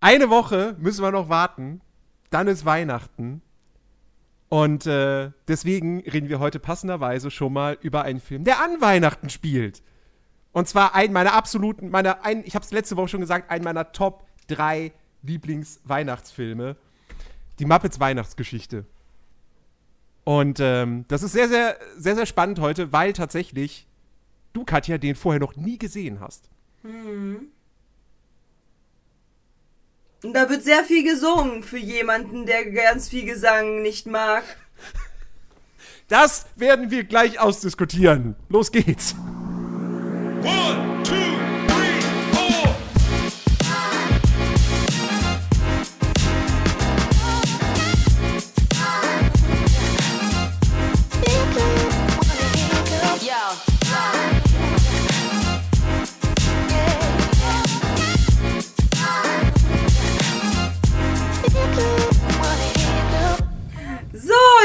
Eine Woche müssen wir noch warten. Dann ist Weihnachten. Und äh, deswegen reden wir heute passenderweise schon mal über einen Film, der an Weihnachten spielt. Und zwar einen meiner absoluten, meiner, ein, ich habe es letzte Woche schon gesagt, einen meiner Top 3 Lieblings-Weihnachtsfilme. Die Muppets Weihnachtsgeschichte. Und ähm, das ist sehr, sehr, sehr, sehr spannend heute, weil tatsächlich du, Katja, den vorher noch nie gesehen hast. Hm. Und da wird sehr viel gesungen für jemanden, der ganz viel Gesang nicht mag. Das werden wir gleich ausdiskutieren. Los geht's. One, two,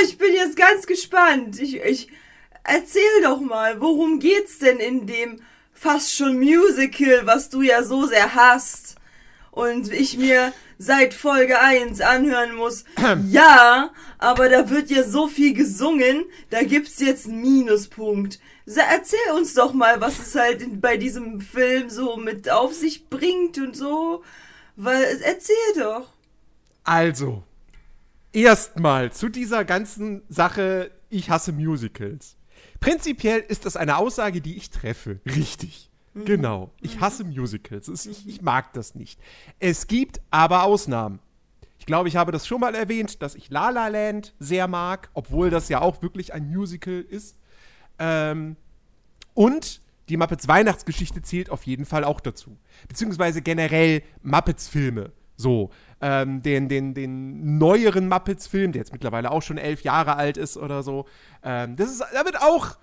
ich bin jetzt ganz gespannt. Ich, ich erzähl doch mal, worum geht's denn in dem fast schon Musical, was du ja so sehr hast und ich mir seit Folge 1 anhören muss. ja, aber da wird ja so viel gesungen, da gibt's jetzt einen Minuspunkt. Erzähl uns doch mal, was es halt bei diesem Film so mit auf sich bringt und so. Weil, erzähl doch. Also, erstmal zu dieser ganzen Sache, ich hasse Musicals. Prinzipiell ist das eine Aussage, die ich treffe. Richtig. Genau. Ich hasse Musicals. Ich, ich mag das nicht. Es gibt aber Ausnahmen. Ich glaube, ich habe das schon mal erwähnt, dass ich La La Land sehr mag, obwohl das ja auch wirklich ein Musical ist. Ähm, und die Muppets Weihnachtsgeschichte zählt auf jeden Fall auch dazu. Beziehungsweise generell Muppets-Filme. So, ähm, den, den, den neueren Muppets-Film, der jetzt mittlerweile auch schon elf Jahre alt ist oder so. Ähm, das ist, da wird auch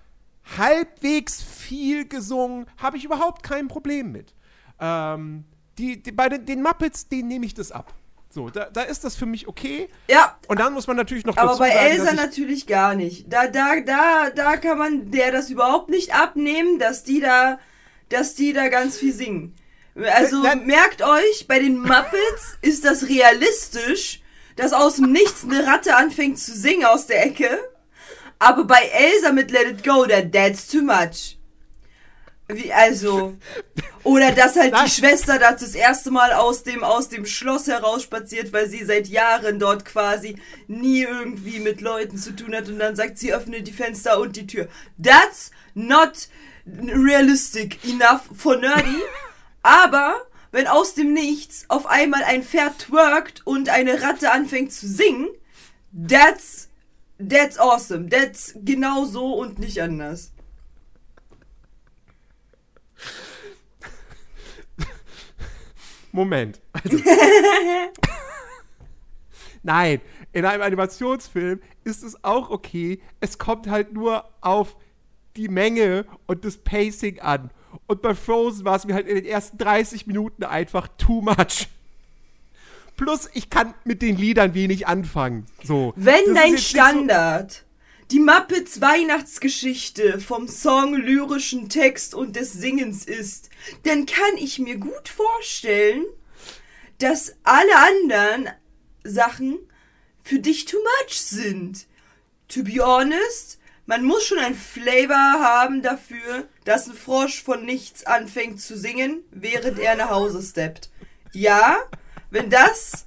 halbwegs viel gesungen, habe ich überhaupt kein Problem mit. Ähm, die, die, bei den, den Muppets, denen nehme ich das ab. So, da, da ist das für mich okay. Ja, Und dann muss man natürlich noch Aber dazu bei sagen, Elsa natürlich gar nicht. Da, da, da, da kann man der das überhaupt nicht abnehmen, dass die da, dass die da ganz viel singen. Also Dann- merkt euch, bei den Muppets ist das realistisch, dass aus dem Nichts eine Ratte anfängt zu singen aus der Ecke. Aber bei Elsa mit Let It Go, that, that's too much. Wie, also. Oder dass halt Nein. die Schwester da das erste Mal aus dem, aus dem Schloss herausspaziert, weil sie seit Jahren dort quasi nie irgendwie mit Leuten zu tun hat und dann sagt sie, öffne die Fenster und die Tür. That's not realistic enough for nerdy. Aber wenn aus dem Nichts auf einmal ein Pferd twerkt und eine Ratte anfängt zu singen, that's, that's awesome. That's genau so und nicht anders. Moment. Also, Nein, in einem Animationsfilm ist es auch okay. Es kommt halt nur auf die Menge und das Pacing an. Und bei Frozen war es mir halt in den ersten 30 Minuten einfach too much. Plus, ich kann mit den Liedern wenig anfangen. So. Wenn Das dein Standard die Muppets Weihnachtsgeschichte vom Song, lyrischen Text und des Singens ist, dann kann ich mir gut vorstellen, dass alle anderen Sachen für dich too much sind. To be honest, man muss schon ein Flavor haben dafür, dass ein Frosch von nichts anfängt zu singen, während er nach Hause steppt. Ja, wenn das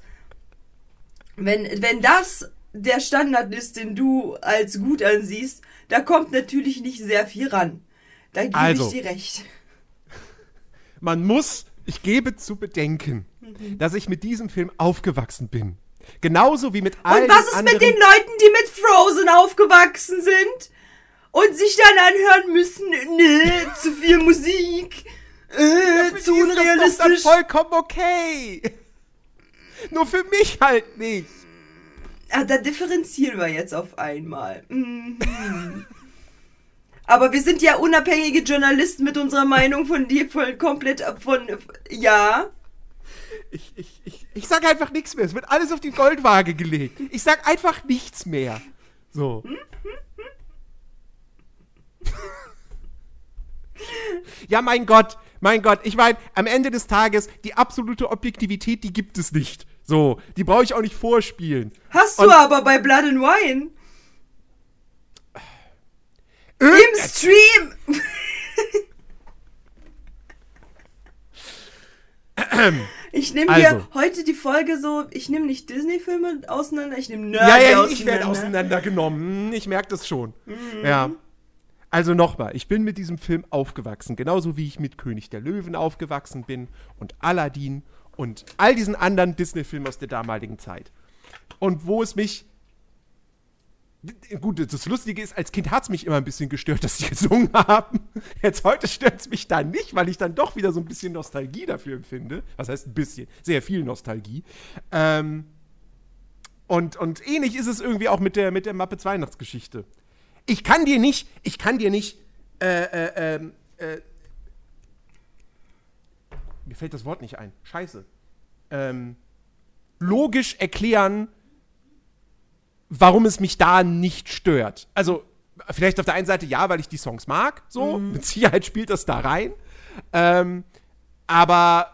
wenn, wenn das der Standard ist, den du als gut ansiehst, da kommt natürlich nicht sehr viel ran. Da gebe Also. ich dir recht. man muss, ich gebe zu bedenken, Mhm. dass ich mit diesem Film aufgewachsen bin. Genauso wie mit all Und was ist mit den Leuten, die mit Frozen aufgewachsen sind? Und sich dann anhören müssen, nee, zu viel Musik, äh, zu die ist das dann unrealistisch. vollkommen okay. Nur für mich halt nicht. Ah, da differenzieren wir jetzt auf einmal. Mhm. Aber wir sind ja unabhängige Journalisten mit unserer Meinung von dir von komplett von ja. Ich, ich, ich, ich sag einfach nichts mehr. Es wird alles auf die Goldwaage gelegt. Ich sag einfach nichts mehr. So. Ja, mein Gott. Mein Gott, ich meine, am Ende des Tages, die absolute Objektivität, die gibt es nicht. So, die brauche ich auch nicht vorspielen. Hast du Und- aber bei Blood and Wine. Im Stream. Ich nehme hier Also. heute die Folge so, ich nehme nicht Disney-Filme auseinander, ich nehme Nerd Ja, ja, auseinander. ich werde auseinandergenommen. Ich merke das schon. Mhm. Ja. Also nochmal, ich bin mit diesem Film aufgewachsen, genauso wie ich mit König der Löwen aufgewachsen bin und Aladdin und all diesen anderen Disney-Filmen aus der damaligen Zeit. Und wo es mich. Gut, das Lustige ist, als Kind hat es mich immer ein bisschen gestört, dass sie gesungen haben. Jetzt heute stört es mich da nicht, weil ich dann doch wieder so ein bisschen Nostalgie dafür empfinde. Was heißt ein bisschen? Sehr viel Nostalgie. Ähm, und, und ähnlich ist es irgendwie auch mit der, mit der Muppets Weihnachtsgeschichte. Ich kann dir nicht, ich kann dir nicht, äh, äh, ähm, äh, mir fällt das Wort nicht ein. Scheiße. Ähm, logisch erklären, warum es mich da nicht stört. Also, vielleicht auf der einen Seite ja, weil ich die Songs mag, so. Mit Sicherheit spielt das da rein. Ähm, aber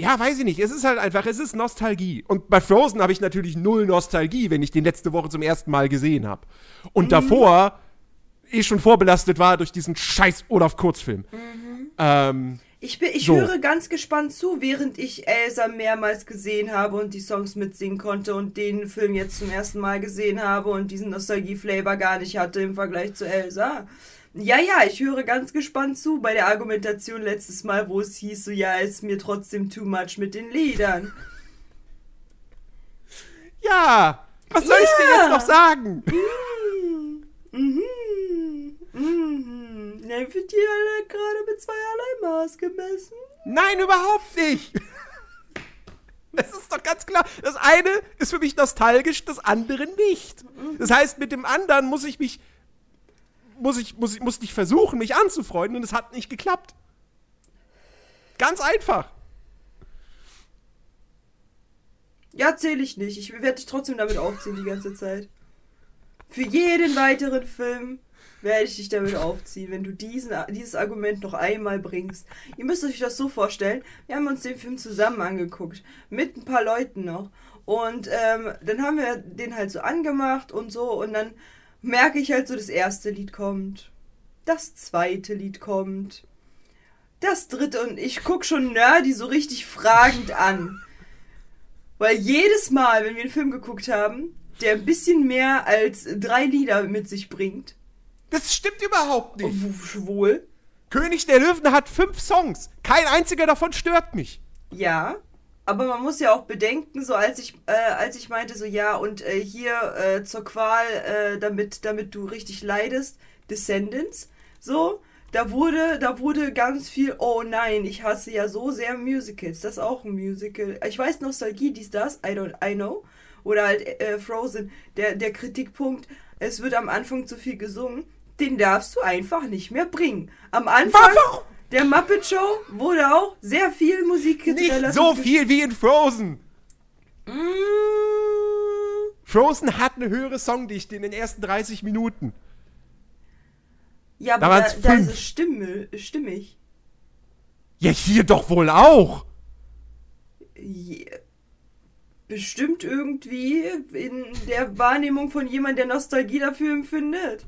ja, weiß ich nicht. Es ist halt einfach, es ist Nostalgie. Und bei Frozen habe ich natürlich null Nostalgie, wenn ich den letzte Woche zum ersten Mal gesehen habe. Und davor eh schon vorbelastet war durch diesen scheiß Olaf Kurzfilm. Ähm, Ich, bin, ich So. höre ganz gespannt zu, während ich Elsa mehrmals gesehen habe und die Songs mitsingen konnte und den Film jetzt zum ersten Mal gesehen habe und diesen Nostalgie-Flavor gar nicht hatte im Vergleich zu Elsa. Ja, ja, ich höre ganz gespannt zu bei der Argumentation letztes Mal, wo es hieß, so ja, ist mir trotzdem too much mit den Liedern. ja, was soll ich dir Ja. jetzt noch sagen? Mhm. Wird die alle gerade mit zweierlei Maß gemessen. Nein, überhaupt nicht. Es ist doch ganz klar, das eine ist für mich nostalgisch, das andere nicht. Das heißt, mit dem anderen muss ich mich, muss ich, muss ich, muss ich versuchen, mich anzufreunden und es hat nicht geklappt. Ganz einfach. Ja, zähle ich nicht. Ich werde dich trotzdem damit aufziehen die ganze Zeit. Für jeden weiteren Film werde ich dich damit aufziehen, wenn du diesen, dieses Argument noch einmal bringst. Ihr müsst euch das so vorstellen, wir haben uns den Film zusammen angeguckt, mit ein paar Leuten noch. Und ähm, dann haben wir den halt so angemacht und so und dann merke ich halt so, das erste Lied kommt, das zweite Lied kommt, das dritte und ich guck schon Nerdy so richtig fragend an. Weil jedes Mal, wenn wir einen Film geguckt haben, der ein bisschen mehr als drei Lieder mit sich bringt, Das stimmt überhaupt nicht. w- schwul, König der Löwen hat fünf Songs. Kein einziger davon stört mich. ja. Aber man muss ja auch bedenken, so als ich, äh, als ich meinte, so ja, und äh, hier äh, zur Qual, äh, damit, damit du richtig leidest, Descendants, so, da wurde, da wurde ganz viel, oh nein, ich hasse ja so sehr Musicals, das ist auch ein Musical. Ich weiß, Nostalgie, dies, das, I don't, I know. Oder halt äh, Frozen, der, der Kritikpunkt, es wird am Anfang zu viel gesungen, den darfst du einfach nicht mehr bringen. Am Anfang Warum? der Muppet Show wurde auch sehr viel Musik Nicht so viel wie in Frozen. Mm, Frozen hat eine höhere Songdichte in den ersten 30 Minuten. Ja, Da aber da, waren's da ist es stimme, stimmig. Ja, hier doch wohl auch. Je- Bestimmt irgendwie in der Wahrnehmung von jemand, der Nostalgie dafür empfindet.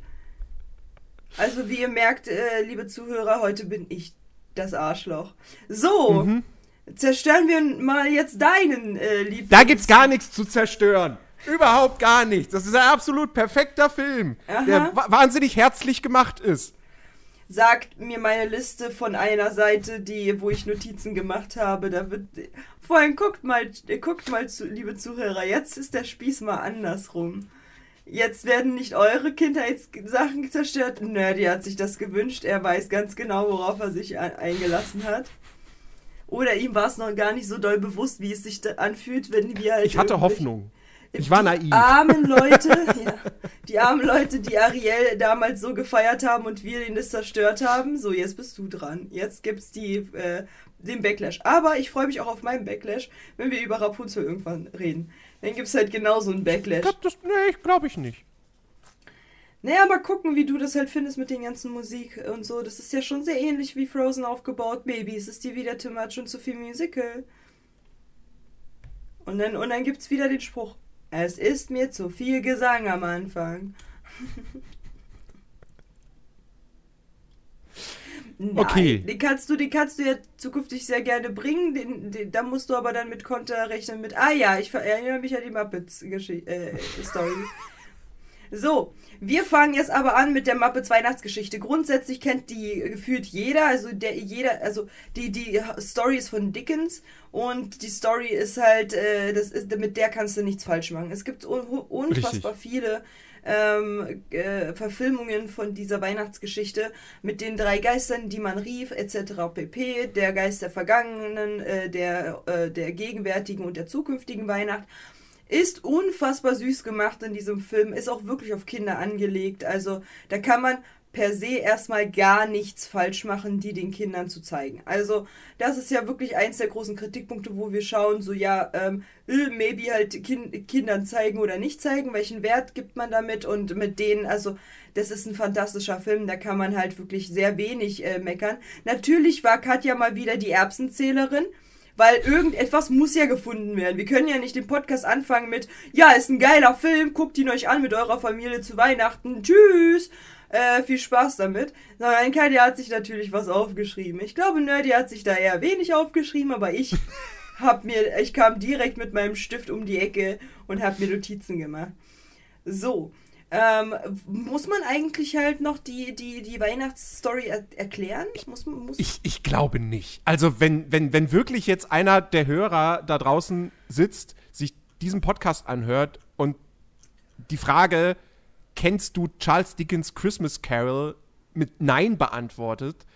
Also wie ihr merkt, äh, liebe Zuhörer, heute bin ich das Arschloch. So, Mhm. zerstören wir mal jetzt deinen äh, Lieblings... Da gibt's gar nichts zu zerstören. Überhaupt gar nichts. Das ist ein absolut perfekter Film, Aha. der wa wahnsinnig herzlich gemacht ist. sagt mir meine Liste von einer Seite, die, wo ich Notizen gemacht habe. Da wird. Vor allem guckt mal, guckt mal zu, liebe Zuhörer, jetzt ist der Spieß mal andersrum. Jetzt werden nicht eure Kindheitssachen zerstört. Nerdy hat sich das gewünscht. Er weiß ganz genau, worauf er sich eingelassen hat. Oder ihm war es noch gar nicht so doll bewusst, wie es sich anfühlt, wenn wir halt. Ich hatte Hoffnung. Ich war naiv. die armen Leute, ja, die armen Leute, die Ariel damals so gefeiert haben und wir ihn das zerstört haben. So, jetzt bist du dran. Jetzt gibt's die, äh, den Backlash. Aber ich freue mich auch auf meinen Backlash, wenn wir über Rapunzel irgendwann reden. Dann gibt's halt genauso einen Backlash. Ich glaub, das, nee, glaube ich nicht. Naja, mal gucken, wie du das halt findest mit den ganzen Musik und so. Das ist ja schon sehr ähnlich wie Frozen aufgebaut. Baby, es ist dir wieder too much und zu viel Musical. Und dann, und dann gibt's wieder den Spruch. Es ist mir zu viel Gesang am Anfang. Nein, Okay. Den kannst du, den kannst du ja zukünftig sehr gerne bringen. Den, den, da musst du aber dann mit Konter rechnen mit. Ah ja, ich erinnere mich an die Muppets Geschi- äh, Story. So, wir fangen jetzt aber an mit der Muppets Weihnachtsgeschichte. Grundsätzlich kennt die gefühlt jeder, also der jeder, also die die Story ist von Dickens und die Story ist halt, äh, das ist, mit der kannst du nichts falsch machen. Es gibt un unfassbar viele ähm, äh, Verfilmungen von dieser Weihnachtsgeschichte mit den drei Geistern, die man rief, etc. pp. Der Geist der vergangenen, äh, der, äh, der gegenwärtigen und der zukünftigen Weihnacht. Ist unfassbar süß gemacht in diesem Film, ist auch wirklich auf Kinder angelegt. Also da kann man per se erstmal gar nichts falsch machen, die den Kindern zu zeigen. Also das ist ja wirklich eins der großen Kritikpunkte, wo wir schauen, so ja, ähm, äh, maybe halt kin Kindern zeigen oder nicht zeigen, welchen Wert gibt man damit und mit denen, also das ist ein fantastischer Film, da kann man halt wirklich sehr wenig äh, meckern. Natürlich war Katja mal wieder die Erbsenzählerin. Weil irgendetwas muss ja gefunden werden. Wir können ja nicht den Podcast anfangen mit, ja, ist ein geiler Film, guckt ihn euch an mit eurer Familie zu Weihnachten. Tschüss. Äh, viel Spaß damit. Sondern Katja hat sich natürlich was aufgeschrieben. Ich glaube, Nerdy hat sich da eher wenig aufgeschrieben, aber ich hab mir, ich kam direkt mit meinem Stift um die Ecke und hab mir Notizen gemacht. So. Ähm, muss man eigentlich halt noch die, die, die Weihnachtsstory er erklären? Muss, muss Ich, ich glaube nicht. Also, wenn, wenn, wenn wirklich jetzt einer der Hörer da draußen sitzt, sich diesen Podcast anhört und die Frage, kennst du Charles Dickens Christmas Carol mit Nein beantwortet,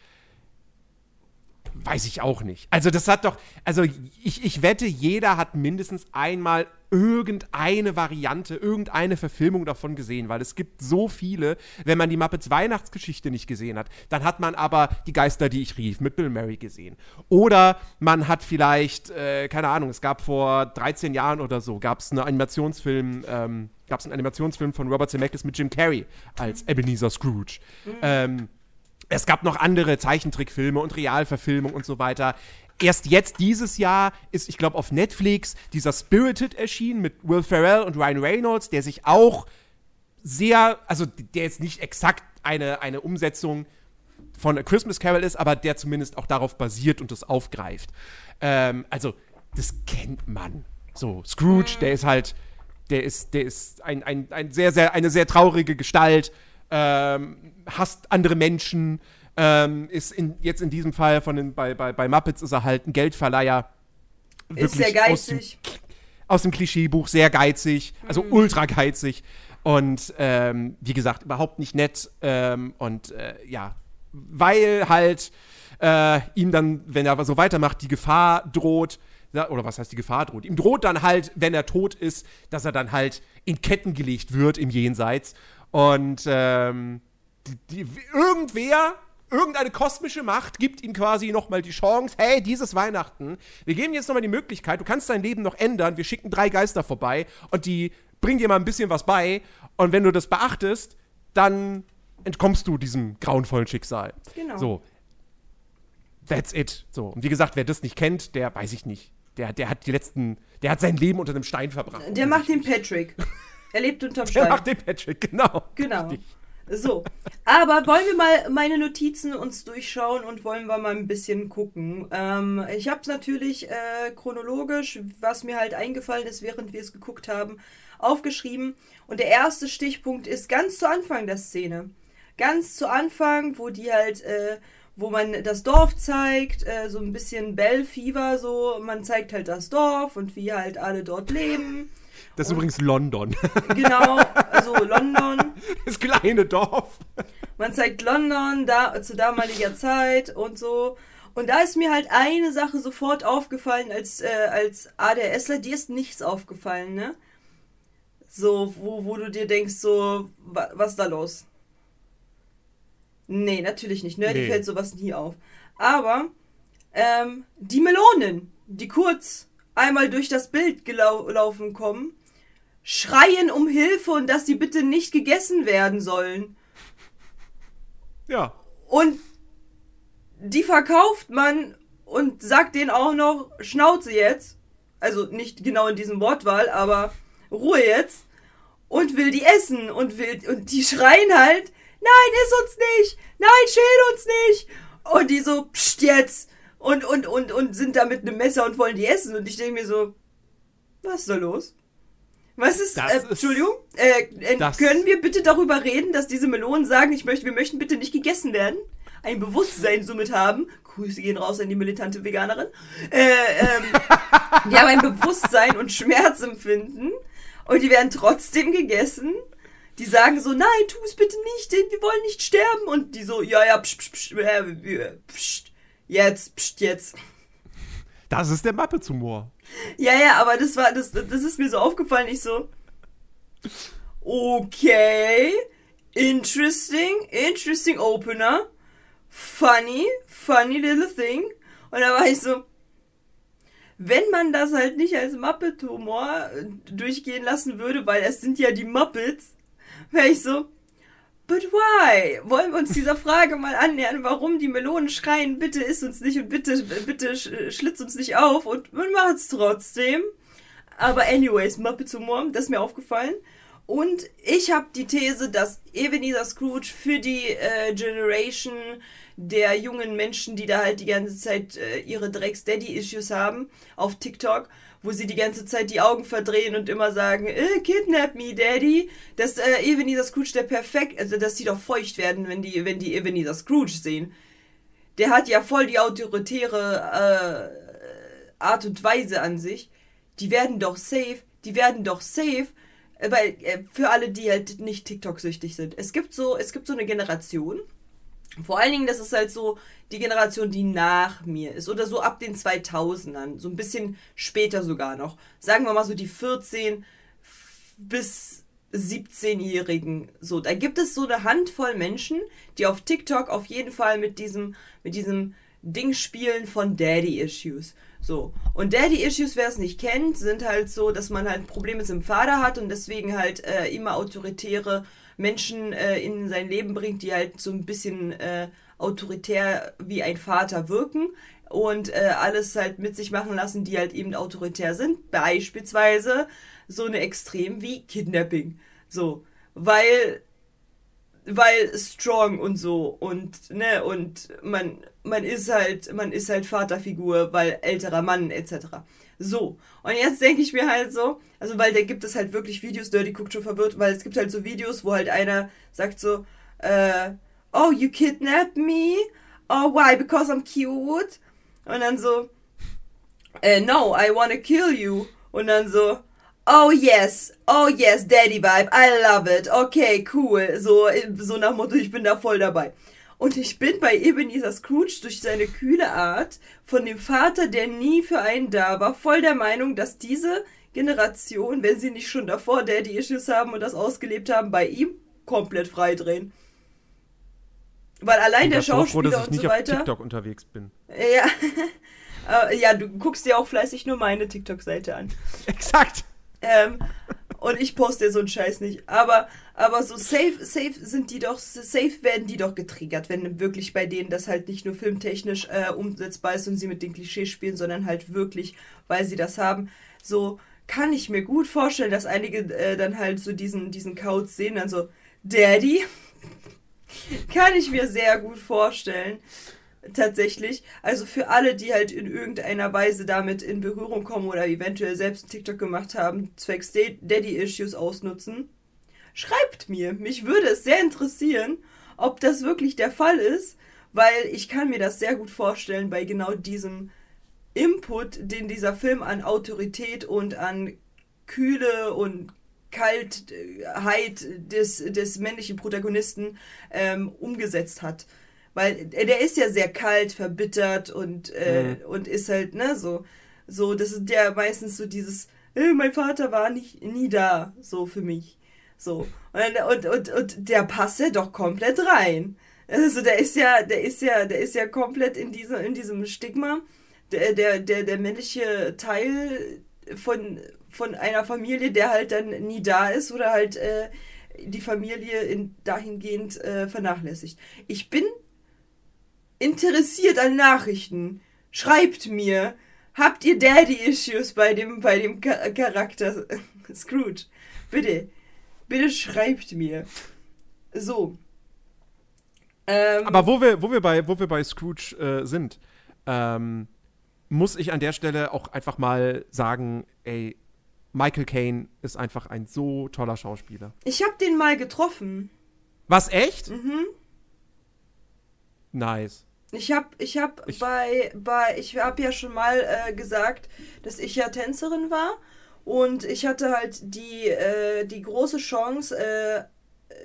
weiß ich auch nicht. Also, das hat doch, also ich, ich wette, jeder hat mindestens einmal irgendeine Variante, irgendeine Verfilmung davon gesehen, weil es gibt so viele. Wenn man die Muppets Weihnachtsgeschichte nicht gesehen hat, dann hat man aber die Geister, die ich rief, mit Bill Murray gesehen. Oder man hat vielleicht, äh, keine Ahnung, es gab vor 13 Jahren oder so, gab es einen Animationsfilm, ähm, gab es einen Animationsfilm von Robert Zemeckis mit Jim Carrey als Ebenezer Scrooge. Ähm, es gab noch andere Zeichentrickfilme und Realverfilmung und so weiter. Erst jetzt dieses Jahr ist, ich glaube, auf Netflix dieser Spirited erschienen mit Will Ferrell und Ryan Reynolds, der sich auch sehr, also der jetzt nicht exakt eine, eine Umsetzung von A Christmas Carol ist, aber der zumindest auch darauf basiert und das aufgreift. Ähm, also, das kennt man. So, Scrooge, der ist halt, der ist, der ist ein, ein, ein sehr, sehr, eine sehr traurige Gestalt, ähm, hasst andere Menschen, ähm, ist in, jetzt in diesem Fall von den, bei, bei, bei Muppets ist er halt ein Geldverleiher. ist sehr Wirklich aus dem- geizig. aus dem Klischeebuch sehr geizig, also Mhm. ultra geizig und ähm, wie gesagt überhaupt nicht nett ähm, und äh, ja, weil halt äh, ihm dann, wenn er so weitermacht, die Gefahr droht, oder was heißt die Gefahr droht? Ihm droht dann halt, wenn er tot ist, dass er dann halt in Ketten gelegt wird im Jenseits und ähm, die, die, irgendwer, irgendeine kosmische Macht gibt ihm quasi nochmal die Chance, hey, dieses Weihnachten, wir geben dir jetzt nochmal die Möglichkeit, du kannst dein Leben noch ändern, wir schicken drei Geister vorbei und die bringen dir mal ein bisschen was bei und wenn du das beachtest, dann entkommst du diesem grauenvollen Schicksal. Genau. So. That's it. So. Und wie gesagt, wer das nicht kennt, der weiß ich nicht. Der, der hat die letzten, der hat sein Leben unter einem Stein verbracht. Der macht den Patrick. Er lebt unterm Der Stein. macht den Patrick, genau. Genau. Richtig. So. Aber wollen wir mal meine Notizen uns durchschauen und wollen wir mal ein bisschen gucken. Ähm, ich habe es natürlich äh, chronologisch, was mir halt eingefallen ist, während wir es geguckt haben, aufgeschrieben. Und der erste Stichpunkt ist ganz zu Anfang der Szene. Ganz zu Anfang, wo die halt, äh, wo man das Dorf zeigt, äh, so ein bisschen Bell Fever, so. Man zeigt halt das Dorf und wie halt alle dort leben. Das ist übrigens London. Genau, also London. Das kleine Dorf. Man zeigt London da, zu damaliger Zeit und so. Und da ist mir halt eine Sache sofort aufgefallen als, äh, als ADSler, dir ist nichts aufgefallen, ne? So, wo, wo du dir denkst, so, wa, was ist da los? Nee, natürlich nicht, ne? Die Nee. fällt sowas nie auf. Aber, ähm, die Melonen, die kurz einmal durch das Bild gelau gelaufen kommen, schreien um Hilfe und dass sie bitte nicht gegessen werden sollen. Ja. Und die verkauft man und sagt denen auch noch Schnauze jetzt. Also nicht genau in diesem Wortwahl, aber Ruhe jetzt. Und will die essen und will, und die schreien halt, nein, iss uns nicht, nein, schäl uns nicht. Und die so, pst jetzt. Und, und, und, und sind da mit einem Messer und wollen die essen. Und ich denke mir so, was ist da los? Was ist, Das äh, ist- Entschuldigung, äh, das- können wir bitte darüber reden, dass diese Melonen sagen, ich möchte, wir möchten bitte nicht gegessen werden? Ein Bewusstsein somit haben. Grüße gehen raus an die militante Veganerin. Äh, ähm, die haben ein Bewusstsein und Schmerzempfinden und die werden trotzdem gegessen. Die sagen so, nein, tu es bitte nicht, wir wollen nicht sterben. Und die so, ja, ja, pst, pst, pst, äh, wir- pst, jetzt, pst, jetzt. Das ist der Muppets-Humor. Ja, ja, aber das war, das, das ist mir so aufgefallen, ich so, okay, interesting, interesting opener, funny, funny little thing. Und da war ich so, wenn man das halt nicht als Muppet-Humor äh, durchgehen lassen würde, weil es sind ja die Muppets, wäre ich so, but why? Wollen wir uns dieser Frage mal annähern, warum die Melonen schreien, bitte iss uns nicht und bitte, bitte sch- schlitz uns nicht auf und man macht es trotzdem. Aber anyways, Muppets Humor, das ist mir aufgefallen. Und ich habe die These, dass Ebenezer Scrooge für die äh, Generation der jungen Menschen, die da halt die ganze Zeit äh, ihre Drecks-Daddy-Issues haben auf TikTok, wo sie die ganze Zeit die Augen verdrehen und immer sagen, äh, kidnap me, Daddy, dass äh, Ebenezer Scrooge der perfekt, also dass die doch feucht werden, wenn die, wenn die Ebenezer Scrooge sehen. Der hat ja voll die autoritäre äh, Art und Weise an sich. Die werden doch safe, die werden doch safe, äh, weil äh, für alle, die halt nicht TikTok-süchtig sind. Es gibt so, es gibt so eine Generation, vor allen Dingen, das ist halt so die Generation, die nach mir ist. Oder so ab den 2000ern. So ein bisschen später sogar noch. Sagen wir mal so die 14 bis 17-Jährigen. So, da gibt es so eine Handvoll Menschen, die auf TikTok auf jeden Fall mit diesem, mit diesem Ding spielen von Daddy-Issues. So. Und Daddy-Issues, wer es nicht kennt, sind halt so, dass man halt ein Problem mit seinem Vater hat und deswegen halt äh, immer autoritäre Menschen äh, in sein Leben bringt, die halt so ein bisschen äh, autoritär wie ein Vater wirken und äh, alles halt mit sich machen lassen, die halt eben autoritär sind. Beispielsweise so eine Extrem wie Kidnapping. So. Weil weil strong und so und ne und man man ist halt man ist halt Vaterfigur, weil älterer Mann etc. So und jetzt denke ich mir halt so, also weil da gibt es halt wirklich Videos, Dirty guckt schon verwirrt, weil es gibt halt so Videos, wo halt einer sagt so, äh, oh you kidnapped me, oh why because I'm cute und dann so, äh, no I wanna kill you und dann so, Oh yes, oh yes, Daddy Vibe, I love it. Okay, cool. So, so nach Motto, ich bin da voll dabei. Und ich bin bei Ebenezer Scrooge durch seine kühle Art von dem Vater, der nie für einen da war, voll der Meinung, dass diese Generation, wenn sie nicht schon davor Daddy-Issues haben und das ausgelebt haben, bei ihm komplett freidrehen. Weil allein der so froh, Schauspieler dass ich und nicht so auf weiter. TikTok unterwegs bin. Ja. Äh, ja, du guckst dir auch fleißig nur meine TikTok-Seite an. Exakt. Ähm, und ich poste so einen Scheiß nicht. Aber, aber so safe, safe sind die doch, safe werden die doch getriggert, wenn wirklich bei denen das halt nicht nur filmtechnisch äh, umsetzbar ist und sie mit den Klischees spielen, sondern halt wirklich, weil sie das haben. So kann ich mir gut vorstellen, dass einige äh, dann halt so diesen, diesen Kauz sehen, dann so, Daddy? kann ich mir sehr gut vorstellen. Tatsächlich. Also für alle, die halt in irgendeiner Weise damit in Berührung kommen oder eventuell selbst einen TikTok gemacht haben, zwecks Da- Daddy-Issues ausnutzen, schreibt mir. Mich würde es sehr interessieren, ob das wirklich der Fall ist, weil ich kann mir das sehr gut vorstellen bei genau diesem Input, den dieser Film an Autorität und an Kühle und Kaltheit des, des männlichen Protagonisten ähm, umgesetzt hat. Weil äh, der ist ja sehr kalt, verbittert und, äh, und ist halt, ne, so, so, das ist ja meistens so dieses, äh, mein Vater war nicht, nie da, so für mich. So. Und, und, und, und der passt ja doch komplett rein. Also der ist ja, der ist ja, der ist ja komplett in diesem, in diesem Stigma. Der, der, der, der männliche Teil von, von einer Familie, der halt dann nie da ist oder halt äh, die Familie in, dahingehend äh, vernachlässigt. Ich bin interessiert an Nachrichten. Schreibt mir. Habt ihr Daddy-Issues bei dem, bei dem Cha- Charakter Scrooge? Bitte. Bitte schreibt mir. So. Ähm, Aber wo wir, wo wir, bei, wo wir bei Scrooge äh, sind, ähm, muss ich an der Stelle auch einfach mal sagen, ey, Michael Caine ist einfach ein so toller Schauspieler. ich habe den mal getroffen. Was, echt? Mhm. Nice. Ich habe ich hab Ich- bei, bei, ich habe ja schon mal äh, gesagt, dass ich ja Tänzerin war und ich hatte halt die, äh, die große Chance, äh,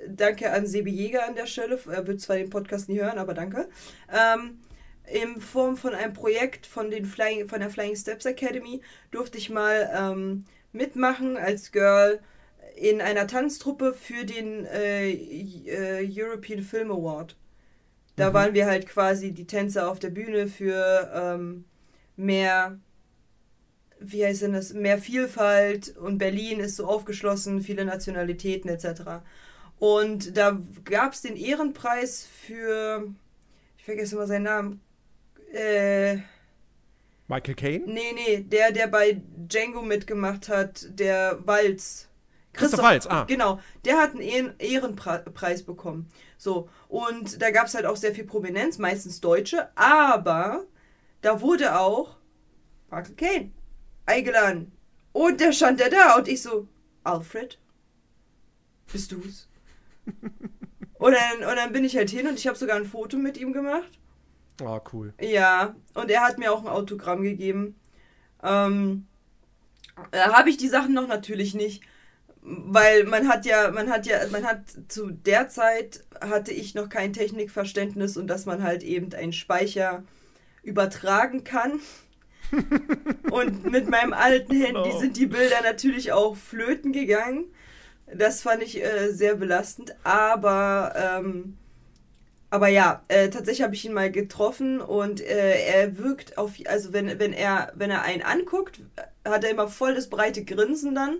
danke an Sebi Jäger an der Stelle, er wird zwar den Podcast nie hören, aber danke, ähm, in Form von einem Projekt von, den Flying, von der Flying Steps Academy durfte ich mal ähm, mitmachen als Girl in einer Tanztruppe für den äh, äh, European Film Award. Da waren wir halt quasi die Tänzer auf der Bühne für ähm, mehr, wie heißt denn das, mehr Vielfalt und Berlin ist so aufgeschlossen, viele Nationalitäten etc. Und da gab es den Ehrenpreis für, ich vergesse mal seinen Namen, äh, Michael Caine? nee, nee, der, der bei Django mitgemacht hat, der Walz. Christoph Waltz, ah. Genau, der hat einen Ehren Ehrenpreis bekommen. So, und da gab es halt auch sehr viel Prominenz, meistens Deutsche, aber da wurde auch Michael Caine eingeladen. Und der stand der da und ich so, Alfred, bist du's? und, dann, und dann bin ich halt hin und ich habe sogar ein Foto mit ihm gemacht. Oh, cool. Ja, und er hat mir auch ein Autogramm gegeben. Ähm, äh, habe ich die Sachen noch natürlich nicht, weil man hat ja, man hat ja, man hat zu der Zeit hatte ich noch kein Technikverständnis und dass man halt eben einen Speicher übertragen kann. und mit meinem alten Handy No. sind die Bilder natürlich auch flöten gegangen. Das fand ich äh, sehr belastend, aber ähm, aber ja, äh, tatsächlich habe ich ihn mal getroffen und äh, er wirkt auf, also wenn, wenn er, wenn er einen anguckt, hat er immer voll das breite Grinsen dann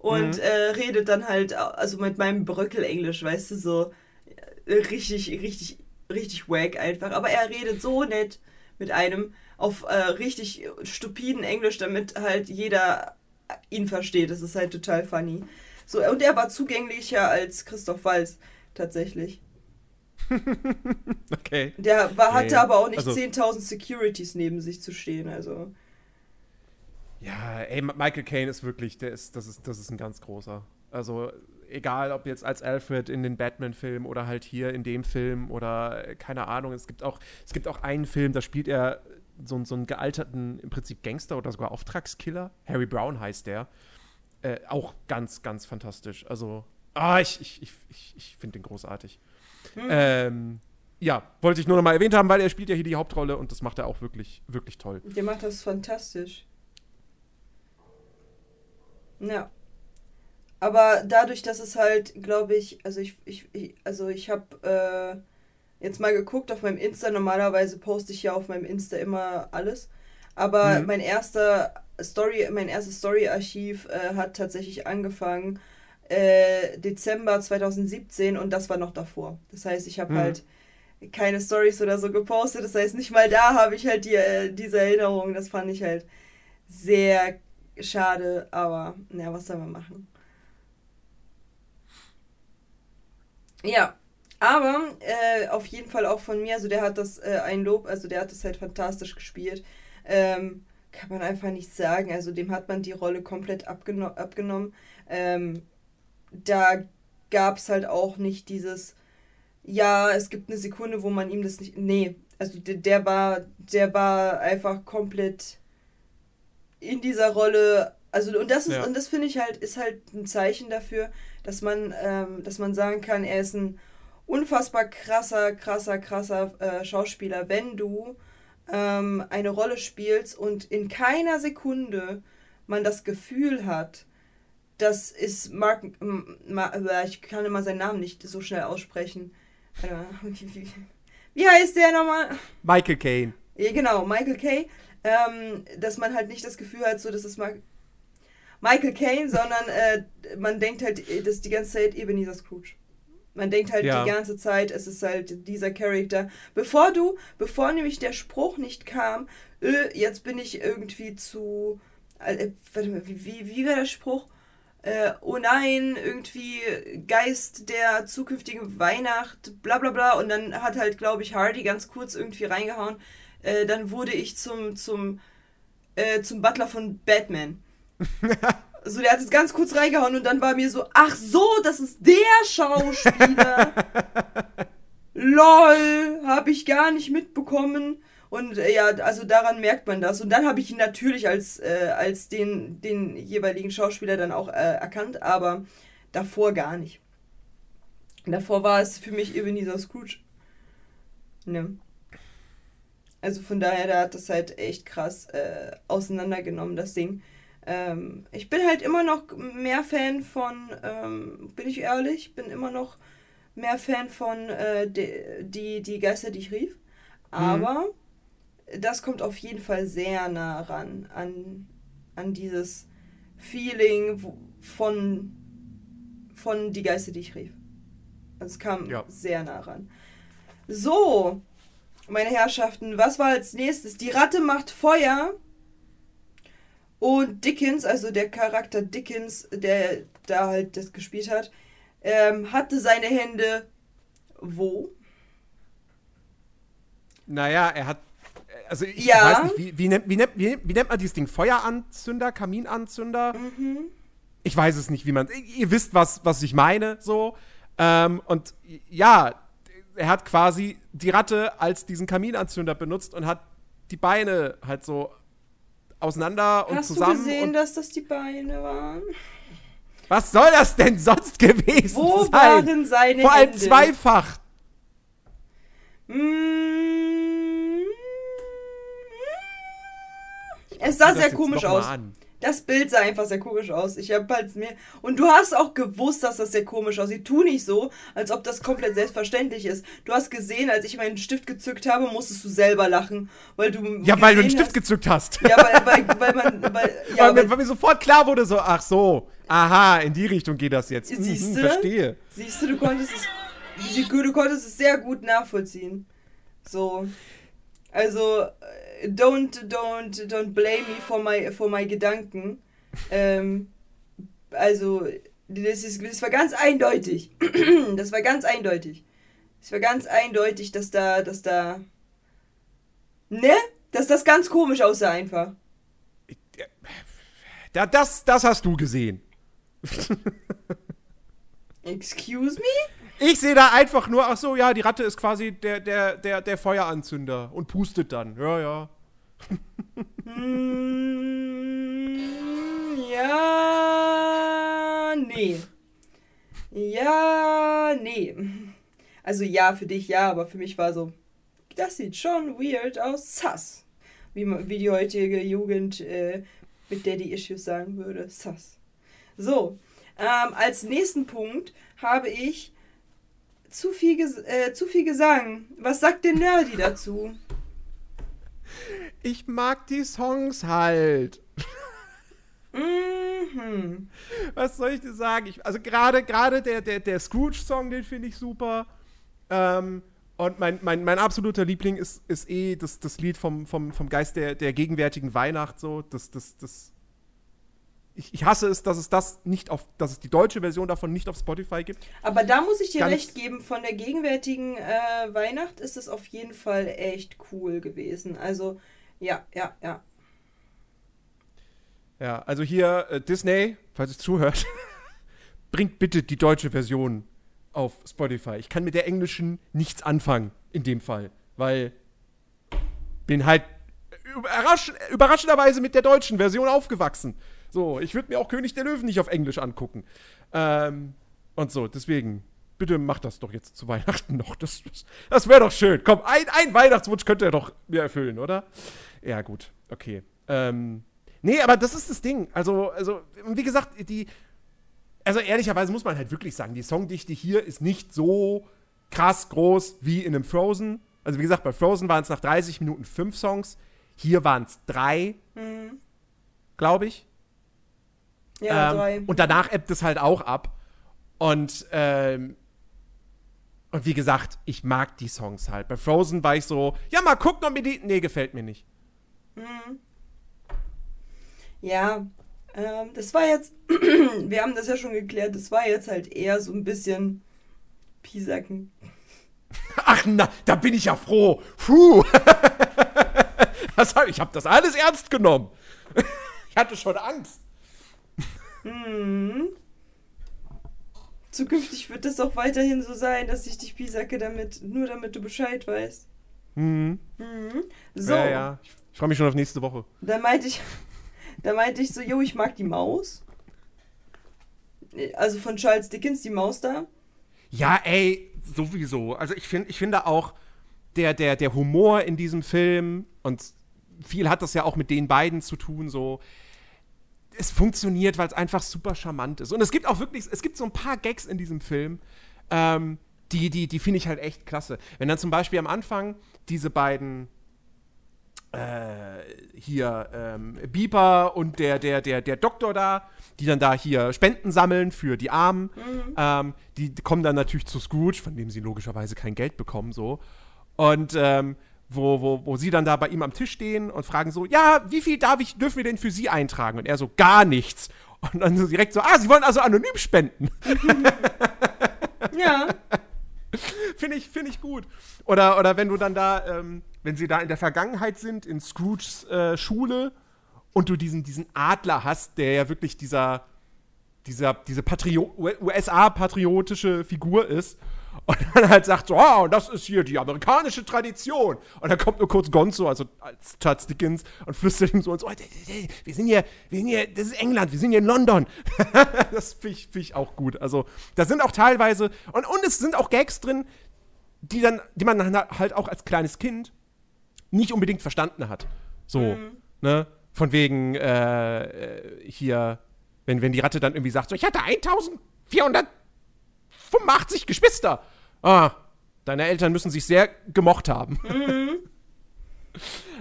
und Mhm. äh, redet dann halt, also mit meinem Bröckel-Englisch, weißt du, so äh, richtig, richtig, richtig wack einfach. Aber er redet so nett mit einem auf äh, richtig stupiden Englisch, damit halt jeder ihn versteht. Das ist halt total funny. So, und er war zugänglicher als Christoph Walz, tatsächlich. Okay. Der war, hatte Nee, aber auch nicht also- 10.000 Securities neben sich zu stehen, also. Ja, ey, Michael Caine ist wirklich, der ist, das ist, das ist ein ganz großer. Also, egal ob jetzt als Alfred in den Batman-Film oder halt hier in dem Film oder äh, keine Ahnung, es gibt auch, es gibt auch einen Film, da spielt er so, so einen gealterten, im Prinzip Gangster oder sogar Auftragskiller. Harry Brown heißt der. Äh, auch ganz, ganz fantastisch. Also, ah, ich, ich, ich, ich, finde den großartig. Ähm, ja, wollte ich nur noch mal erwähnt haben, weil er spielt ja hier die Hauptrolle und das macht er auch wirklich, wirklich toll. Der macht das fantastisch. Ja. Aber dadurch, dass es halt, glaube ich, also ich, ich, ich also ich habe äh, jetzt mal geguckt auf meinem Insta. Normalerweise poste ich ja auf meinem Insta immer alles. Aber Mhm. mein erster Story, mein erstes Story-Archiv äh, hat tatsächlich angefangen äh, Dezember 2017 und das war noch davor. Das heißt, ich habe Mhm. halt keine Stories oder so gepostet. Das heißt, nicht mal da habe ich halt die, äh, diese Erinnerung. Das fand ich halt sehr schade, aber naja, was soll man machen? Ja, aber äh, auf jeden Fall auch von mir, also der hat das äh, ein Lob, also der hat das halt fantastisch gespielt. Ähm, kann man einfach nicht sagen. Also dem hat man die Rolle komplett abgeno abgenommen. Ähm, da gab es halt auch nicht dieses, ja, es gibt eine Sekunde, wo man ihm das nicht. Nee, also der, der war, der war einfach komplett in dieser Rolle. Also und das ist, Ja. und das finde ich halt, ist halt ein Zeichen dafür, dass man, ähm, dass man sagen kann, er ist ein unfassbar krasser, krasser, krasser äh, Schauspieler, wenn du ähm, eine Rolle spielst und in keiner Sekunde man das Gefühl hat, das ist Mark, äh, ich kann immer seinen Namen nicht so schnell aussprechen. Wie- heißt der nochmal? Michael Caine. Ja, genau, Michael Kay. Ähm, dass man halt nicht das Gefühl hat, so dass es mal. Michael Caine, sondern äh, man denkt halt, äh, das ist die ganze Zeit Ebenezer Scrooge. Man denkt halt Ja. die ganze Zeit, es ist halt dieser Charakter. Bevor du, bevor nämlich der Spruch nicht kam, äh, jetzt bin ich irgendwie zu. Äh, warte mal, wie, wie, wie war der Spruch? Äh, oh nein, irgendwie Geist der zukünftigen Weihnacht, bla bla bla. Und dann hat halt, glaube ich, Hardy ganz kurz irgendwie reingehauen. Äh, dann wurde ich zum, zum, äh, zum Butler von Batman. So, der hat es ganz kurz reingehauen und dann war mir so, ach so, das ist der Schauspieler. Lol, habe ich gar nicht mitbekommen. Und äh, ja, also daran merkt man das. Und dann habe ich ihn natürlich als, äh, als den, den jeweiligen Schauspieler dann auch äh, erkannt, aber davor gar nicht. Davor war es für mich Ebenezer Scrooge. Ne. Also von daher, da hat das halt echt krass äh, auseinandergenommen, das Ding. Ähm, ich bin halt immer noch mehr Fan von, ähm, bin ich ehrlich, bin immer noch mehr Fan von äh, de, die, die Geister, die ich rief. Aber das kommt auf jeden Fall sehr nah ran an, an dieses Feeling von, von die Geister, die ich rief. Also es kam Ja. sehr nah ran. So, meine Herrschaften, was war als nächstes? Die Ratte macht Feuer. Und Dickens, also der Charakter Dickens, der da halt das gespielt hat, ähm, hatte seine Hände wo? Naja, er hat. Also ich Ja. weiß nicht, wie, wie, nennt, wie, nennt, wie, wie nennt man dieses Ding? Feueranzünder, Kaminanzünder? Mhm. Ich weiß es nicht, wie man. Ihr wisst, was, was ich meine, so. Ähm, und ja, er hat quasi die Ratte als diesen Kaminanzünder benutzt und hat die Beine halt so auseinander und Hast du zusammen. gesehen, und dass das die Beine waren? was soll das denn sonst gewesen Wo sein? waren seine Vor allem Hände? zweifach. Mm. Es sah sehr komisch aus. an. Das Bild sah einfach sehr komisch aus. Ich habe halt mir. Und du hast auch gewusst, dass das sehr komisch aussieht. Tu nicht so, als ob das komplett selbstverständlich ist. Du hast gesehen, als ich meinen Stift gezückt habe, musstest du selber lachen. Weil du. Ja, weil du einen gesehen Stift hast- gezückt hast. Ja, weil, weil, weil man. Weil, ja, weil, mir, weil, mir sofort klar wurde, so, ach so, aha, in die Richtung geht das jetzt. Mhm, Siehst du? verstehe. siehst du, du konntest es. Du konntest es sehr gut nachvollziehen. So. Also, äh, don't, don't, don't blame me for my, for my Gedanken. Ähm, also, das, ist, das war ganz eindeutig. Das war ganz eindeutig. Das war ganz eindeutig, dass da, dass da. Ne? Dass das ganz komisch aussah einfach. Da, das, das hast du gesehen. Excuse me? Ich sehe da einfach nur, ach so, ja, die Ratte ist quasi der, der, der, der Feueranzünder und pustet dann. Ja, ja. Mm, ja, nee. Ja, nee. Also ja, für dich ja, aber für mich war so, das sieht schon weird aus, sass. Wie, wie die heutige Jugend äh, mit Daddy Issues sagen würde, sass. So, ähm, als nächsten Punkt habe ich zu viel, ges äh, zu viel gesagt. Was sagt der Nerdy dazu? Ich mag die Songs halt. Mhm. Was soll ich dir sagen? Ich, also gerade gerade der, der, der Scrooge-Song, den finde ich super. Ähm, und mein, mein, mein absoluter Liebling ist, ist eh das, das Lied vom, vom, vom Geist der, der gegenwärtigen Weihnacht. So. Das, das, das, ich, ich hasse es, dass es das nicht auf, dass es die deutsche Version davon nicht auf Spotify gibt. Aber da muss ich dir Ganz- recht geben, von der gegenwärtigen äh, Weihnacht ist es auf jeden Fall echt cool gewesen. Also, ja, ja, ja. Ja, also hier äh, Disney, falls ihr zuhört, bringt bitte die deutsche Version auf Spotify. Ich kann mit der englischen nichts anfangen in dem Fall, weil bin halt überrasch überraschenderweise mit der deutschen Version aufgewachsen. So, ich würde mir auch König der Löwen nicht auf Englisch angucken. Ähm, und so, deswegen, bitte macht das doch jetzt zu Weihnachten noch. Das, das, das wäre doch schön. Komm, ein, ein Weihnachtswunsch könnt ihr doch mir erfüllen, oder? Ja, gut, okay. Ähm, nee, aber das ist das Ding. Also, also, wie gesagt, die. Also, ehrlicherweise muss man halt wirklich sagen, die Songdichte hier ist nicht so krass groß wie in einem Frozen. Also, wie gesagt, bei Frozen waren es nach 30 Minuten fünf Songs. Hier waren es drei, glaube ich. Ja, ähm, drei. Und danach ebbt es halt auch ab. Und, ähm, und wie gesagt, ich mag die Songs halt. Bei Frozen war ich so, ja, mal gucken, ob mir die. Nee, gefällt mir nicht. Ja, ähm, das war jetzt, wir haben das ja schon geklärt, das war jetzt halt eher so ein bisschen Piesacken. Ach na, da bin ich ja froh. Puh. Das hab, ich habe das alles ernst genommen. Ich hatte schon Angst. Zukünftig wird das auch weiterhin so sein, dass ich dich piesacke damit, nur damit du Bescheid weißt. Mhm. So, Ja, ja. Ich, ich freue mich schon auf nächste Woche. da meinte ich, da meinte ich so, jo, ich mag die Maus. Also von Charles Dickens, die Maus da. Ja, ey, sowieso. Also ich, find, ich finde auch, der, der, der Humor in diesem Film, und viel hat das ja auch mit den beiden zu tun, so. Es funktioniert, weil es einfach super charmant ist. Und es gibt auch wirklich, es gibt so ein paar Gags in diesem Film, ähm, die, die, die finde ich halt echt klasse. Wenn dann zum Beispiel am Anfang diese beiden äh, hier ähm, Bieber und der, der, der, der Doktor da, die dann da hier Spenden sammeln für die Armen, ähm, die kommen dann natürlich zu Scrooge, von dem sie logischerweise kein Geld bekommen, so. Und ähm, wo, wo, wo sie dann da bei ihm am Tisch stehen und fragen so, ja, wie viel darf ich, dürfen wir denn für sie eintragen? Und er so, gar nichts. Und dann so direkt so, ah, sie wollen also anonym spenden. Ja. Finde ich, find ich gut. Oder, oder wenn du dann da, ähm, wenn sie da in der Vergangenheit sind, in Scrooges äh, Schule und du diesen, diesen Adler hast, der ja wirklich dieser, dieser, diese Patrio USA-patriotische Figur ist. Und dann halt sagt so, oh, das ist hier die amerikanische Tradition. Und dann kommt nur kurz Gonzo, also als Charles Dickens, und flüstert ihm so und so, "Oh, wir sind hier, wir sind hier, das ist England, wir sind hier in London. das finde ich, find ich auch gut. Also, da sind auch teilweise, und, und es sind auch Gags drin, die dann, die man dann halt auch als kleines Kind nicht unbedingt verstanden hat. So, ne? Von wegen, äh, äh, hier, wenn, wenn die Ratte dann irgendwie sagt, so, ich hatte 1485 Geschwister. Ah, deine Eltern müssen sich sehr gemocht haben.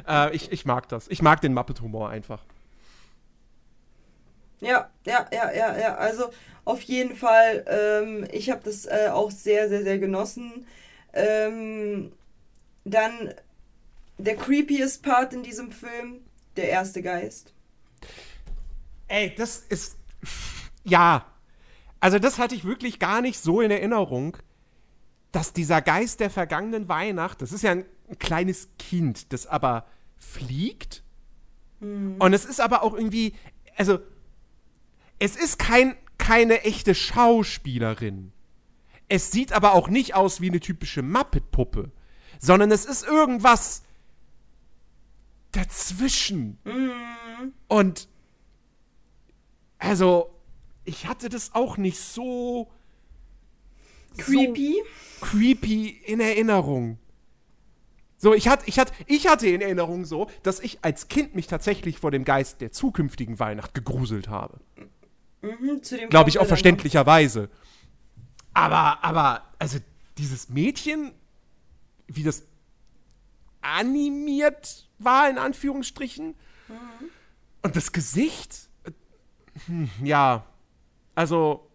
äh, ich, ich mag das. Ich mag den Muppet-Humor einfach. Ja, ja, ja, ja, ja. Also auf jeden Fall, ähm, ich habe das äh, auch sehr, sehr, sehr genossen. Ähm, dann der creepiest Part in diesem Film, der erste Geist. Ey, das ist. Ja. Also, das hatte ich wirklich gar nicht so in Erinnerung, dass dieser Geist der vergangenen Weihnacht, das ist ja ein, ein kleines Kind, das aber fliegt. Und es ist aber auch irgendwie. Also, es ist kein, keine echte Schauspielerin. Es sieht aber auch nicht aus wie eine typische Muppet-Puppe, sondern es ist irgendwas dazwischen. Und also, ich hatte das auch nicht so Creepy. so creepy in Erinnerung. So, ich hatte, ich hatte, ich hatte in Erinnerung so, dass ich als Kind mich tatsächlich vor dem Geist der zukünftigen Weihnacht gegruselt habe. Mhm, zu dem Glaube ich auch verständlicherweise. Aber, aber, also dieses Mädchen, wie das animiert war, in Anführungsstrichen, und das Gesicht, äh, hm, ja, also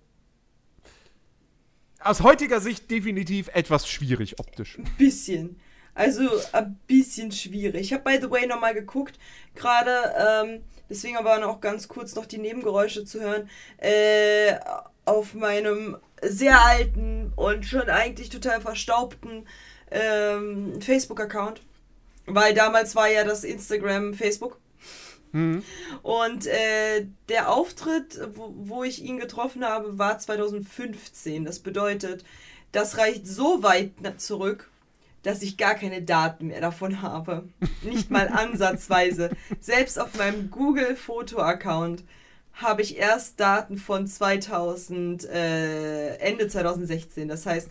aus heutiger Sicht definitiv etwas schwierig optisch. noch. Bisschen. Also ein bisschen schwierig. Ich habe by the way nochmal geguckt, gerade, ähm, deswegen waren auch ganz kurz noch die Nebengeräusche zu hören, äh, auf meinem sehr alten und schon eigentlich total verstaubten ähm, Facebook-Account. Weil damals war ja das Instagram Facebook. Und äh, der Auftritt, wo, wo ich ihn getroffen habe, war 2015. Das bedeutet, das reicht so weit zurück, dass ich gar keine Daten mehr davon habe. Nicht mal ansatzweise. Selbst auf meinem Google-Foto-Account habe ich erst Daten von 2000, äh, Ende 2016. Das heißt,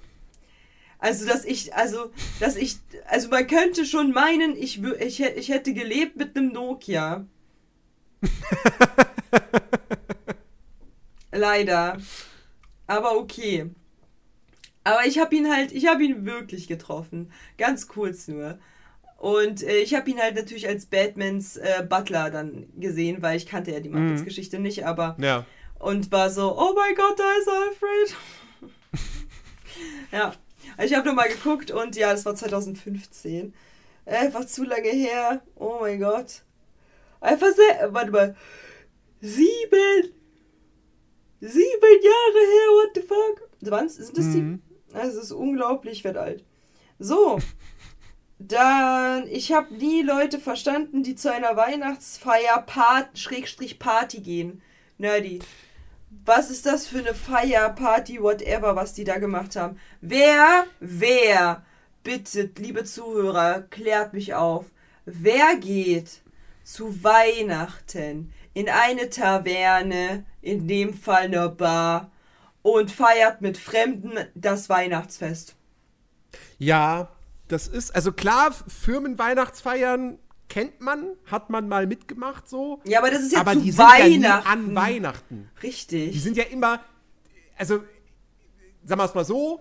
also dass ich, also, dass ich, also man könnte schon meinen, ich, ich, ich hätte gelebt mit einem Nokia. Leider. Aber okay. Aber ich habe ihn halt, ich habe ihn wirklich getroffen. Ganz kurz nur. Und äh, ich habe ihn halt natürlich als Batmans äh, Butler dann gesehen, weil ich kannte ja die Muppets-Geschichte nicht, aber Ja. und war so, oh mein Gott, da ist Alfred. ja, ich habe nochmal geguckt und ja, das war 2015. Einfach zu lange her. Oh mein Gott. Einfach sehr, warte mal. Sieben. Sieben Jahre her, what the fuck? Wann sind das Mhm. die? Also, es ist unglaublich, ich werd alt. So. Dann, ich habe nie Leute verstanden, die zu einer Weihnachtsfeier Part, Schrägstrich Party gehen. Nerdy. Was ist das für eine Feier, Party, whatever, was die da gemacht haben? Wer, wer, bitte, liebe Zuhörer, klärt mich auf. Wer geht zu Weihnachten in eine Taverne, in dem Fall eine Bar, und feiert mit Fremden das Weihnachtsfest? Ja, das ist, also klar, Firmenweihnachtsfeiern kennt man, hat man mal mitgemacht so. Ja, aber das ist ja aber zu die sind ja nie Weihnachten. an Weihnachten. Richtig. Die sind ja immer, also, sagen wir es mal so,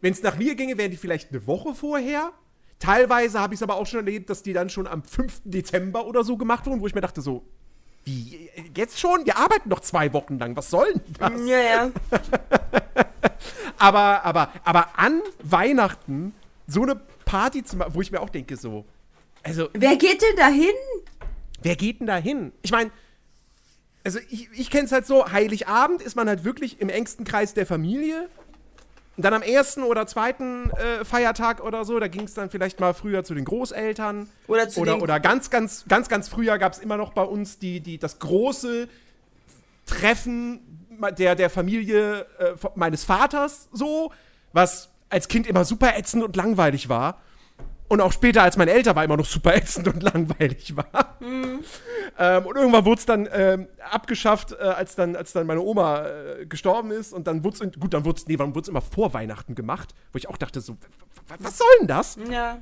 wenn es nach mir ginge, wären die vielleicht eine Woche vorher. Teilweise habe ich es aber auch schon erlebt, dass die dann schon am 5. Dezember oder so gemacht wurden, wo ich mir dachte so, wie, jetzt schon? Wir arbeiten noch zwei Wochen lang, was soll denn das? ja, ja. Aber, aber, aber an Weihnachten so eine Party zu machen, wo ich mir auch denke so, also, Wer geht denn dahin? wer geht denn da hin? Ich meine, also ich, ich kenne es halt so, Heiligabend ist man halt wirklich im engsten Kreis der Familie. Und dann am ersten oder zweiten äh, Feiertag oder so, da ging es dann vielleicht mal früher zu den Großeltern. Oder zu oder, den- oder ganz, ganz, ganz, ganz früher gab es immer noch bei uns die, die, das große Treffen der, der Familie äh, meines Vaters so, was als Kind immer super ätzend und langweilig war. Und auch später, als mein älter war, immer noch super ätzend und langweilig war. Ähm, und irgendwann wurde es dann ähm, abgeschafft, äh, als, dann, als dann meine Oma äh, gestorben ist. Und dann wurde es, gut, dann wurde es, nee, dann wurde es immer vor Weihnachten gemacht, wo ich auch dachte, so, was soll denn das? Ja.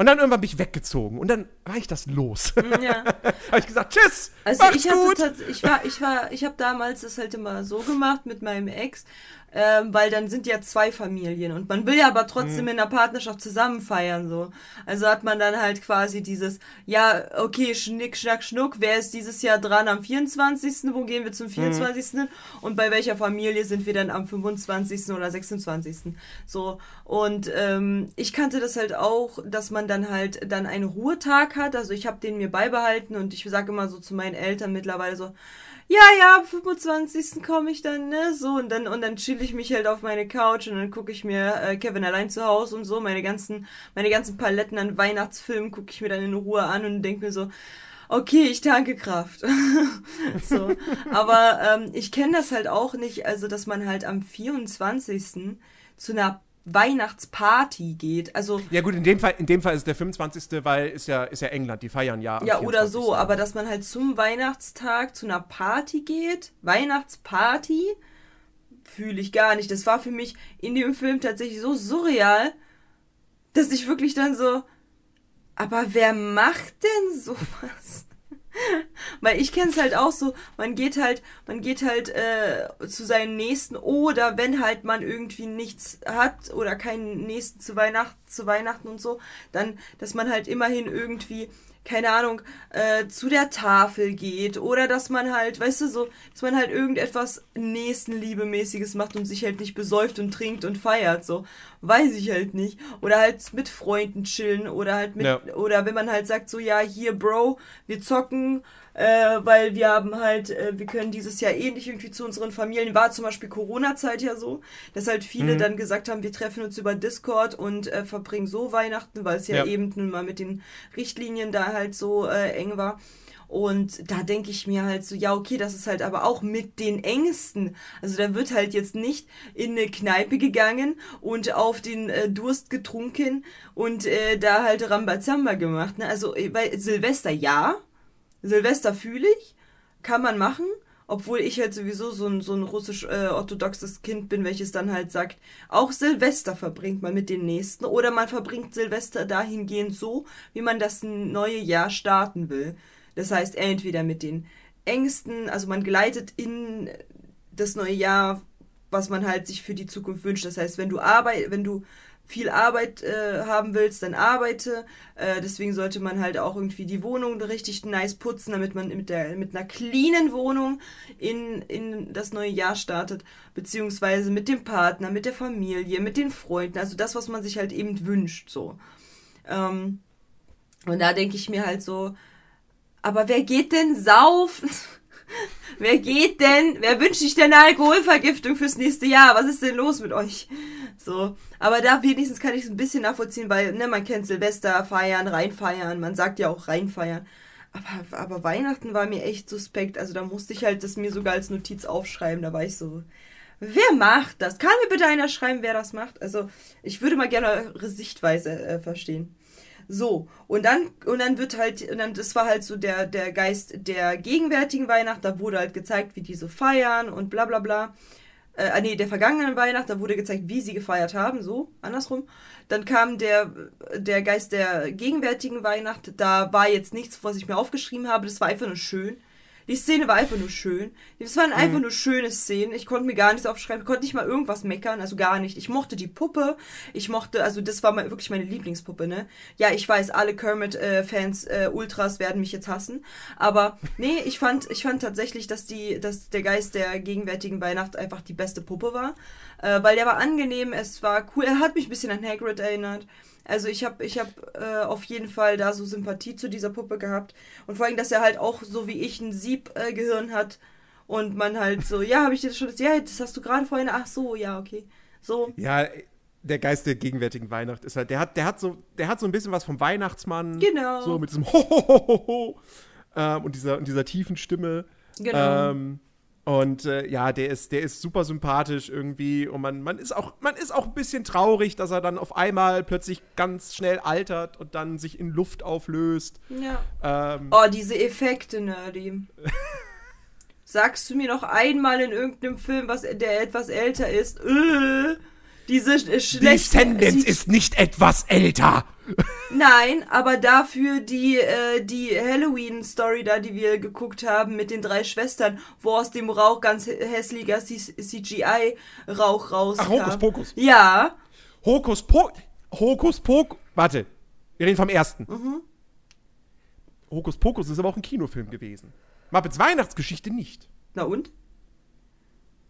Und dann irgendwann bin ich weggezogen und dann war ich das los. Ja. habe ich gesagt, tschüss, Also ich hatte gut. ich war, ich war, ich habe damals das halt immer so gemacht mit meinem Ex, ähm, weil dann sind ja zwei Familien und man will ja aber trotzdem Mhm. in der Partnerschaft zusammen feiern so. Also hat man dann halt quasi dieses, ja okay, Schnick, Schnack, Schnuck, wer ist dieses Jahr dran am 24., wo gehen wir zum 24. hin? und bei welcher Familie sind wir dann am 25. oder 26. So und ähm, ich kannte das halt auch, dass man dann halt dann einen Ruhetag hat. Also ich habe den mir beibehalten und ich sage immer so zu meinen Eltern mittlerweile so, ja, ja, am 25. komme ich dann, ne, so, und dann, und dann chill ich mich halt auf meine Couch und dann gucke ich mir äh, Kevin allein zu Hause und so, meine ganzen, meine ganzen Paletten an Weihnachtsfilmen gucke ich mir dann in Ruhe an und denke mir so, okay, ich tanke Kraft. so, aber ähm, ich kenne das halt auch nicht, also, dass man halt am 24. zu einer Weihnachtsparty geht, also, Ja gut, in dem Fall, in dem Fall ist der 25., weil ist ja, ist ja England, die feiern ja. Ja, oder 24.. so, aber dass man halt zum Weihnachtstag zu einer Party geht, Weihnachtsparty, fühle ich gar nicht. Das war für mich in dem Film tatsächlich so surreal, dass ich wirklich dann so, aber wer macht denn sowas? Weil ich kenne es halt auch so, man geht halt, man geht halt äh, zu seinen Nächsten oder wenn halt man irgendwie nichts hat oder keinen Nächsten zu Weihnachten, zu Weihnachten und so, dann, dass man halt immerhin irgendwie, keine Ahnung, äh, zu der Tafel geht oder dass man halt, weißt du, so, dass man halt irgendetwas Nächstenliebemäßiges macht und sich halt nicht besäuft und trinkt und feiert, so, weiß ich halt nicht. Oder halt mit Freunden chillen oder halt mit, Ja. oder wenn man halt sagt, so, ja, hier, Bro, wir zocken, äh, weil wir haben halt, äh, wir können dieses Jahr eh nicht irgendwie zu unseren Familien, war zum Beispiel Corona-Zeit ja so, dass halt viele dann gesagt haben, wir treffen uns über Discord und äh, verbringen so Weihnachten, weil es ja, Ja. eben nun mal mit den Richtlinien da halt so äh, eng war. Und da denke ich mir halt so, ja, okay, das ist halt aber auch mit den Ängsten. Also da wird halt jetzt nicht in eine Kneipe gegangen und auf den äh, Durst getrunken und äh, da halt Rambazamba gemacht. Ne? Also äh, bei Silvester ja, Silvester fühle ich, kann man machen, obwohl ich halt sowieso so ein, so ein russisch-orthodoxes Kind bin, welches dann halt sagt, auch Silvester verbringt man mit den Nächsten oder man verbringt Silvester dahingehend so, wie man das neue Jahr starten will. Das heißt, entweder mit den Ängsten, also man gleitet in das neue Jahr, was man halt sich für die Zukunft wünscht. Das heißt, wenn du arbeit, wenn du viel Arbeit äh, haben willst, dann arbeite. Äh, deswegen sollte man halt auch irgendwie die Wohnung richtig nice putzen, damit man mit, der, mit einer cleanen Wohnung in, in das neue Jahr startet. Beziehungsweise mit dem Partner, mit der Familie, mit den Freunden. Also das, was man sich halt eben wünscht. So. Ähm, und da denke ich mir halt so, aber wer geht denn saufen? wer geht denn? Wer wünscht sich denn eine Alkoholvergiftung fürs nächste Jahr? Was ist denn los mit euch? So. Aber da wenigstens kann ich es ein bisschen nachvollziehen, weil, ne, man kennt Silvester feiern, reinfeiern, man sagt ja auch reinfeiern. Aber, aber Weihnachten war mir echt suspekt. Also da musste ich halt das mir sogar als Notiz aufschreiben. Da war ich so, wer macht das? Kann mir bitte einer schreiben, wer das macht? Also ich würde mal gerne eure Sichtweise äh, verstehen. So, und dann, und dann wird halt, und dann, das war halt so der, der Geist der gegenwärtigen Weihnacht, da wurde halt gezeigt, wie die so feiern und bla bla bla. Äh, ah, nee, der vergangenen Weihnacht, da wurde gezeigt, wie sie gefeiert haben, so, andersrum. Dann kam der, der Geist der gegenwärtigen Weihnacht, da war jetzt nichts, was ich mir aufgeschrieben habe, das war einfach nur schön. Die Szene war einfach nur schön. Das waren einfach nur schöne Szenen. Ich konnte mir gar nichts aufschreiben. Ich konnte nicht mal irgendwas meckern. Also gar nicht. Ich mochte die Puppe. Ich mochte, also das war mal wirklich meine Lieblingspuppe, ne? Ja, ich weiß, alle Kermit-Fans, äh, Ultras werden mich jetzt hassen. Aber nee, ich fand, ich fand tatsächlich, dass die, dass der Geist der gegenwärtigen Weihnacht einfach die beste Puppe war. Äh, weil der war angenehm, es war cool. Er hat mich ein bisschen an Hagrid erinnert. Also ich habe ich hab, äh, auf jeden Fall da so Sympathie zu dieser Puppe gehabt. Und vor allem, dass er halt auch so wie ich ein Siebgehirn äh, hat. Und man halt so, ja, habe ich dir das schon, ja, das hast du gerade vorhin, ach so, ja, okay. So. Ja, der Geist der gegenwärtigen Weihnacht ist halt, der hat, der hat so, der hat so ein bisschen was vom Weihnachtsmann. Genau. So mit diesem Hohohoho ähm, und dieser und dieser tiefen Stimme. Genau. Ähm, und äh, ja, der ist, der ist super sympathisch irgendwie und man, man ist auch, man ist auch ein bisschen traurig, dass er dann auf einmal plötzlich ganz schnell altert und dann sich in Luft auflöst. Ja. Ähm, Oh, diese Effekte, Nerdy. Sagst du mir noch einmal in irgendeinem Film, was der etwas älter ist? Äh, diese sch- schlechte. Descendants sie- ist nicht etwas älter. Nein, aber dafür die, äh, die Halloween-Story da, die wir geguckt haben mit den drei Schwestern, wo aus dem Rauch ganz hä- hässlicher CGI-Rauch rauskam. Ach, Hokus Pokus. Ja, Hokus Pokus. Hokus Pokus. Warte, wir reden vom ersten. Mhm. Hokus Pokus ist aber auch ein Kinofilm gewesen. Muppets Weihnachtsgeschichte nicht. na und?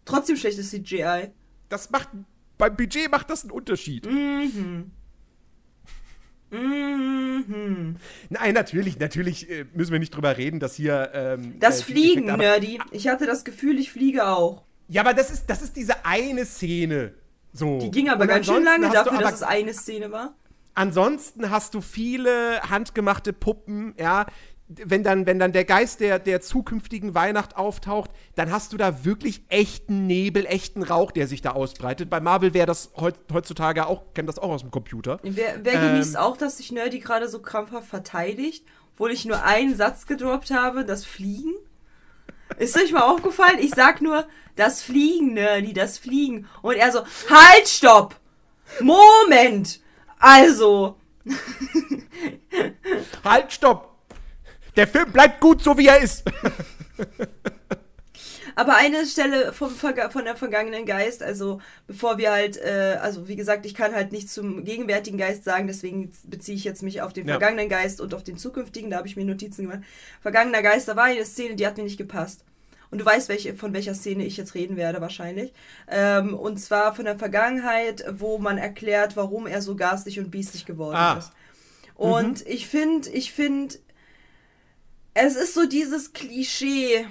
Trotzdem schlechtes CGI. Das macht, beim Budget macht das einen Unterschied. Mhm. Mhm. Nein, natürlich, natürlich äh, müssen wir nicht drüber reden, dass hier. Ähm, Das äh, Fliegen, Effekte- Nerdy. Ich hatte das Gefühl, ich fliege auch. Ja, aber das ist, das ist diese eine Szene. So. Die ging aber Und ganz schön lange dafür, aber- dass es eine Szene war. Ansonsten hast du viele handgemachte Puppen, ja. Wenn dann, wenn dann der Geist der, der zukünftigen Weihnacht auftaucht, dann hast du da wirklich echten Nebel, echten Rauch, der sich da ausbreitet. Bei Marvel wäre das heut, heutzutage auch, kennt das auch aus dem Computer. Wer, wer Ähm. genießt auch, dass sich Nerdy gerade so krampfhaft verteidigt, obwohl ich nur einen Satz gedroppt habe, das Fliegen? Ist euch mal aufgefallen? Ich sag nur, das Fliegen, Nerdy, das Fliegen. Und er so, halt, stopp! Moment! Also, Halt, stopp! Der Film bleibt gut so, wie er ist. aber eine Stelle vom, von der vergangenen Geist, also bevor wir halt, äh, also wie gesagt, ich kann halt nichts zum gegenwärtigen Geist sagen, deswegen beziehe ich jetzt mich auf den Ja. vergangenen Geist und auf den zukünftigen, da habe ich mir Notizen gemacht. Vergangener Geist, da war eine Szene, die hat mir nicht gepasst. Und du weißt, welche, von welcher Szene ich jetzt reden werde, wahrscheinlich. Ähm, und zwar von der Vergangenheit, wo man erklärt, warum er so garstig und biestig geworden Ah. ist. Und ich finde, ich finde, es ist so dieses Klischee.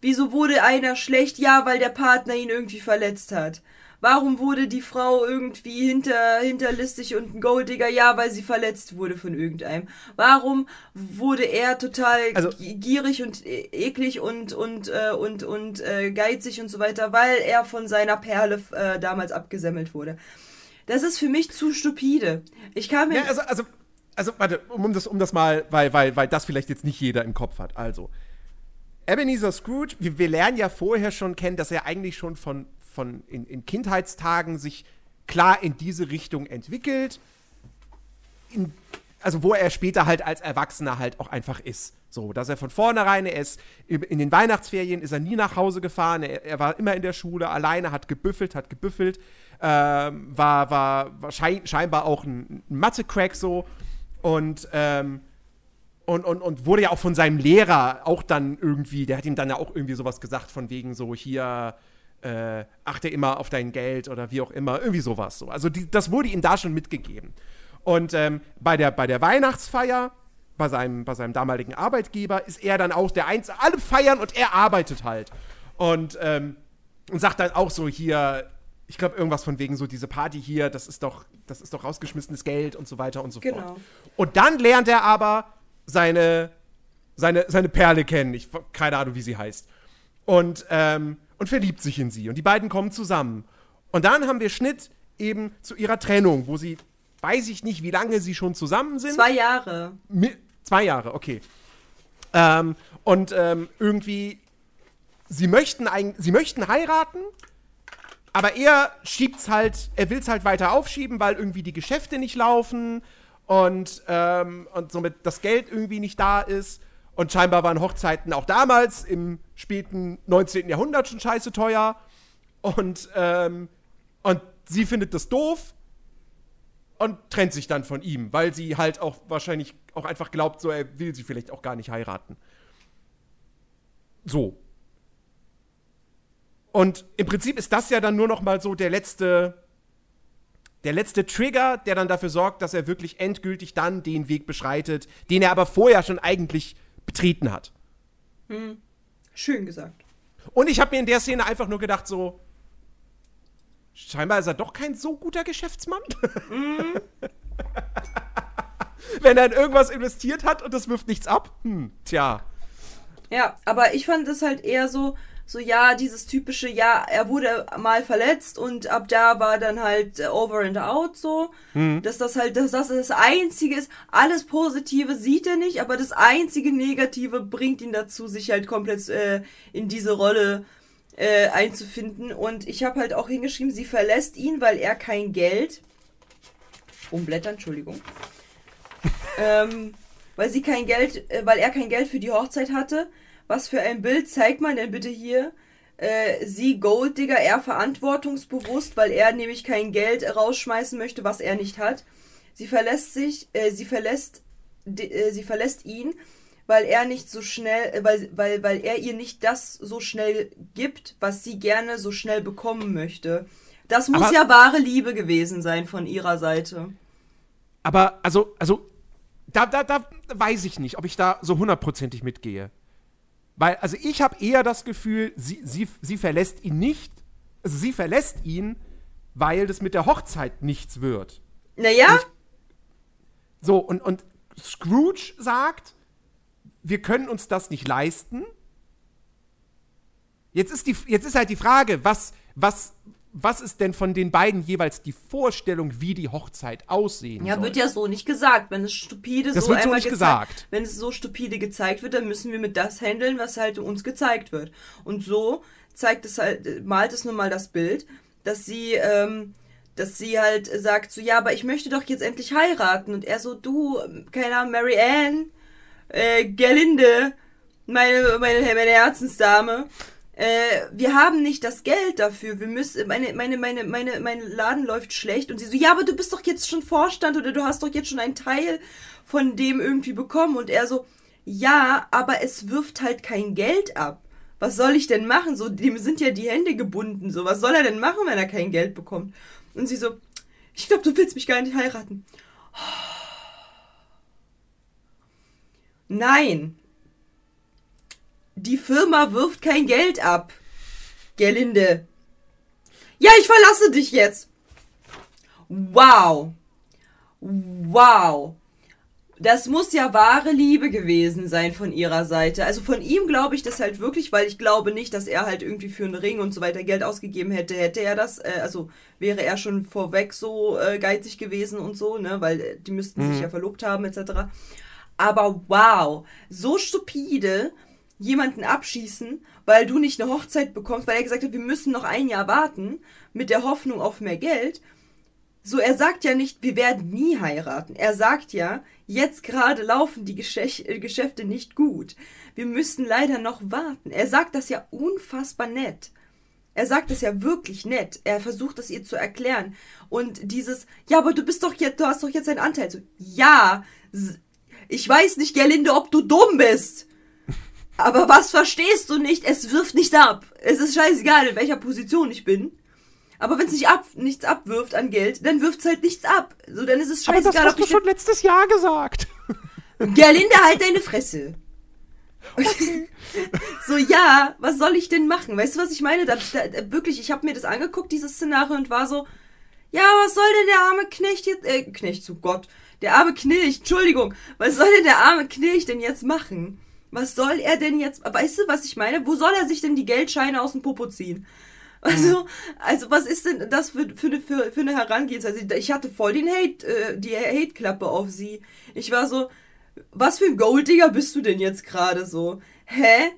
Wieso wurde einer schlecht? Ja, weil der Partner ihn irgendwie verletzt hat. Warum wurde die Frau irgendwie hinter, hinterlistig und ein Golddigger? Ja, weil sie verletzt wurde von irgendeinem. Warum wurde er total Also- gi- gierig und e- eklig und, und, äh, und, und äh, geizig und so weiter? Weil er von seiner Perle äh, damals abgesemmelt wurde. Das ist für mich zu stupide. Ich kann mir. Ja, also, also, also, warte, um das, um das mal, weil, weil, weil das vielleicht jetzt nicht jeder im Kopf hat. Also, Ebenezer Scrooge, wir, wir lernen ja vorher schon kennen, dass er eigentlich schon von, von in, in Kindheitstagen sich klar in diese Richtung entwickelt. In, also wo er später halt als Erwachsener halt auch einfach ist. So, dass er von vornherein, er ist in den Weihnachtsferien ist er nie nach Hause gefahren, er, er war immer in der Schule alleine, hat gebüffelt, hat gebüffelt, ähm, war, war, war schein, scheinbar auch ein, ein Mathe-Crack so und, ähm, und, und, und wurde ja auch von seinem Lehrer auch dann irgendwie, der hat ihm dann ja auch irgendwie sowas gesagt von wegen so hier, äh, achte immer auf dein Geld oder wie auch immer, irgendwie sowas so. Also die, das wurde ihm da schon mitgegeben. Und ähm, bei, der, bei der Weihnachtsfeier, bei seinem, bei seinem damaligen Arbeitgeber, ist er dann auch der Einzige, alle feiern und er arbeitet halt. Und, ähm, und sagt dann auch so hier, ich glaube irgendwas von wegen so diese Party hier, das ist doch, das ist doch rausgeschmissenes Geld und so weiter und so Genau. fort. Und dann lernt er aber seine, seine, seine Perle kennen. Ich keine Ahnung, wie sie heißt. Und, ähm, und verliebt sich in sie. Und die beiden kommen zusammen. Und dann haben wir Schnitt eben zu ihrer Trennung, wo sie, weiß ich nicht, wie lange sie schon zusammen sind. Zwei Jahre. Mi zwei Jahre, okay. Ähm, und ähm, irgendwie, sie möchten, ein, sie möchten heiraten, aber er schiebt's halt, er will's halt weiter aufschieben, weil irgendwie die Geschäfte nicht laufen und, ähm, und somit das Geld irgendwie nicht da ist. Und scheinbar waren Hochzeiten auch damals im späten 19. Jahrhundert schon scheiße teuer. Und, ähm, und sie findet das doof und trennt sich dann von ihm, weil sie halt auch wahrscheinlich auch einfach glaubt, so er will sie vielleicht auch gar nicht heiraten. So. Und im Prinzip ist das ja dann nur noch mal so der letzte der letzte Trigger, der dann dafür sorgt, dass er wirklich endgültig dann den Weg beschreitet, den er aber vorher schon eigentlich betreten hat. Schön gesagt. Und ich habe mir in der Szene einfach nur gedacht so scheinbar ist er doch kein so guter Geschäftsmann. Wenn er in irgendwas investiert hat und das wirft nichts ab. Hm, tja. Ja, aber ich fand es halt eher so, so ja, dieses typische, ja, er wurde mal verletzt und ab da war dann halt äh, over and out so. Dass das halt, dass das das Einzige ist. Alles Positive sieht er nicht, aber das einzige Negative bringt ihn dazu, sich halt komplett äh, in diese Rolle äh, einzufinden. Und ich habe halt auch hingeschrieben, sie verlässt ihn, weil er kein Geld. Umblättern, Entschuldigung. ähm, weil sie kein Geld, äh, weil er kein Geld für die Hochzeit hatte. Was für ein Bild zeigt man denn bitte hier? Äh, sie Golddigger, er verantwortungsbewusst, weil er nämlich kein Geld rausschmeißen möchte, was er nicht hat. Sie verlässt sich, äh, sie verlässt, äh, sie verlässt ihn, weil er nicht so schnell, äh, weil, weil, weil er ihr nicht das so schnell gibt, was sie gerne so schnell bekommen möchte. Das muss Aber- ja wahre Liebe gewesen sein von ihrer Seite. Aber also, also, da, da, da weiß ich nicht, ob ich da so hundertprozentig mitgehe. Weil, also ich habe eher das Gefühl, sie, sie, sie verlässt ihn nicht, also sie verlässt ihn, weil das mit der Hochzeit nichts wird. Naja, So, und, und Scrooge sagt, wir können uns das nicht leisten. Jetzt ist, die, jetzt ist halt die Frage, was, was, was ist denn von den beiden jeweils die Vorstellung, wie die Hochzeit aussehen Ja, soll? wird ja so nicht gesagt. Wenn es stupide Das so wird so einmal nicht gesagt. Wenn es so stupide gezeigt wird, dann müssen wir mit das handeln, was halt uns gezeigt wird. Und so zeigt es halt, malt es nun mal das Bild, dass sie, ähm, dass sie halt sagt so, ja, aber ich möchte doch jetzt endlich heiraten. Und er so, du, keine Ahnung, Mary Ann, äh, Gerlinde, meine, meine, meine Herzensdame, äh, wir haben nicht das Geld dafür. Wir müssen, meine, meine, meine, meine, mein Laden läuft schlecht. Und sie so, ja, aber du bist doch jetzt schon Vorstand oder du hast doch jetzt schon einen Teil von dem irgendwie bekommen. Und er so, ja, aber es wirft halt kein Geld ab. Was soll ich denn machen? So, dem sind ja die Hände gebunden. So, was soll er denn machen, wenn er kein Geld bekommt? Und sie so, ich glaube, du willst mich gar nicht heiraten. Nein, die Firma wirft kein Geld ab. Gerlinde. Ja, ich verlasse dich jetzt. Wow. Wow. Das muss ja wahre Liebe gewesen sein von ihrer Seite. Also von ihm glaube ich das halt wirklich, weil ich glaube nicht, dass er halt irgendwie für einen Ring und so weiter Geld ausgegeben hätte. Hätte er das, äh, also wäre er schon vorweg so äh, geizig gewesen und so, ne, weil äh, die müssten sich ja verlobt haben etc. Aber wow, so stupide jemanden abschießen, weil du nicht eine Hochzeit bekommst, weil er gesagt hat, wir müssen noch ein Jahr warten mit der Hoffnung auf mehr Geld. So, er sagt ja nicht, wir werden nie heiraten. Er sagt ja, jetzt gerade laufen die Geschäch äh, Geschäfte nicht gut. Wir müssen leider noch warten. Er sagt das ja unfassbar nett. Er sagt es ja wirklich nett. Er versucht es ihr zu erklären. Und dieses, ja, aber du bist doch jetzt, du hast doch jetzt einen Anteil. So, ja, ich weiß nicht, Gerlinde, ob du dumm bist. Aber was verstehst du nicht? Es wirft nicht ab. Es ist scheißegal, in welcher Position ich bin. Aber wenn es nicht ab, nichts abwirft an Geld, dann wirft es halt nichts ab. So, dann ist es Aber das scheißegal, hast du schon letztes Jahr gesagt. Gerlinde, halt deine Fresse. so, ja, was soll ich denn machen? Weißt du, was ich meine? Da, da, da, wirklich, ich habe mir das angeguckt, dieses Szenario, und war so, ja, was soll denn der arme Knecht jetzt, äh, Knecht, zu Gott, der arme Knilch, Entschuldigung, was soll denn der arme Knilch denn jetzt machen? Was soll er denn jetzt, weißt du, was ich meine? Wo soll er sich denn die Geldscheine aus dem Popo ziehen? Also, also was ist denn das für, für, eine, für, für eine Herangehensweise? Ich hatte voll den Hate, äh, die Hate-Klappe auf sie. Ich war so, was für ein Golddigger bist du denn jetzt gerade so? Hä?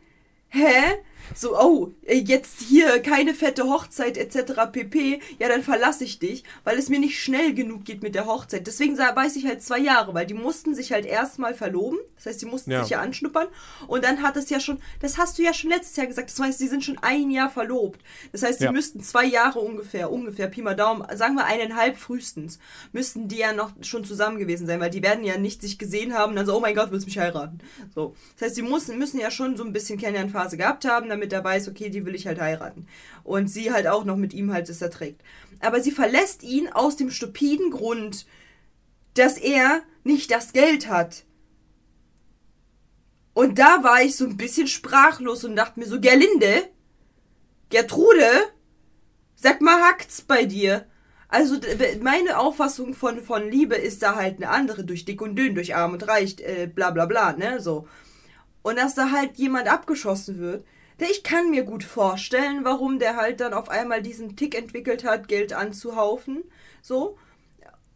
Hä? So, oh, jetzt hier keine fette Hochzeit etc. pp. Ja, dann verlasse ich dich, weil es mir nicht schnell genug geht mit der Hochzeit. Deswegen weiß ich halt zwei Jahre, weil die mussten sich halt erstmal verloben. Das heißt, die mussten Ja. sich ja anschnuppern. Und dann hat es ja schon, das hast du ja schon letztes Jahr gesagt, das heißt, die sind schon ein Jahr verlobt. Das heißt, die Ja. müssten zwei Jahre ungefähr, ungefähr, Pi mal Daumen, sagen wir eineinhalb frühestens, müssten die ja noch schon zusammen gewesen sein, weil die werden ja nicht sich gesehen haben und dann so, oh mein Gott, willst du mich heiraten? So. Das heißt, die müssen, müssen ja schon so ein bisschen Kennenlernphase gehabt haben, damit er weiß, okay, die will ich halt heiraten. Und sie halt auch noch mit ihm halt es erträgt. Aber sie verlässt ihn aus dem stupiden Grund, dass er nicht das Geld hat. Und da war ich so ein bisschen sprachlos und dachte mir so, Gerlinde, Gertrude, sag mal, hackt's bei dir? Also meine Auffassung von, von Liebe ist da halt eine andere, durch dick und dünn, durch arm und reich, äh, bla bla bla, ne, so. Und dass da halt jemand abgeschossen wird, ich kann mir gut vorstellen, warum der halt dann auf einmal diesen Tick entwickelt hat, Geld anzuhaufen, so.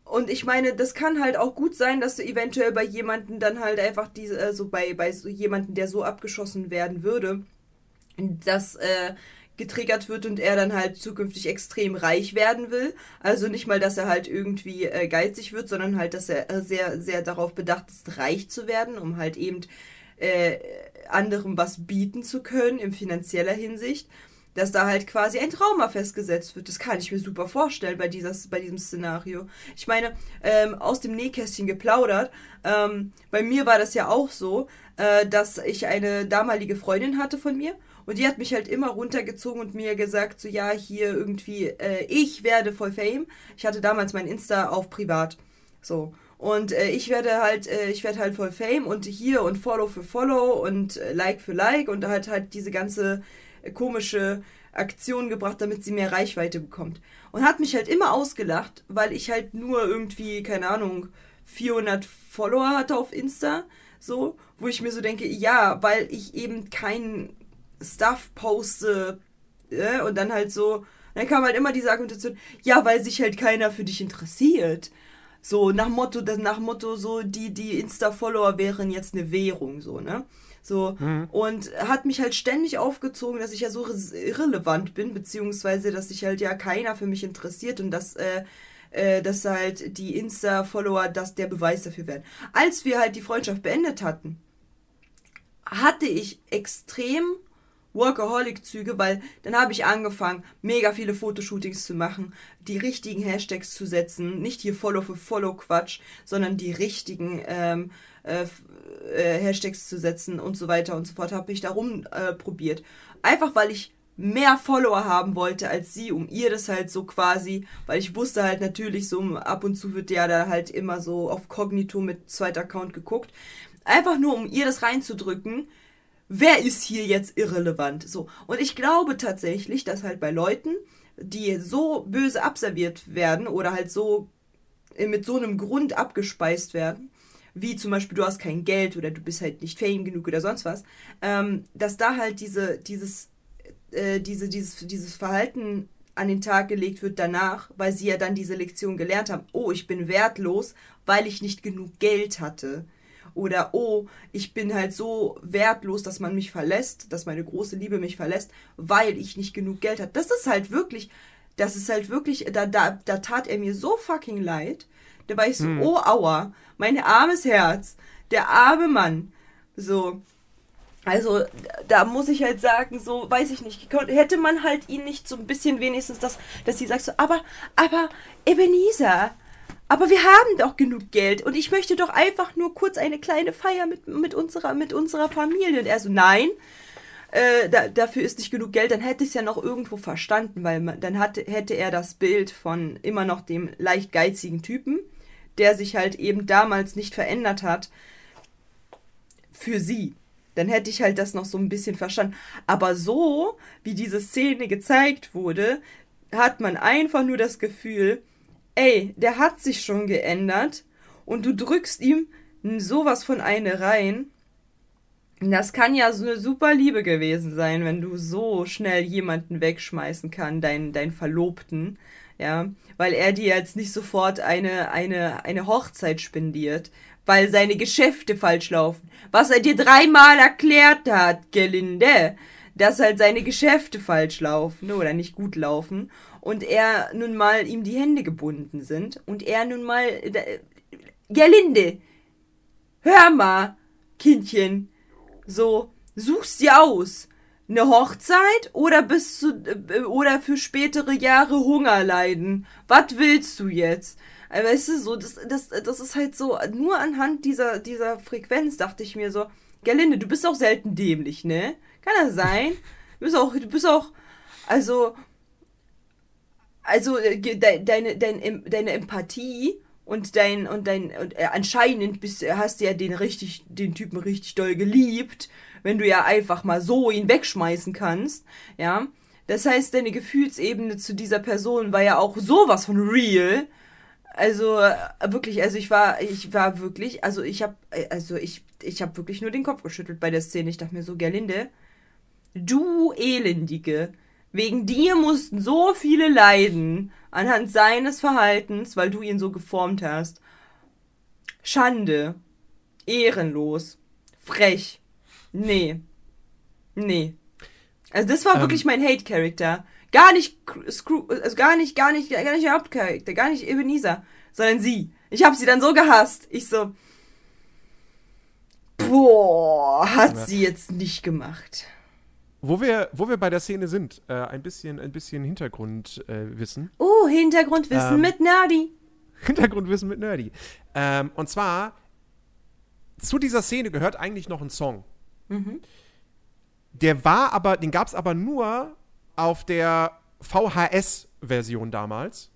Und ich meine, das kann halt auch gut sein, dass du eventuell bei jemanden dann halt einfach diese, äh, so bei, bei so jemanden, der so abgeschossen werden würde, dass äh, getriggert wird und er dann halt zukünftig extrem reich werden will. Also nicht mal, dass er halt irgendwie äh, geizig wird, sondern halt, dass er äh, sehr, sehr darauf bedacht ist, reich zu werden, um halt eben äh, anderem was bieten zu können in finanzieller Hinsicht. Dass da halt quasi ein Trauma festgesetzt wird. Das kann ich mir super vorstellen bei, dieses, bei diesem Szenario. Ich meine, ähm, aus dem Nähkästchen geplaudert. Ähm, bei mir war das ja auch so, äh, dass ich eine damalige Freundin hatte von mir. Und die hat mich halt immer runtergezogen und mir gesagt, so ja, hier irgendwie, äh, ich werde voll Fame. Ich hatte damals mein Insta auf privat. So. Und äh, ich werde halt, äh, ich werde halt voll Fame und hier und Follow für Follow und äh, Like für Like und halt halt diese ganze äh, komische Aktion gebracht, damit sie mehr Reichweite bekommt. Und hat mich halt immer ausgelacht, weil ich halt nur irgendwie, keine Ahnung, 400 Follower hatte auf Insta. So, wo ich mir so denke, ja, weil ich eben keinen Stuff poste äh, und dann halt so, dann kam halt immer diese Argumentation, ja, weil sich halt keiner für dich interessiert. So, nach Motto, das nach Motto, so, die, die Insta-Follower wären jetzt eine Währung, so, ne? So, und hat mich halt ständig aufgezogen, dass ich ja so irrelevant bin, beziehungsweise, dass sich halt ja keiner für mich interessiert und dass, äh, äh, dass halt die Insta-Follower das der Beweis dafür werden. Als wir halt die Freundschaft beendet hatten, hatte ich extrem Workaholic-Züge, weil dann habe ich angefangen, mega viele Fotoshootings zu machen, die richtigen Hashtags zu setzen, nicht hier Follow für Follow-Quatsch, sondern die richtigen ähm, äh, äh, Hashtags zu setzen und so weiter und so fort, habe ich darum äh, probiert. Einfach weil ich mehr Follower haben wollte als sie, um ihr das halt so quasi, weil ich wusste halt natürlich so, ab und zu wird ja da halt immer so auf Kognito mit zweiter Account geguckt. Einfach nur, um ihr das reinzudrücken, wer ist hier jetzt irrelevant? So. Und ich glaube tatsächlich, dass halt bei Leuten, die so böse abserviert werden oder halt so äh, mit so einem Grund abgespeist werden, wie zum Beispiel du hast kein Geld oder du bist halt nicht fame genug oder sonst was, ähm, dass da halt diese, dieses, äh, diese, dieses, dieses Verhalten an den Tag gelegt wird danach, weil sie ja dann diese Lektion gelernt haben, oh, ich bin wertlos, weil ich nicht genug Geld hatte. Oder, oh, ich bin halt so wertlos, dass man mich verlässt, dass meine große Liebe mich verlässt, weil ich nicht genug Geld hatte. Das ist halt wirklich das ist halt wirklich, da, da, da tat er mir so fucking leid. Da war ich so, oh aua, mein armes Herz, der arme Mann. So. Also, da muss ich halt sagen, so, weiß ich nicht, hätte man halt ihn nicht so ein bisschen wenigstens das, dass sie sagt so, aber, aber, Ebenezer, aber wir haben doch genug Geld und ich möchte doch einfach nur kurz eine kleine Feier mit, mit, unserer, mit unserer Familie. Und er so, nein, äh, da, dafür ist nicht genug Geld, dann hätte ich es ja noch irgendwo verstanden, weil man, dann hatte, hätte er das Bild von immer noch dem leicht geizigen Typen, der sich halt eben damals nicht verändert hat, für sie. Dann hätte ich halt das noch so ein bisschen verstanden. Aber so, wie diese Szene gezeigt wurde, hat man einfach nur das Gefühl, ey, der hat sich schon geändert und du drückst ihm sowas von eine rein. Das kann ja so eine super Liebe gewesen sein, wenn du so schnell jemanden wegschmeißen kann, deinen, deinen Verlobten, ja, weil er dir jetzt nicht sofort eine, eine, eine Hochzeit spendiert, weil seine Geschäfte falsch laufen. Was er dir dreimal erklärt hat, Gelinde, dass halt seine Geschäfte falsch laufen oder nicht gut laufen und er nun mal ihm die Hände gebunden sind und er nun mal, äh, Gerlinde, hör mal, Kindchen, so, suchst dir aus. Eine Hochzeit oder bist du, äh, oder für spätere Jahre Hunger leiden? Was willst du jetzt? Äh, Weißt du, so, das, das, das ist halt so, nur anhand dieser, dieser Frequenz dachte ich mir so, Gerlinde, du bist auch selten dämlich, ne? Kann das sein? Du bist auch, du bist auch, also, also äh, de, deine, dein, deine Empathie und dein und dein und äh, anscheinend bist, hast du ja den richtig den Typen richtig doll geliebt, wenn du ja einfach mal so ihn wegschmeißen kannst, ja? Das heißt, deine Gefühlsebene zu dieser Person war ja auch sowas von real. Also äh, wirklich, also ich war ich war wirklich, also ich habe also ich ich habe wirklich nur den Kopf geschüttelt bei der Szene. Ich dachte mir so, Gerlinde, Du Elendige, wegen dir mussten so viele leiden anhand seines Verhaltens, weil du ihn so geformt hast. Schande. Ehrenlos. Frech. Nee. Nee. Also das war Ähm. wirklich mein Hate-Charakter. Gar nicht Cr- Screw, also gar nicht, gar nicht, gar nicht der Hauptcharakter, gar nicht Ebenezer, sondern sie. Ich habe sie dann so gehasst. Ich so, boah, hat Ja. sie jetzt nicht gemacht. Wo wir, wo wir bei der Szene sind, äh, ein bisschen, ein bisschen Hintergrundwissen. Äh. Oh, Hintergrundwissen Ähm. mit Nerdy. Hintergrundwissen mit Nerdy. Ähm, und zwar, zu dieser Szene gehört eigentlich noch ein Song. Der war aber, den gab es aber nur auf der VHS-Version damals.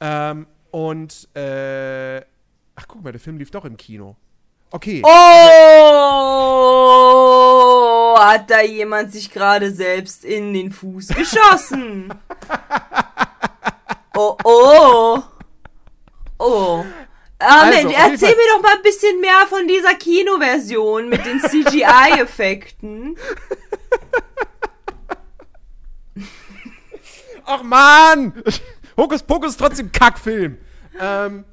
Ähm, und, äh, ach guck mal, der Film lief doch im Kino. Okay. Oh, hat da jemand sich gerade selbst in den Fuß geschossen? Oh, oh. Oh. Ah, Also, erzähl mir doch mal ein bisschen mehr von dieser Kinoversion mit den CGI-Effekten. Ach man! Hokus Pokus ist trotzdem Kackfilm. Ähm,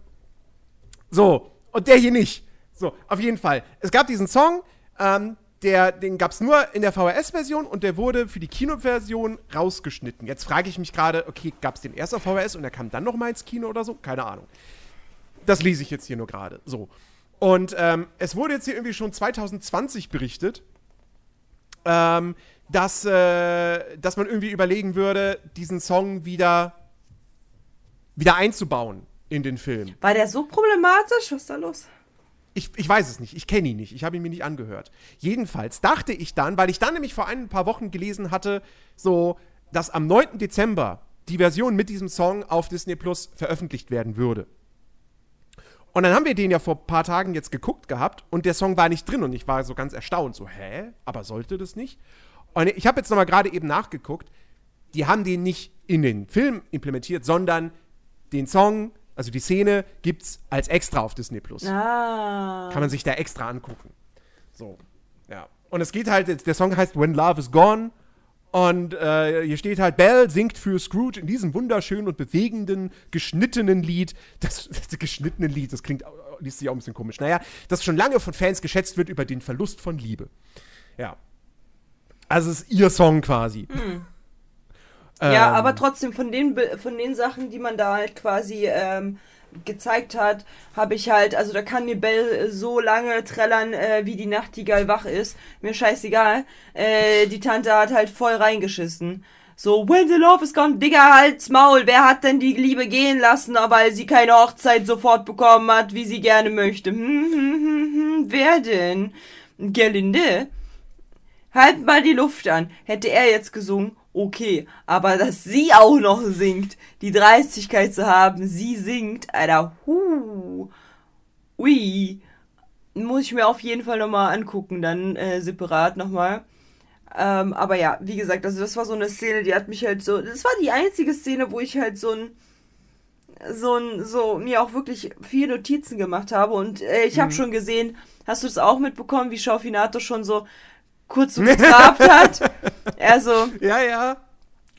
so, und der hier nicht. So, auf jeden Fall. Es gab diesen Song, ähm, der, den gab es nur in der VHS-Version und der wurde für die Kinoversion rausgeschnitten. Jetzt frage ich mich gerade, okay, gab es den erst auf VHS und er kam dann noch mal ins Kino oder so? Keine Ahnung. Das lese ich jetzt hier nur gerade. So. Und ähm, es wurde jetzt hier irgendwie schon 2020 berichtet, ähm, dass, äh, dass man irgendwie überlegen würde, diesen Song wieder, wieder einzubauen in den Film. War der so problematisch? Was ist da los? Ich, ich weiß es nicht, ich kenne ihn nicht, ich habe ihn mir nicht angehört. Jedenfalls dachte ich dann, weil ich dann nämlich vor ein paar Wochen gelesen hatte, so, dass am 9. Dezember die Version mit diesem Song auf Disney Plus veröffentlicht werden würde. Und dann haben wir den ja vor ein paar Tagen jetzt geguckt gehabt und der Song war nicht drin und ich war so ganz erstaunt, so, hä? Aber sollte das nicht? Und ich habe jetzt nochmal gerade eben nachgeguckt, die haben den nicht in den Film implementiert, sondern den Song, also die Szene, gibt's als extra auf Disney Plus. Ah. Kann man sich da extra angucken. So, ja. Und es geht halt, der Song heißt When Love is Gone. Und äh, hier steht halt, Belle singt für Scrooge in diesem wunderschönen und bewegenden, geschnittenen Lied. Das, das geschnittene Lied, das klingt, liest sich auch ein bisschen komisch. Naja, das schon lange von Fans geschätzt wird über den Verlust von Liebe. Ja. Also es ist ihr Song quasi. Ja, Ähm, aber trotzdem von den von den Sachen, die man da halt quasi ähm, gezeigt hat, habe ich halt, also da kann die Bell so lange trällern, äh, wie die Nachtigall wach ist. Mir scheißegal. Äh, die Tante hat halt voll reingeschissen. So, when the love is gone, Digga, halt's Maul. Wer hat denn die Liebe gehen lassen, weil sie keine Hochzeit sofort bekommen hat, wie sie gerne möchte? Hm, hm, hm, hm, wer denn? Gerlinde? Halt mal die Luft an. Hätte er jetzt gesungen, okay. Aber dass sie auch noch singt, die Dreistigkeit zu haben, sie singt, Alter, hu. Ui. Muss ich mir auf jeden Fall nochmal angucken, dann äh, separat nochmal. Ähm, aber ja, wie gesagt, also das war so eine Szene, die hat mich halt so. Das war die einzige Szene, wo ich halt so ein. So ein, so mir auch wirklich viele Notizen gemacht habe und äh, ich habe schon gesehen, hast du das auch mitbekommen, wie Schaufinato schon so kurz so getrabt hat? Also, Ja, ja.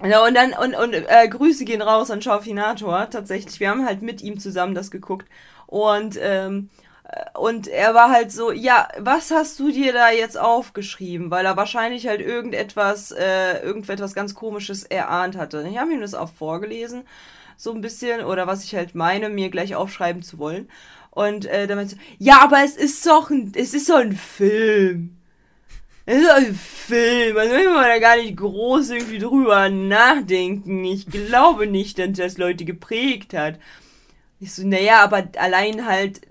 ja, und dann, und, und äh, Grüße gehen raus an Schaufinator, tatsächlich. Wir haben halt mit ihm zusammen das geguckt. Und, ähm, äh, und er war halt so, ja, was hast du dir da jetzt aufgeschrieben? Weil er wahrscheinlich halt irgendetwas, äh, irgendetwas ganz komisches erahnt hatte. Ich habe ihm das auch vorgelesen, so ein bisschen, oder was ich halt meine, mir gleich aufschreiben zu wollen. Und äh, dann meinte ja, aber es ist doch ein, es ist doch ein Film. Es ist ein Film, also will man da gar nicht groß irgendwie drüber nachdenken. Ich glaube nicht, dass das Leute geprägt hat. Ich so, naja, aber allein halt,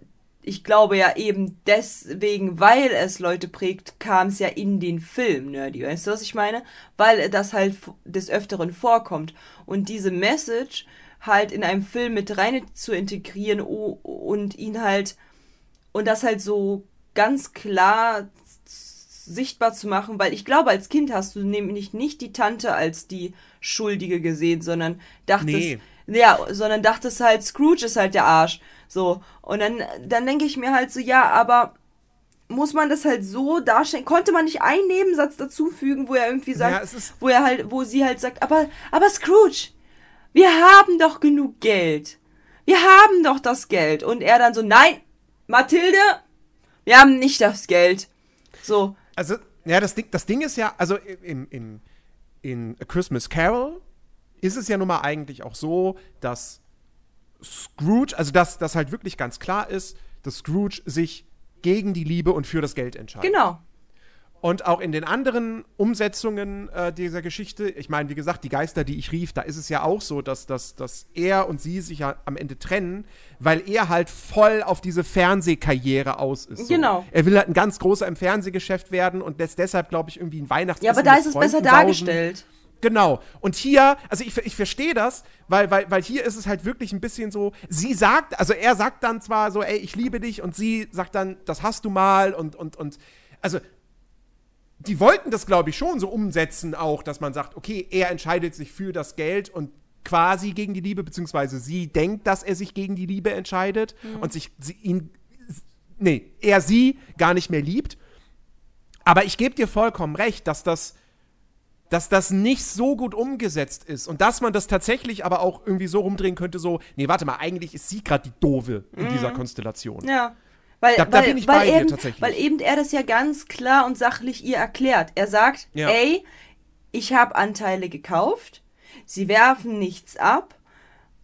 ich glaube ja eben deswegen, weil es Leute prägt, kam es ja in den Film, Nerdy. Weißt du, was ich meine? Weil das halt des Öfteren vorkommt. Und diese Message halt in einem Film mit rein zu integrieren und ihn halt, und das halt so ganz klar sichtbar zu machen, weil ich glaube, als Kind hast du nämlich nicht die Tante als die Schuldige gesehen, sondern dachtest, Nee. ja, sondern dachtest halt, Scrooge ist halt der Arsch. So. Und dann, dann denke ich mir halt so, ja, aber muss man das halt so darstellen? Konnte man nicht einen Nebensatz dazufügen, wo er irgendwie sagt, Ja, wo er halt, wo sie halt sagt, aber, aber Scrooge, wir haben doch genug Geld. Wir haben doch das Geld. Und er dann so, nein, Mathilde, wir haben nicht das Geld. So, Also, ja, das Ding, das Ding ist ja, also in, in, in A Christmas Carol ist es ja nun mal eigentlich auch so, dass Scrooge, also dass das halt wirklich ganz klar ist, dass Scrooge sich gegen die Liebe und für das Geld entscheidet. genau. Und auch in den anderen Umsetzungen äh, dieser Geschichte, ich meine, wie gesagt, die Geister, die ich rief, da ist es ja auch so, dass, dass, dass er und sie sich ja am Ende trennen, weil er halt voll auf diese Fernsehkarriere aus ist. So. Genau. Er will halt ein ganz großer im Fernsehgeschäft werden und lässt deshalb, glaube ich, irgendwie ein Weihnachtsessen Ja, aber da ist es besser Freunden sausen. dargestellt. Genau. Und hier, also ich, ich verstehe das, weil, weil, weil hier ist es halt wirklich ein bisschen so, sie sagt, also er sagt dann zwar so, ey, ich liebe dich, und sie sagt dann, das hast du mal, und, und, und, also, die wollten das, glaube ich, schon so umsetzen auch, dass man sagt, okay, er entscheidet sich für das Geld und quasi gegen die Liebe, beziehungsweise sie denkt, dass er sich gegen die Liebe entscheidet und sich sie, ihn, nee, er sie gar nicht mehr liebt. Aber ich gebe dir vollkommen recht, dass das dass das nicht so gut umgesetzt ist und dass man das tatsächlich aber auch irgendwie so rumdrehen könnte, so, nee, warte mal, eigentlich ist sie gerade die Doofe in dieser Konstellation. Ja. Weil, Da- da weil, bin ich bei dir eben, tatsächlich. weil eben er das ja ganz klar und sachlich ihr erklärt. Er sagt, Ja. ey, ich habe Anteile gekauft, sie werfen nichts ab,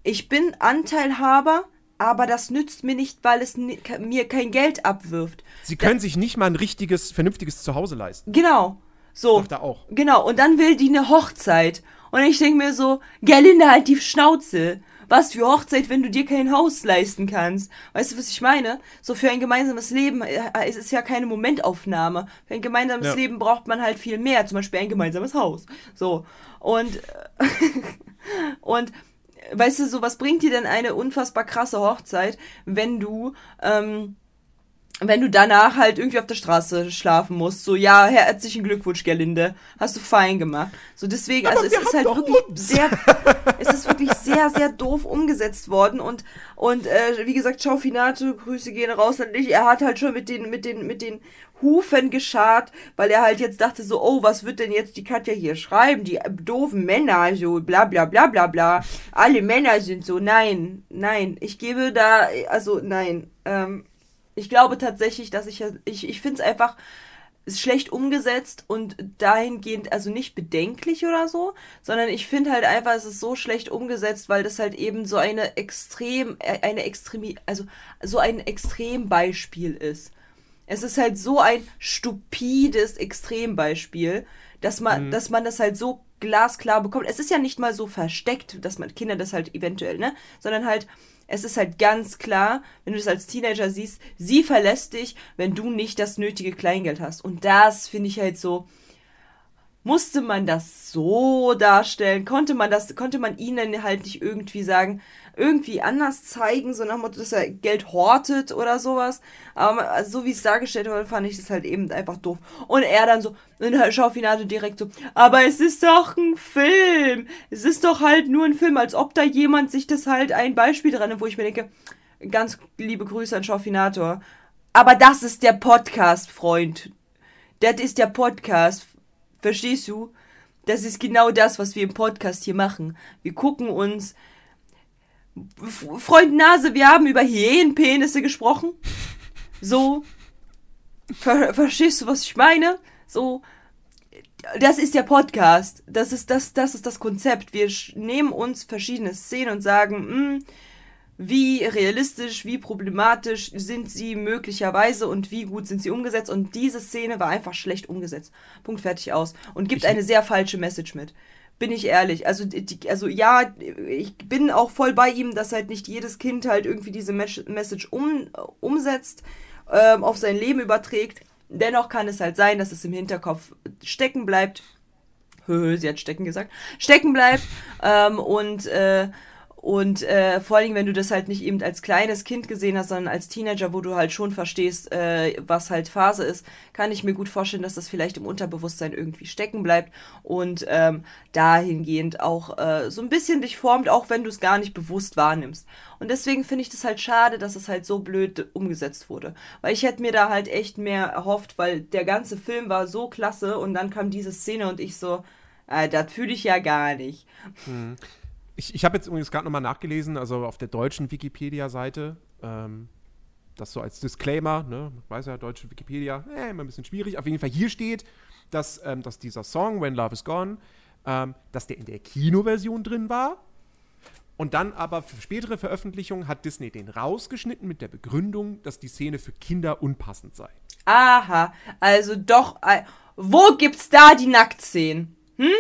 ich bin Anteilhaber, aber das nützt mir nicht, weil es mir kein Geld abwirft. Sie können sich nicht mal ein richtiges, vernünftiges Zuhause leisten. Genau. So. Sagt er auch. Genau. Und dann will die eine Hochzeit. Und ich denke mir so, Gerlinde, halt die Schnauze. Was für Hochzeit, wenn du dir kein Haus leisten kannst? Weißt du, was ich meine? So für ein gemeinsames Leben, äh, es ist ja keine Momentaufnahme. Für ein gemeinsames Ja. Leben braucht man halt viel mehr. Zum Beispiel ein gemeinsames Haus. So. Und, äh, und, äh, weißt du, so, was bringt dir denn eine unfassbar krasse Hochzeit, wenn du, ähm, wenn du danach halt irgendwie auf der Straße schlafen musst, so, ja, herzlichen Glückwunsch, Gerlinde, hast du fein gemacht. So, deswegen, also es wir ist halt wirklich uns. sehr, es ist wirklich sehr, sehr doof umgesetzt worden und, und, äh, wie gesagt, Schaufinato, Grüße gehen raus an dich, er hat halt schon mit den, mit den, mit den Hufen geschart, weil er halt jetzt dachte so, oh, was wird denn jetzt die Katja hier schreiben? Die doofen Männer, so bla bla bla bla bla. Alle Männer sind so. Nein, nein. Ich gebe da, also nein. Ähm, ich glaube tatsächlich, dass ich, ich, ich finde es einfach schlecht umgesetzt und dahingehend also nicht bedenklich oder so, sondern ich finde halt einfach, es ist so schlecht umgesetzt, weil das halt eben so eine extrem, äh, eine extremi, also so ein Extrembeispiel ist. Es ist halt so ein stupides Extrembeispiel, dass man, dass man das halt so glasklar bekommt. Es ist ja nicht mal so versteckt, dass man Kinder das halt eventuell, ne, sondern halt es ist halt ganz klar, wenn du das als Teenager siehst, sie verlässt dich, wenn du nicht das nötige Kleingeld hast. Und das finde ich halt so, musste man das so darstellen? Konnte man das, konnte man ihnen halt nicht irgendwie sagen, irgendwie anders zeigen, so nach Motto, dass er Geld hortet oder sowas. Aber also so wie es dargestellt wurde, fand ich das halt eben einfach doof. Und er dann so, in der Schaufinade direkt so, aber es ist doch ein Film. Es ist doch halt nur ein Film, als ob da jemand sich das halt ein Beispiel dran, nimmt, wo ich mir denke, ganz liebe Grüße an Schaufinator. Aber das ist der Podcast, Freund. Das ist der Podcast. Verstehst du? Das ist genau das, was wir im Podcast hier machen. Wir gucken uns. Freund Nase, wir haben über Hyänenpenisse gesprochen. So. Ver verstehst du, was ich meine? So. Das ist der Podcast. Das ist das, das ist das Konzept. Wir nehmen uns verschiedene Szenen und sagen, mh, wie realistisch, wie problematisch sind sie möglicherweise und wie gut sind sie umgesetzt. Und diese Szene war einfach schlecht umgesetzt. Punkt fertig aus. Und gibt eine sehr falsche Message mit. Bin ich ehrlich. Also, die, also ja, ich bin auch voll bei ihm, dass halt nicht jedes Kind halt irgendwie diese Mes- Message um, umsetzt, ähm, auf sein Leben überträgt. Dennoch kann es halt sein, dass es im Hinterkopf stecken bleibt. Höhö, sie hat stecken gesagt. Stecken bleibt. Ähm, und äh, und äh, vor allem, wenn du das halt nicht eben als kleines Kind gesehen hast, sondern als Teenager, wo du halt schon verstehst, äh, was halt Phase ist, kann ich mir gut vorstellen, dass das vielleicht im Unterbewusstsein irgendwie stecken bleibt und ähm, dahingehend auch äh, so ein bisschen dich formt, auch wenn du es gar nicht bewusst wahrnimmst. Und deswegen finde ich das halt schade, dass es halt so blöd umgesetzt wurde. Weil ich hätte mir da halt echt mehr erhofft, weil der ganze Film war so klasse und dann kam diese Szene und ich so, äh, das fühle ich ja gar nicht. Ich, ich habe jetzt übrigens gerade nochmal nachgelesen, also auf der deutschen Wikipedia-Seite, ähm, das so als Disclaimer, ne, weiß ja, deutsche Wikipedia, äh, immer ein bisschen schwierig. Auf jeden Fall hier steht, dass, ähm, dass dieser Song, When Love is Gone, ähm, dass der in der Kinoversion drin war. Und dann aber für spätere Veröffentlichungen hat Disney den rausgeschnitten mit der Begründung, dass die Szene für Kinder unpassend sei. Aha, also doch. äh, Wo gibt's da die Nacktszenen? Hm?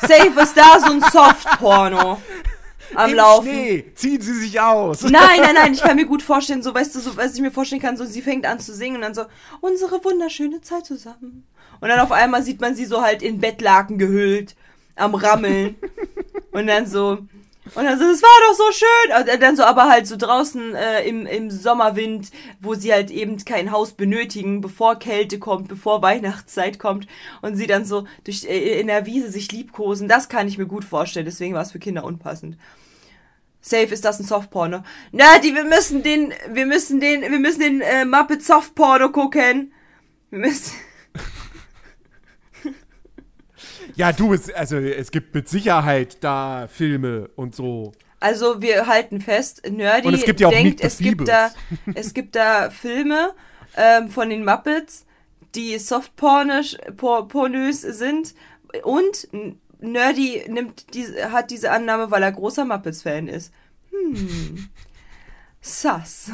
Safe ist da so ein Softporno am Im Laufen. Schnee, ziehen sie sich aus. Nein, nein, nein, ich kann mir gut vorstellen, so weißt du, so was ich mir vorstellen kann, so sie fängt an zu singen und dann so unsere wunderschöne Zeit zusammen. Und dann auf einmal sieht man sie so halt in Bettlaken gehüllt, am Rammeln. und dann so und dann so, das war doch so schön. Und dann so aber halt so draußen äh, im, im Sommerwind, wo sie halt eben kein Haus benötigen, bevor Kälte kommt, bevor Weihnachtszeit kommt und sie dann so durch äh, in der Wiese sich liebkosen. Das kann ich mir gut vorstellen, deswegen war es für Kinder unpassend. Safe ist das ein Softporno. Na, die, wir müssen den, wir müssen den, wir müssen den äh, Muppet Softporno gucken. Wir müssen. Ja, du, es, also es gibt mit Sicherheit da Filme und so. Also wir halten fest, Nerdy Und es gibt ja auch denkt, es gibt da, es gibt da Filme ähm, von den Muppets, die softpornisch, por, pornös sind und Nerdy nimmt diese, hat diese Annahme, weil er großer Muppets-Fan ist. Hm. Sass.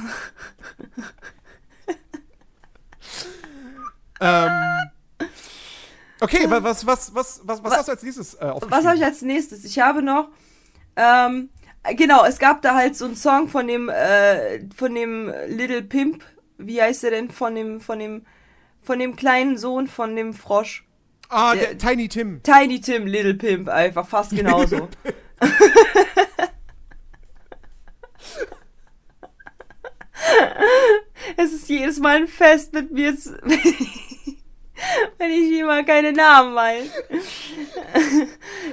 Ähm, okay, wa- was, was, was, was, was hast du als nächstes äh? Was habe ich als nächstes? Ich habe noch, ähm, genau, es gab da halt so einen Song von dem, äh, von dem Little Pimp. Wie heißt der denn? Von dem, von dem, von dem kleinen Sohn von dem Frosch. Ah, der- der, Tiny Tim. Tiny Tim, Little Pimp, einfach fast genauso. es ist jedes Mal ein Fest mit mir, wenn ich immer keine Namen weiß.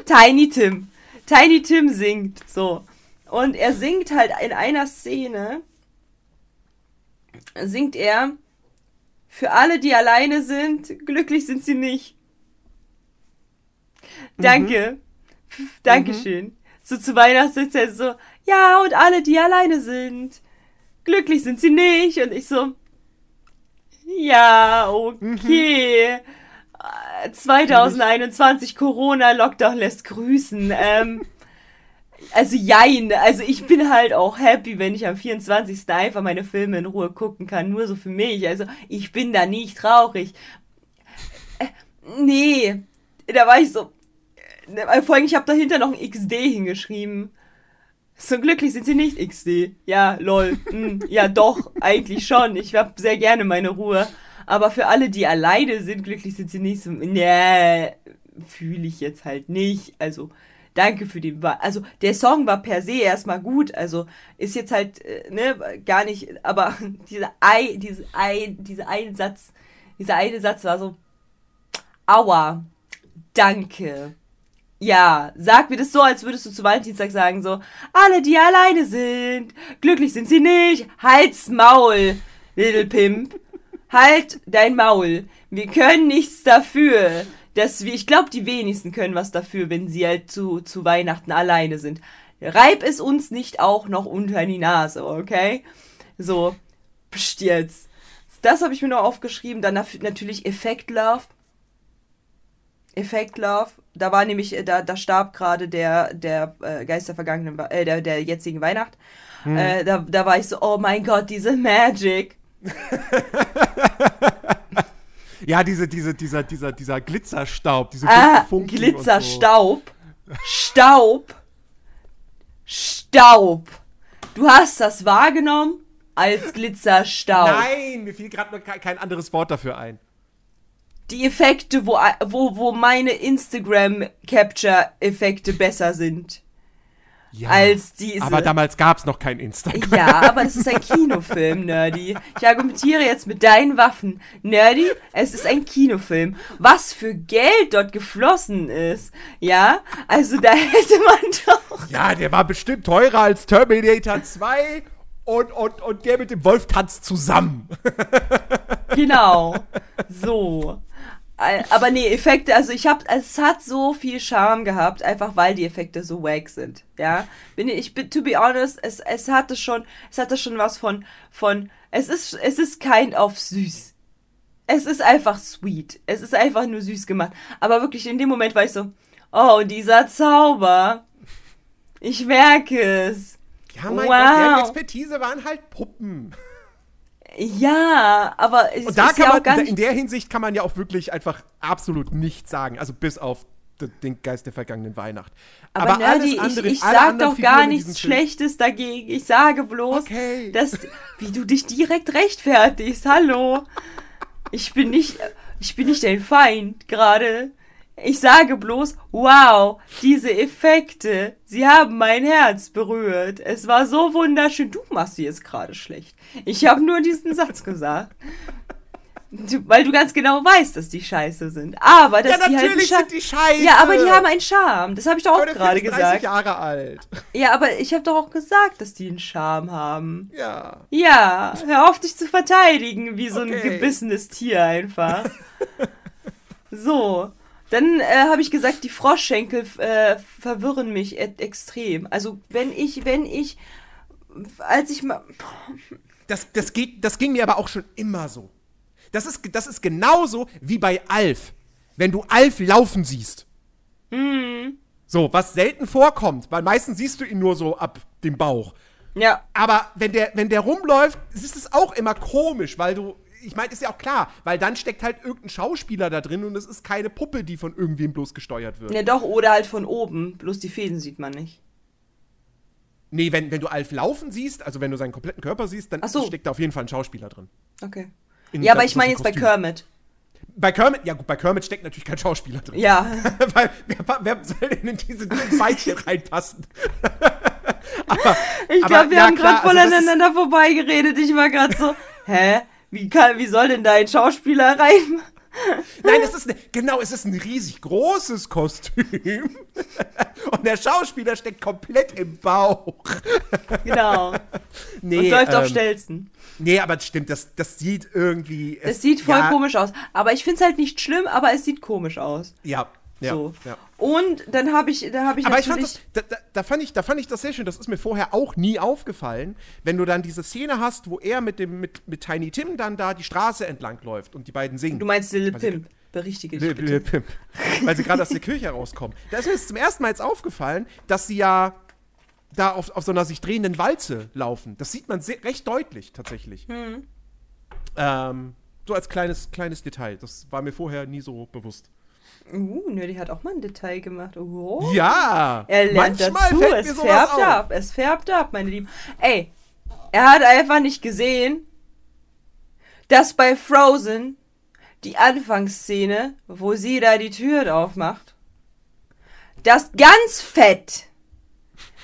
Tiny Tim. Tiny Tim singt, so. Und er singt halt in einer Szene, singt er, für alle, die alleine sind, glücklich sind sie nicht. Danke. Dankeschön. So zu Weihnachtszeit so, ja, und alle, die alleine sind, glücklich sind sie nicht. Und ich so, Ja, okay. Äh, 2021 Corona Lockdown lässt grüßen. Ähm, also jein, also ich bin halt auch happy, wenn ich am 24. einfach meine Filme in Ruhe gucken kann, nur so für mich. Also ich bin da nicht traurig. Äh, nee, da war ich so. äh, Vor allem, ich habe dahinter noch ein XD hingeschrieben. So glücklich sind sie nicht, XD. Ja, lol. Hm, ja, doch, eigentlich schon. Ich hab sehr gerne meine Ruhe. Aber für alle, die alleine sind, glücklich sind sie nicht. So, nee, fühle ich jetzt halt nicht. Also, danke für den. Wa- Also, der Song war per se erstmal gut. Also, ist jetzt halt, äh, ne, gar nicht. Aber dieser Ei, diese Ei, dieser eine Satz, dieser eine Satz war so, aua, danke. Ja, sag mir das so, als würdest du zu Valentinstag sagen, so, alle, die alleine sind, glücklich sind sie nicht, halt's Maul, Little Pimp, halt dein Maul. Wir können nichts dafür, dass wir, ich glaube, die wenigsten können was dafür, wenn sie halt zu, zu Weihnachten alleine sind. Reib es uns nicht auch noch unter die Nase, okay? So, pst jetzt. Das habe ich mir noch aufgeschrieben, dann natürlich Effekt Love. Effekt Love. Da war nämlich, äh, da, da starb gerade der, der äh, Geist der vergangenen, äh, der, der jetzigen Weihnacht. Äh, da, da war ich so, oh mein Gott, diese Magic. Ja, diese, diese, dieser, dieser, dieser Glitzerstaub, diese Ah, Funken Glitzerstaub. Staub. Staub. Du hast das wahrgenommen als so. Glitzerstaub. Nein, mir fiel gerade noch kein, kein anderes Wort dafür ein. Die Effekte, wo, wo, wo meine Instagram-Capture-Effekte besser sind. Ja, Als diese. Aber damals gab es noch kein Instagram. Ja, aber das ist ein Kinofilm, Nerdy. Ich argumentiere jetzt mit deinen Waffen. Nerdy, es ist ein Kinofilm. Was für Geld dort geflossen ist. Ja, also da hätte man doch. Ja, der war bestimmt teurer als Terminator 2 und, und, und der mit dem Wolf tanzt zusammen. Genau. So. Äh, Aber nee, Effekte, also ich hab, es hat so viel Charme gehabt, einfach weil die Effekte so wack sind. Ja. Bin ich, bin, to be honest, es, es hatte schon, es hatte schon was von, von, es ist, es ist kind of süß. Es ist einfach sweet. Es ist einfach nur süß gemacht. Aber wirklich in dem Moment war ich so, oh, dieser Zauber. Ich merke es. Ja, mein Wow. Gott, deren Expertise waren halt Puppen. Ja, aber es Und da ist kann ja auch man, gar in der Hinsicht kann man ja auch wirklich einfach absolut nichts sagen. Also bis auf den Geist der vergangenen Weihnacht. Aber, Nerdy, ich, andere- ich alle sag doch Figuren gar nichts Schlechtes dagegen. Ich sage bloß, Okay. dass, wie du dich direkt rechtfertigst. Hallo. Ich bin nicht, ich bin nicht dein Feind gerade. Ich sage bloß, wow, diese Effekte, sie haben mein Herz berührt. Es war so wunderschön. Du machst sie jetzt gerade schlecht. Ich habe nur diesen Satz gesagt. Du, weil du ganz genau weißt, dass die scheiße sind. Aber dass Ja, die halt natürlich Scha- sind die scheiße. Ja, aber die haben einen Charme. Das habe ich doch auch gerade ist 30 gesagt. Jahre alt. Ja, aber ich habe doch auch gesagt, dass die einen Charme haben. Ja. Ja, hör auf dich zu verteidigen, wie so ein Okay. gebissenes Tier einfach. so, dann äh, habe ich gesagt, die Froschschenkel äh, verwirren mich e extrem. Also wenn ich, wenn ich, als ich mal, Das, das, geht, das ging mir aber auch schon immer so. Das ist, das ist genauso wie bei Alf. Wenn du Alf laufen siehst. Mhm. So, was selten vorkommt, weil meistens siehst du ihn nur so ab dem Bauch. ja, Aber wenn der, wenn der rumläuft, ist es auch immer komisch, weil du. Ich meine, ist ja auch klar, weil dann steckt halt irgendein Schauspieler da drin und es ist keine Puppe, die von irgendwem bloß gesteuert wird. ja doch, oder halt von oben, bloß die Fäden sieht man nicht. Nee, wenn, wenn du Alf laufen siehst, also wenn du seinen kompletten Körper siehst, dann so. steckt da auf jeden Fall ein Schauspieler drin. Okay. In Ja, aber ich meine jetzt bei. Kermit. Bei Kermit, ja gut, bei Kermit steckt natürlich kein Schauspieler drin. Ja, Weil wer, wer soll denn in diese Beinchen reinpassen? aber, ich glaube, wir ja, haben gerade voll also das ist- aneinander vorbeigeredet. Ich war gerade so, hä? Wie, kann, wie soll denn da ein Schauspieler rein? Nein, es ist ne, genau, es ist ein riesig großes Kostüm. Und der Schauspieler steckt komplett im Bauch. Genau. Nee, und läuft auf ähm, Stelzen. Nee, aber das stimmt, das, das sieht irgendwie. Es sieht voll ja, komisch aus. Aber ich finde es halt nicht schlimm, aber es sieht komisch aus. Ja, Ja, so. ja. Und dann habe ich, da habe ich Aber ich fand das, da, da, fand ich, da fand ich das sehr schön. Das ist mir vorher auch nie aufgefallen, wenn du dann diese Szene hast, wo er mit dem mit, mit Tiny Tim dann da die Straße entlang läuft und die beiden singen. du meinst Lil Pimp. Berichtige dich Lil. Lil Pimp. Weil sie gerade aus der Kirche rauskommen. Da ist mir jetzt zum ersten Mal jetzt aufgefallen, dass sie ja da auf, auf so einer sich drehenden Walze laufen. Das sieht man sehr, recht deutlich tatsächlich. Hm. Ähm, so als kleines, kleines Detail. Das war mir vorher nie so bewusst. Uh, nö, die hat auch mal ein Detail gemacht. Oh. Ja! Er lernt manchmal dazu, fällt es mir sowas färbt auf. ab, es färbt ab, meine Lieben. Ey, er hat einfach nicht gesehen, dass bei Frozen die Anfangsszene, wo sie da die Tür aufmacht, dass ganz fett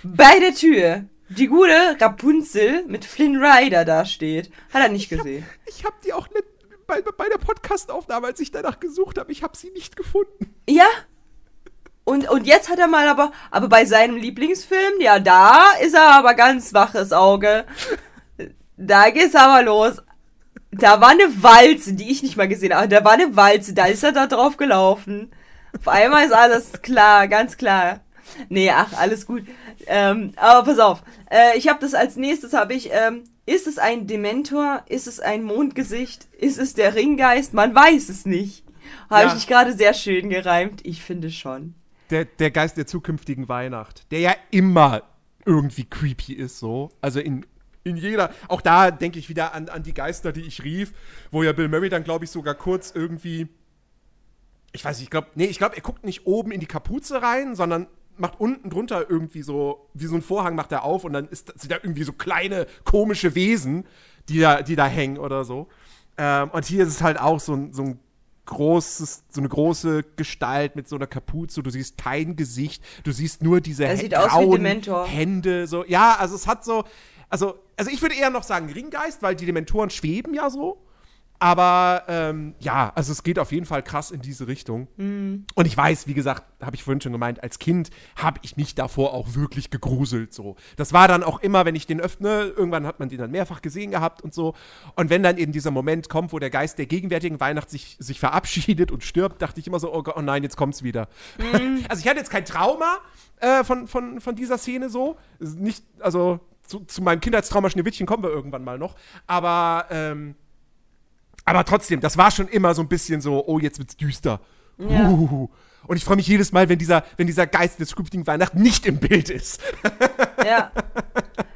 bei der Tür die gute Rapunzel mit Flynn Rider da steht. Hat er nicht gesehen. Ich habe die auch nicht bei, bei der Podcastaufnahme, als ich danach gesucht habe, ich habe sie nicht gefunden. Ja. Und, und jetzt hat er mal aber, aber bei seinem Lieblingsfilm, ja, da ist er aber ganz waches Auge. Da geht's aber los. Da war eine Walze, die ich nicht mal gesehen habe. Da war eine Walze, da ist er da drauf gelaufen. Auf einmal ist alles klar, ganz klar. Nee, ach, alles gut. Ähm, aber pass auf. Äh, ich habe das als nächstes, habe ich, ähm, ist es ein Dementor? Ist es ein Mondgesicht? Ist es der Ringgeist? Man weiß es nicht. Habe Ja. ich nicht gerade sehr schön gereimt? Ich finde schon. Der, der Geist der zukünftigen Weihnacht, der ja immer irgendwie creepy ist, so. Also in, in jeder, auch da denke ich wieder an, an die Geister, die ich rief, wo ja Bill Murray dann, glaube ich, sogar kurz irgendwie, ich weiß nicht, ich glaube, nee, ich glaube, er guckt nicht oben in die Kapuze rein, sondern macht unten drunter irgendwie so, wie so ein Vorhang macht er auf und dann ist, sind da irgendwie so kleine, komische Wesen, die da, die da hängen oder so. Ähm, und hier ist es halt auch so ein, so ein großes, so eine große Gestalt mit so einer Kapuze. Du siehst kein Gesicht, du siehst nur diese Er sieht aus wie Dementor. Hände. So. Ja, also es hat so, also, also ich würde eher noch sagen Ringgeist, weil die Dementoren schweben ja so. Aber ähm, ja, also es geht auf jeden Fall krass in diese Richtung. Mhm. Und ich weiß, wie gesagt, habe ich vorhin schon gemeint, als Kind habe ich mich davor auch wirklich gegruselt so. Das war dann auch immer, wenn ich den öffne, irgendwann hat man den dann mehrfach gesehen gehabt und so. Und wenn dann eben dieser Moment kommt, wo der Geist der gegenwärtigen Weihnacht sich, sich verabschiedet und stirbt, dachte ich immer so, oh, oh nein, jetzt kommt's wieder. Mhm. also ich hatte jetzt kein Trauma äh, von, von, von dieser Szene so. Nicht, also zu, zu meinem Kindheitstrauma Schneewittchen kommen wir irgendwann mal noch. Aber ähm, aber trotzdem, das war schon immer so ein bisschen so, oh, jetzt wird's düster. Ja. Und ich freue mich jedes Mal, wenn dieser, wenn dieser Geist der zukünftigen Weihnacht nicht im Bild ist. Ja.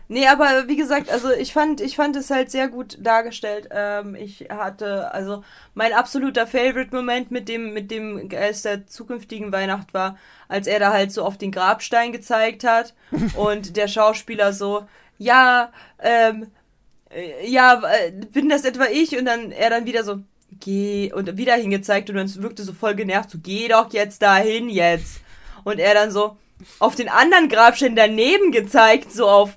Nee, aber wie gesagt, also ich fand, ich fand es halt sehr gut dargestellt. Ähm, ich hatte, also mein absoluter Favorite-Moment mit dem, mit dem Geist der zukünftigen Weihnacht war, als er da halt so auf den Grabstein gezeigt hat und der Schauspieler so, ja, ähm, äh, ja, äh, bin das etwa ich? Und dann er dann wieder so, geh, und wieder hingezeigt und dann wirkte so voll genervt, so, geh doch jetzt dahin jetzt. Und er dann so auf den anderen Grabstein daneben gezeigt, so auf,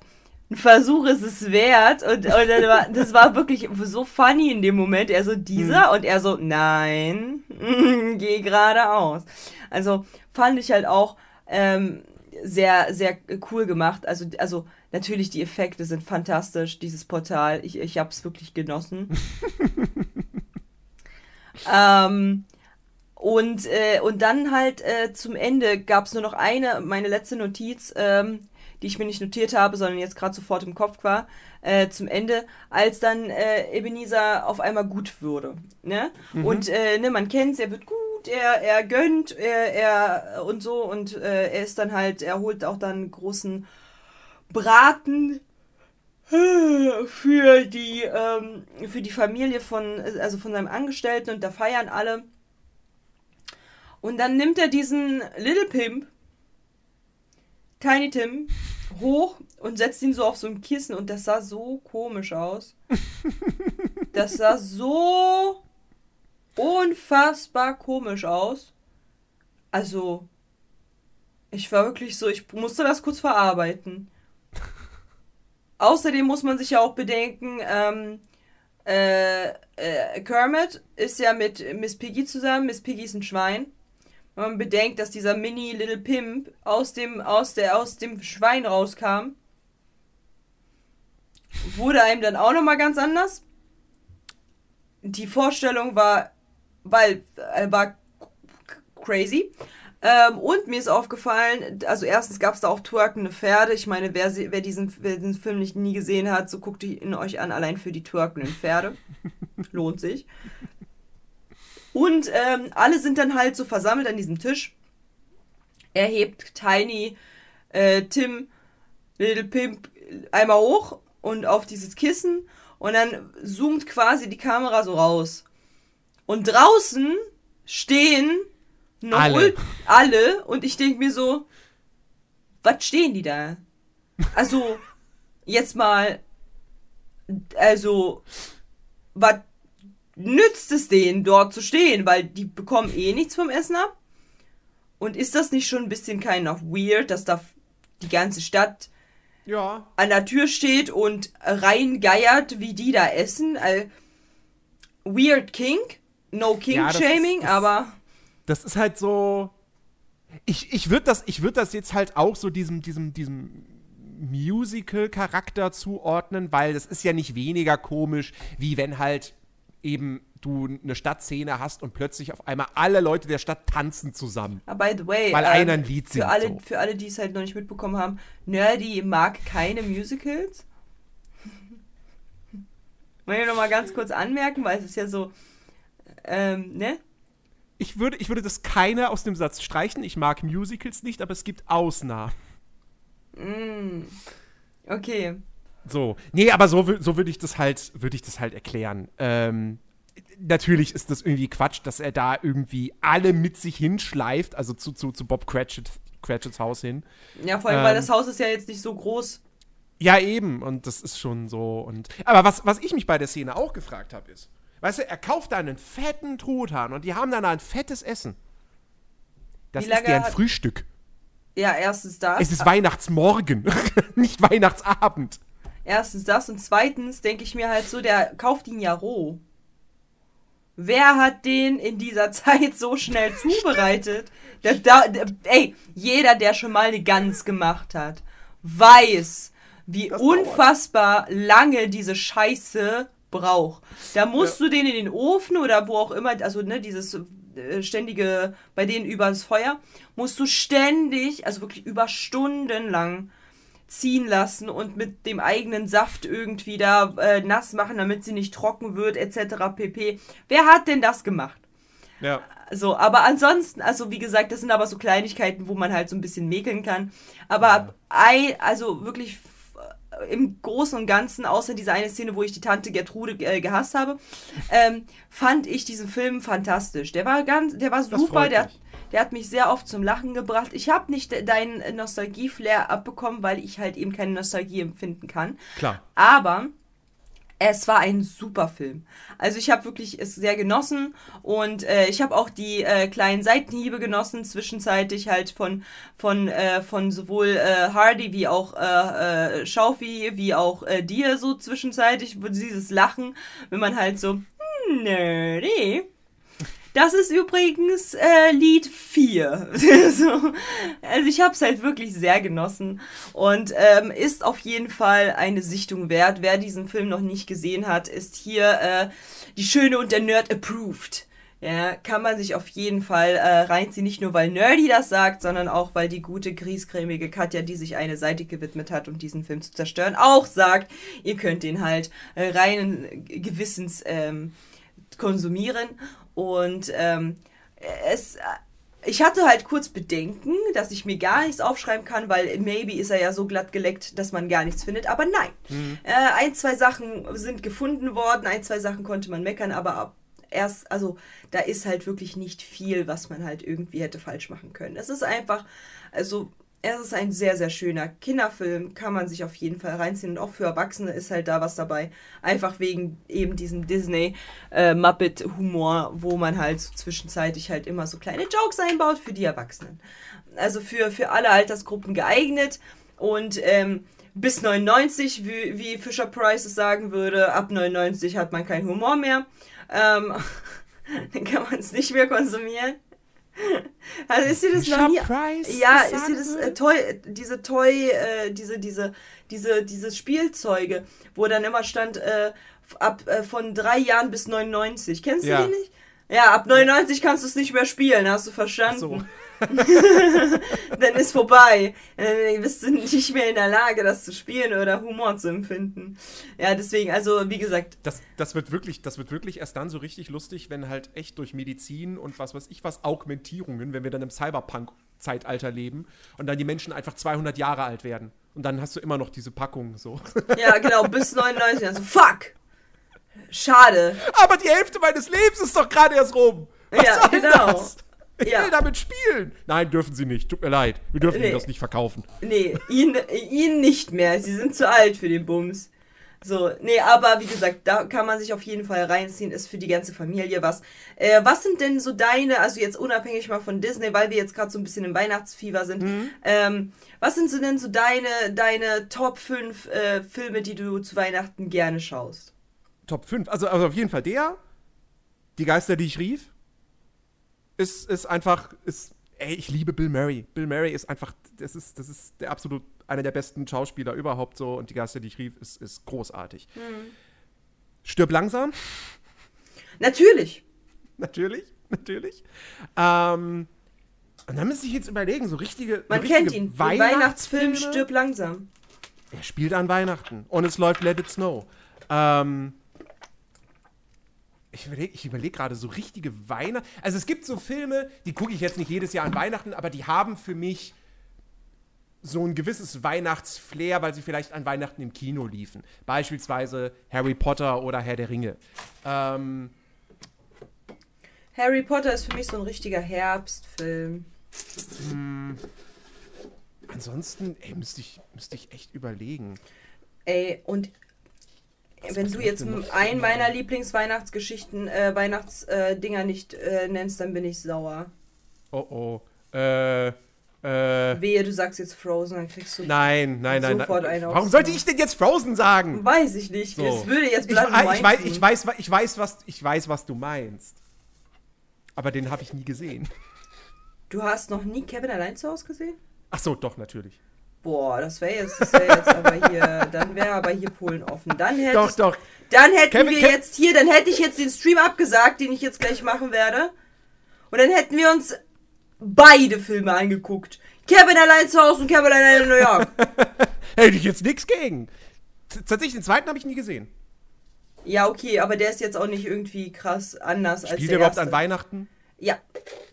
ein Versuch ist es wert. Und, und dann war, das war wirklich so funny in dem Moment. Er so, dieser? Und er so, nein, geh geradeaus. Also fand ich halt auch ähm, sehr, sehr cool gemacht. Also, also natürlich, die Effekte sind fantastisch, dieses Portal. Ich, ich habe es wirklich genossen. ähm, und, äh, und dann halt äh, zum Ende gab es nur noch eine, meine letzte Notiz, ähm, die ich mir nicht notiert habe, sondern jetzt gerade sofort im Kopf war, äh, zum Ende, als dann äh, Ebenezer auf einmal gut wurde. Ne? Und äh, ne, man kennt's, er wird gut, er, er gönnt, er, er und so und äh, er ist dann halt, er holt auch dann großen Braten äh, für die ähm, für die Familie von also von seinem Angestellten und da feiern alle und dann nimmt er diesen Little Pimp Tiny Tim hoch und setzt ihn so auf so ein Kissen und das sah so komisch aus. Das sah so unfassbar komisch aus. Also, ich war wirklich so, ich musste das kurz verarbeiten. Außerdem muss man sich ja auch bedenken, ähm, äh, äh, Kermit ist ja mit Miss Piggy zusammen. Miss Piggy ist ein Schwein. Wenn man bedenkt, dass dieser Mini Little Pimp aus dem, aus der, aus dem Schwein rauskam, wurde einem dann auch nochmal ganz anders. Die Vorstellung war, weil, äh, war crazy. Ähm, und mir ist aufgefallen, also erstens gab es da auch twerkende Pferde. Ich meine, wer, sie- wer, diesen, wer diesen Film nicht nie gesehen hat, so guckt ihn euch an, allein für die twerkenden Pferde. Lohnt sich. Und ähm, alle sind dann halt so versammelt an diesem Tisch. Er hebt Tiny, äh, Tim, Little Pimp einmal hoch und auf dieses Kissen und dann zoomt quasi die Kamera so raus. Und draußen stehen noch Alle. alle und ich denke mir so, was stehen die da? Also, jetzt mal, also, was nützt es denen, dort zu stehen? Weil die bekommen eh nichts vom Essen ab. Und ist das nicht schon ein bisschen kind of weird, dass da die ganze Stadt Ja. an der Tür steht und reingeiert, wie die da essen? Äh, weird Kink? No Ja, das Kink-Shaming, ist- aber Das ist halt so. Ich, ich würde das, ich würd das jetzt halt auch so diesem, diesem, diesem Musical-Charakter zuordnen, weil das ist ja nicht weniger komisch, wie wenn halt eben du eine Stadtszene hast und plötzlich auf einmal alle Leute der Stadt tanzen zusammen. Ah, by the way, Weil einer ein Lied für singt, alle, so. für alle, die es halt noch nicht mitbekommen haben, Nerdy mag keine Musicals. Wollen wir noch mal ganz kurz anmerken, weil es ist ja so, ähm, ne? Ich würde, ich würde das keiner aus dem Satz streichen. Ich mag Musicals nicht, aber es gibt Ausnahmen. Okay. So. Nee, aber so, so würde ich das halt, würde ich das halt erklären. Ähm, natürlich ist das irgendwie Quatsch, dass er da irgendwie alle mit sich hinschleift, also zu, zu, zu Bob Cratchit, Cratchits Haus hin. Ja, vor allem, weil Ähm. das Haus ist ja jetzt nicht so groß. Ja, eben. Und das ist schon so. Und, aber was, was ich mich bei der Szene auch gefragt habe, ist, weißt du, er kauft da einen fetten Truthahn und die haben dann ein fettes Essen. Das ist deren hat- Frühstück. Ja, erstens das. Es ist Weihnachtsmorgen, nicht Weihnachtsabend. Erstens das und zweitens denke ich mir halt so, der kauft ihn ja roh. Wer hat den in dieser Zeit so schnell zubereitet? Der, der, ey, jeder, der schon mal eine Gans gemacht hat, weiß, wie Das dauert. unfassbar lange diese Scheiße braucht. Da musst du den in den Ofen oder wo auch immer, also ne, dieses äh, ständige, bei denen übers Feuer, musst du ständig, also wirklich über Stunden lang ziehen lassen und mit dem eigenen Saft irgendwie da äh, nass machen, damit sie nicht trocken wird, etc. pp. Wer hat denn das gemacht? Ja. So, aber ansonsten, also wie gesagt, das sind aber so Kleinigkeiten, wo man halt so ein bisschen mäkeln kann. Aber ei, also wirklich im Großen und Ganzen, außer diese eine Szene, wo ich die Tante Gertrude äh, gehasst habe, ähm, fand ich diesen Film fantastisch. Der war ganz, der war super, der, mich. der hat mich sehr oft zum Lachen gebracht. Ich habe nicht de- deinen Nostalgie-Flair abbekommen, weil ich halt eben keine Nostalgie empfinden kann. Klar. Aber es war ein super Film. Also ich habe wirklich es sehr genossen und äh, ich habe auch die äh, kleinen Seitenhiebe genossen, zwischenzeitlich halt von von äh, von sowohl äh, Hardy wie auch äh, äh, Schaufi wie auch äh, dir so zwischenzeitlich dieses Lachen, wenn man halt so hm, nerdy. Das ist übrigens äh, Lied 4. so, also ich habe es halt wirklich sehr genossen und ähm, ist auf jeden Fall eine Sichtung wert. Wer diesen Film noch nicht gesehen hat, ist hier äh, die Schöne und der Nerd approved. Ja, kann man sich auf jeden Fall äh, reinziehen. Nicht nur, weil Nerdy das sagt, sondern auch, weil die gute, griesgrämige Katja, die sich eine Seite gewidmet hat, um diesen Film zu zerstören, auch sagt, ihr könnt den halt äh, reinen Gewissens ähm, konsumieren. Und ähm, es, ich hatte halt kurz Bedenken, dass ich mir gar nichts aufschreiben kann, weil maybe ist er ja so glatt geleckt, dass man gar nichts findet. Aber nein, äh, ein, zwei Sachen sind gefunden worden, ein, zwei Sachen konnte man meckern, aber ab erst, also da ist halt wirklich nicht viel, was man halt irgendwie hätte falsch machen können. Es ist einfach, also es ist ein sehr, sehr schöner Kinderfilm, kann man sich auf jeden Fall reinziehen und auch für Erwachsene ist halt da was dabei. Einfach wegen eben diesem Disney-Muppet-Humor, wo man halt so zwischenzeitlich halt immer so kleine Jokes einbaut für die Erwachsenen. Also für, für alle Altersgruppen geeignet und ähm, bis 99, wie, wie Fisher Price es sagen würde, ab 99 hat man keinen Humor mehr. Ähm, dann kann man es nicht mehr konsumieren. Also ist dir das noch nie. Ja, ist dir das äh, Toy, diese Toy, äh, diese, diese, diese, diese Spielzeuge, wo dann immer stand, äh, ab äh, von drei Jahren bis 99. Kennst Ja. du die nicht? Ja, ab 99 kannst du es nicht mehr spielen, hast du verstanden? so. dann ist vorbei. Dann bist du nicht mehr in der Lage, das zu spielen oder Humor zu empfinden. Ja, deswegen, also wie gesagt, Das, das, wird wirklich, das wird wirklich erst dann so richtig lustig, wenn halt echt durch Medizin und was weiß ich was, Augmentierungen, wenn wir dann im Cyberpunk-Zeitalter leben und dann die Menschen einfach 200 Jahre alt werden. Und dann hast du immer noch diese Packung so. ja genau, bis 99. Also fuck! Schade. Aber die Hälfte meines Lebens ist doch gerade erst rum. Was Ja, genau. das? Ich Ja. will damit spielen. Nein, dürfen sie nicht. Tut mir leid. Wir dürfen Nee. ihnen das nicht verkaufen. Nee, ihn, ihn nicht mehr. Sie sind zu alt für den Bums. So, nee, aber wie gesagt, da kann man sich auf jeden Fall reinziehen, ist für die ganze Familie was. Äh, was sind denn so deine, also jetzt unabhängig mal von Disney, weil wir jetzt gerade so ein bisschen im Weihnachtsfieber sind, ähm, was sind so denn so deine, deine Top 5 äh, Filme, die du zu Weihnachten gerne schaust? Top 5. Also, also auf jeden Fall der. Die Geister, die ich rief. Ist, ist einfach. Ist, ey, ich liebe Bill Murray. Bill Murray ist einfach. Das ist, das ist der absolut einer der besten Schauspieler überhaupt so. Und die Geister, die ich rief, ist, ist großartig. Stirb langsam. Natürlich. natürlich. Natürlich. Ähm, und dann müsste ich jetzt überlegen, so richtige. Man so kennt richtige ihn. Weihnachtsfilm Weihnachtsfilme. Stirb langsam. Er spielt an Weihnachten. Und es läuft Let It Snow. Ähm, ich überlege überleg gerade so richtige Weihnachten. Also es gibt so Filme, die gucke ich jetzt nicht jedes Jahr an Weihnachten, aber die haben für mich so ein gewisses Weihnachtsflair, weil sie vielleicht an Weihnachten im Kino liefen. Beispielsweise Harry Potter oder Herr der Ringe. Ähm, Harry Potter ist für mich so ein richtiger Herbstfilm. ansonsten, ey, müsste ich, müsste ich echt überlegen. Ey, und wenn was du läuft jetzt einen meiner Lieblingsweihnachtsgeschichten, äh, Weihnachtsdinger nicht äh, nennst, dann bin ich sauer. Oh oh. Äh, äh. Wehe, du sagst jetzt Frozen, dann kriegst du. Nein, nein, nein. Sofort nein. einen Warum aufs sollte ich denn jetzt Frozen sagen? Weiß ich nicht. So. Es würde jetzt Ich, ich, weiß, ich, weiß, ich, weiß, was, ich weiß, was du meinst. Aber den habe ich nie gesehen. Du hast noch nie Kevin allein zu Hause gesehen? Ach so, doch, natürlich. Boah, das wäre jetzt, das wär jetzt aber hier, dann wäre aber hier Polen offen. Dann hätte Doch, doch. Dann hätten Kevin- wir Kev- jetzt hier, dann hätte ich jetzt den Stream abgesagt, den ich jetzt gleich machen werde. Und dann hätten wir uns beide Filme angeguckt. Kevin allein zu Hause und Kevin allein in New York. Hätte ich jetzt nichts gegen. Tatsächlich, den zweiten habe ich nie gesehen. ja, okay, aber der ist jetzt auch nicht irgendwie krass anders als Spielt der der überhaupt erste. an Weihnachten? Ja,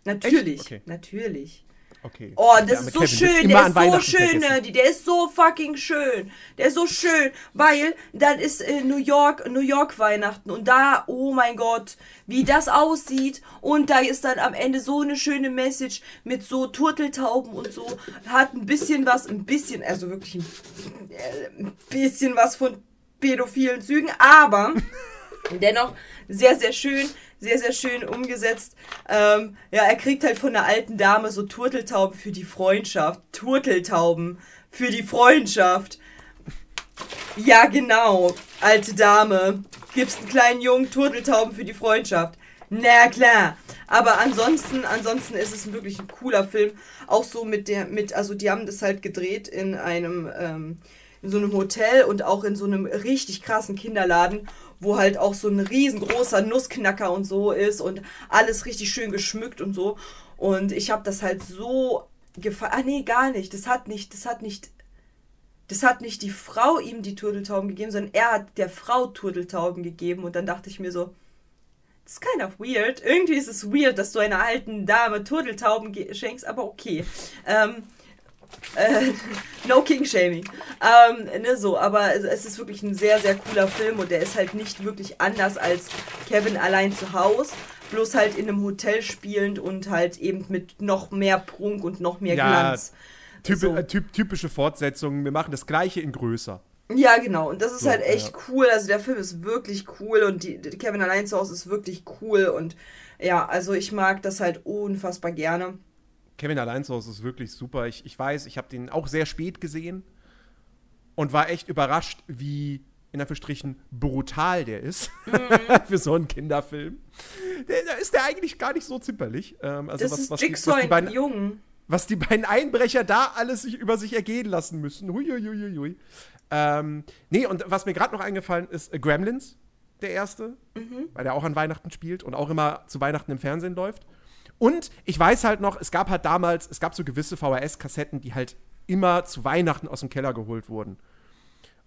natürlich, Okay. natürlich. Okay. Oh, das ist so Kevin schön, der ist so schön. Nerdy, der ist so fucking schön. Der ist so schön, weil dann ist äh, New York, New York Weihnachten und da, oh mein Gott, wie das aussieht und da ist dann am Ende so eine schöne Message mit so Turteltauben und so, hat ein bisschen was, ein bisschen, also wirklich ein, äh, ein bisschen was von pädophilen Zügen, aber dennoch sehr, sehr schön, sehr, sehr schön umgesetzt. Ähm, ja, er kriegt halt von der alten Dame so Turteltauben für die Freundschaft. Turteltauben für die Freundschaft. Ja, genau, alte Dame. Gibst einen kleinen Jungen Turteltauben für die Freundschaft. Na klar. Aber ansonsten, ansonsten ist es wirklich ein cooler Film. Auch so mit der, mit, also die haben das halt gedreht in einem, ähm, in so einem Hotel und auch in so einem richtig krassen Kinderladen, wo halt auch so ein riesengroßer Nussknacker und so ist und alles richtig schön geschmückt und so. Und ich habe das halt so gefallen. Ah, nee, gar nicht. Das hat nicht, das hat nicht das hat nicht die Frau ihm die Turteltauben gegeben, sondern er hat der Frau Turteltauben gegeben. Und dann dachte ich mir so, das ist kind of weird. Irgendwie ist es weird, dass du einer alten Dame Turteltauben schenkst, aber okay. Ähm, äh, no King Shaming. Ähm, ne, so, aber es, ist wirklich ein sehr, sehr cooler Film und der ist halt nicht wirklich anders als Kevin allein zu Haus. Bloß halt in einem Hotel spielend und halt eben mit noch mehr Prunk und noch mehr Ja, Glanz. Typ, So. äh, typ, typische Fortsetzung. Wir machen das gleiche in größer. Ja, genau. Und das ist So, halt echt ja. cool. Also der Film ist wirklich cool und die, die Kevin allein zu Hause ist wirklich cool. Und ja, also ich mag das halt unfassbar gerne. Kevin allein zu Hause ist wirklich super. Ich, ich weiß, ich habe den auch sehr spät gesehen und war echt überrascht, wie in Anführungsstrichen brutal der ist für so einen Kinderfilm. Der, da ist der eigentlich gar nicht so zimperlich. Ähm, also Das was, ist was, Jigsaw was, die beiden, Jung. was die beiden Einbrecher da alles sich über sich ergehen lassen müssen. Huiuiuiui. Ähm, nee, und was mir gerade noch eingefallen ist, äh, Gremlins, der erste, Mhm. weil der auch an Weihnachten spielt und auch immer zu Weihnachten im Fernsehen läuft. Und ich weiß halt noch, es gab halt damals, es gab so gewisse VHS-Kassetten, die halt immer zu Weihnachten aus dem Keller geholt wurden.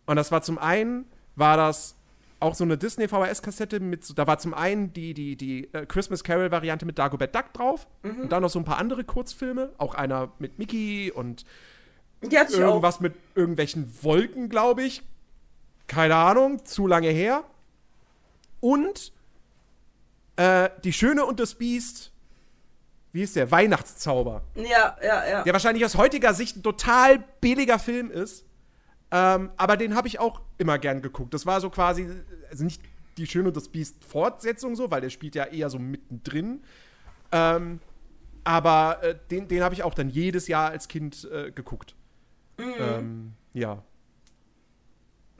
Und das war zum einen, war das auch so eine Disney VHS-Kassette mit, so- da war zum einen die, die, die äh, Christmas Carol-Variante mit Dagobert Duck drauf und dann noch so ein paar andere Kurzfilme, auch einer mit Mickey und ich auch. irgendwas mit irgendwelchen Wolken, glaube ich. Keine Ahnung, zu lange her. Und äh, Die Schöne und das Biest, wie ist der? Weihnachtszauber. Ja, ja, ja. Der wahrscheinlich aus heutiger Sicht ein total billiger Film ist. Ähm, aber den habe ich auch immer gern geguckt. Das war so quasi, also nicht die Schöne und das Biest Fortsetzung so, weil der spielt ja eher so mittendrin. Ähm, aber äh, den, den habe ich auch dann jedes Jahr als Kind äh, geguckt. Ähm, ja.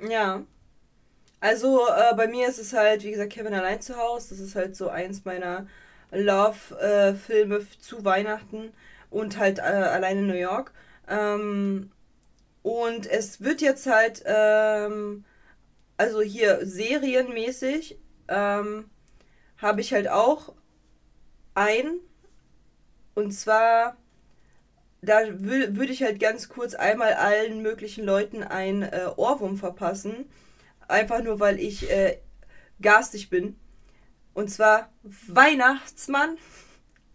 Ja. Also äh, bei mir ist es halt, wie gesagt, Kevin allein zu Hause. Das ist halt so eins meiner Love-Filme zu Weihnachten und halt äh, allein in New York. Ähm, und es wird jetzt halt, ähm, also hier serienmäßig, ähm, habe ich halt auch ein. Und zwar, da wü- würde ich halt ganz kurz einmal allen möglichen Leuten ein äh, Ohrwurm verpassen. Einfach nur, weil ich äh, garstig bin. Und zwar Weihnachtsmann.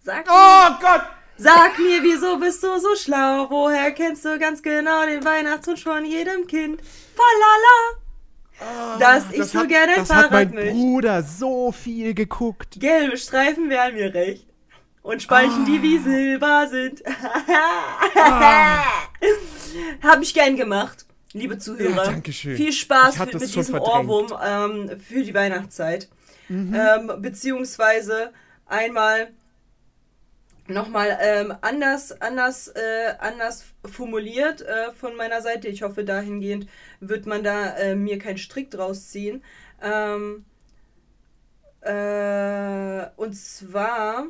Sag, Oh Gott! sag mir, wieso bist du so schlau? Woher kennst du ganz genau den Weihnachtswunsch von jedem Kind? Falala! Dass ich so hat, gerne das hat mein Fahrrad möchte. Bruder so viel geguckt. Gelbe Streifen wären mir recht. Und Speichen, die wie Silber sind. Hab ich gern gemacht, liebe Zuhörer. Ja, dankeschön. Viel Spaß hatte mit, diesem verdrängt. Ohrwurm ähm, für die Weihnachtszeit. Ähm, beziehungsweise einmal nochmal ähm, anders, anders, äh, anders formuliert äh, von meiner Seite. Ich hoffe, dahingehend wird man da äh, mir keinen Strick draus ziehen. Ähm, äh, und zwar.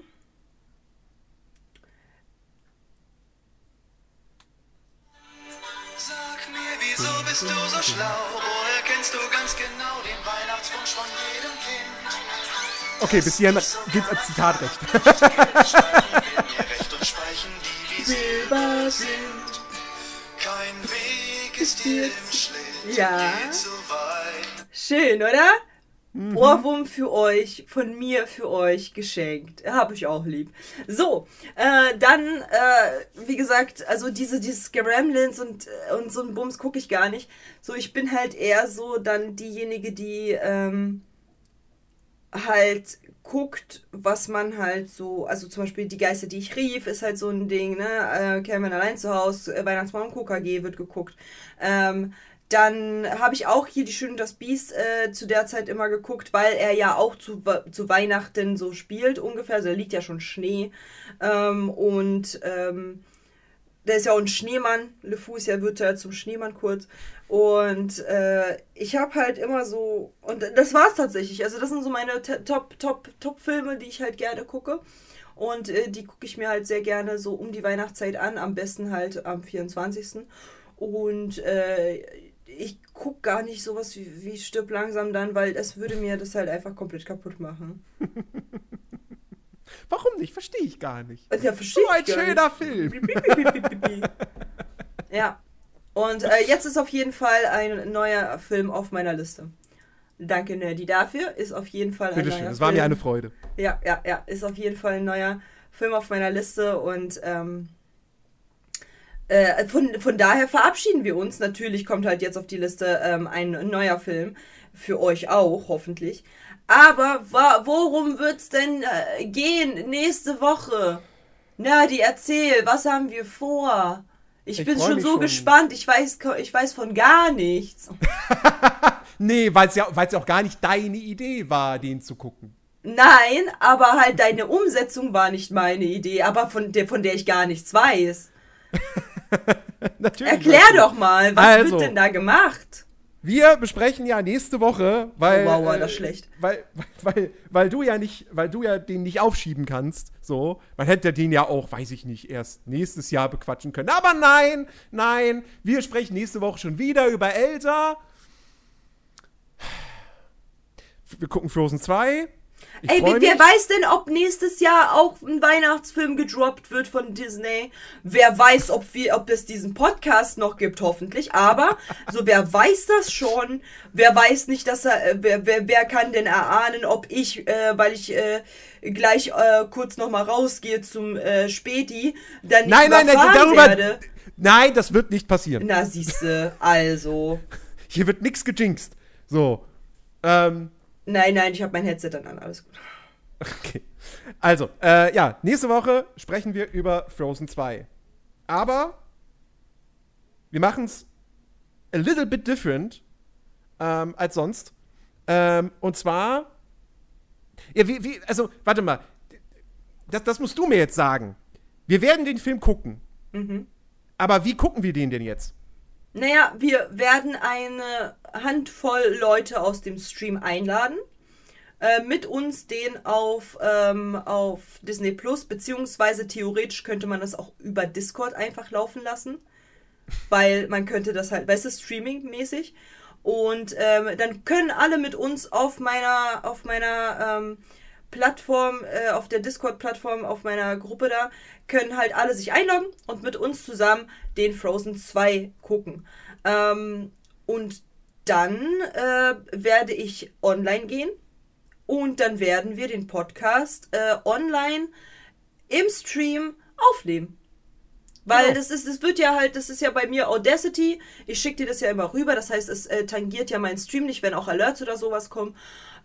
Sag mir, wieso bist du so schlau? Woher kennst du ganz genau den Weihnachtswunsch von jedem Kind? Okay, bis hierhin gilt als mir recht Silber sind. Kein Weg ist dir im Schlitt, Ja. geht so weit. Schön, oder? Ohrwurm für euch, von mir für euch geschenkt. Hab ich auch lieb. So, äh, dann, äh, wie gesagt, also diese, dieses Gremlins und, äh, und so ein Bums gucke ich gar nicht. So, ich bin halt eher so dann diejenige, die ähm, halt guckt, was man halt so, also zum Beispiel die Geister, die ich rief, ist halt so ein Ding, ne? Äh, Kevin allein zu Hause, äh, Weihnachtsmann und KKG wird geguckt. Ähm, dann habe ich auch hier die Schöne das Biest äh, zu der Zeit immer geguckt, weil er ja auch zu, zu Weihnachten so spielt ungefähr. Also da liegt ja schon Schnee. Ähm, und ähm, der ist ja auch ein Schneemann. Le Fou ist ja, wird ja zum Schneemann kurz. Und äh, ich habe halt immer so. Und das war's tatsächlich. Also, das sind so meine Top, Top, Top-Filme, die ich halt gerne gucke. Und äh, die gucke ich mir halt sehr gerne so um die Weihnachtszeit an. Am besten halt am 24. Und äh, ich gucke gar nicht sowas wie, wie Stirb langsam dann, weil das würde mir das halt einfach komplett kaputt machen. Warum nicht? Verstehe ich gar nicht. Ja, verstehe So ein gar nicht. schöner Film. ja. Und äh, jetzt ist auf jeden Fall ein neuer Film auf meiner Liste. Danke, Nerdy, dafür. Ist auf jeden Fall ein Bitteschön, neuer es war mir eine Freude. Ja, ja, ja. Ist auf jeden Fall ein neuer Film auf meiner Liste und ähm, äh, von, von daher verabschieden wir uns. Natürlich kommt halt jetzt auf die Liste ähm, ein neuer Film. Für euch auch, hoffentlich. Aber worum wird's denn äh, gehen nächste Woche? Nerdy, erzähl, was haben wir vor? Ich, Ich bin schon so schon. gespannt. Ich weiß, ich weiß von gar nichts. Nee, weil es ja, weil's ja auch gar nicht deine Idee war, den zu gucken. Nein, aber halt deine Umsetzung war nicht meine Idee, aber von der, von der ich gar nichts weiß. Natürlich. Erklär doch mal, was Also. wird denn da gemacht? Wir besprechen ja nächste Woche, weil. Oh, wow, war äh, das schlecht. Weil, weil, weil, weil du ja nicht, weil du ja den nicht aufschieben kannst. So. Man hätte den ja auch, weiß ich nicht, erst nächstes Jahr bequatschen können. Aber nein, nein. Wir sprechen nächste Woche schon wieder über Elsa. Wir gucken Frozen 2. Ich Ey, wer, wer weiß denn, ob nächstes Jahr auch ein Weihnachtsfilm gedroppt wird von Disney? Wer weiß, ob wir, ob es diesen Podcast noch gibt, hoffentlich. Aber so, wer weiß das schon? Wer weiß nicht, dass er, äh, wer, wer, wer kann denn erahnen, ob ich, äh, weil ich äh, gleich äh, kurz noch mal rausgehe zum äh, Späti, dann nicht Nein, nein, nein, darüber. werde? Nein, das wird nicht passieren. Na, siehste, also. Hier wird nichts gejinxt. So. Ähm, Nein, nein, ich habe mein Headset dann an, alles gut. okay. Also, äh, ja, nächste Woche sprechen wir über Frozen 2. Aber wir machen es a little bit different ähm, als sonst. Ähm, und zwar. Ja, wie, wie, also, warte mal. Das, das musst du mir jetzt sagen. Wir werden den Film gucken. Aber wie gucken wir den denn jetzt? Naja, wir werden eine Handvoll Leute aus dem Stream einladen, äh, mit uns den auf, ähm, auf Disney Plus, beziehungsweise theoretisch könnte man das auch über Discord einfach laufen lassen, weil man könnte das halt, weißt du, Streaming-mäßig. Und ähm, dann können alle mit uns auf meiner, auf meiner ähm, Plattform, äh, auf der Discord-Plattform, auf meiner Gruppe da, können halt alle sich einloggen und mit uns zusammen den Frozen 2 gucken. Ähm, und dann äh, werde ich online gehen und dann werden wir den Podcast äh, online im Stream aufnehmen. Weil Genau. das ist, das wird ja halt, das ist ja bei mir Audacity. Ich schicke dir das ja immer rüber. Das heißt, es äh, tangiert ja meinen Stream nicht, wenn auch Alerts oder sowas kommen.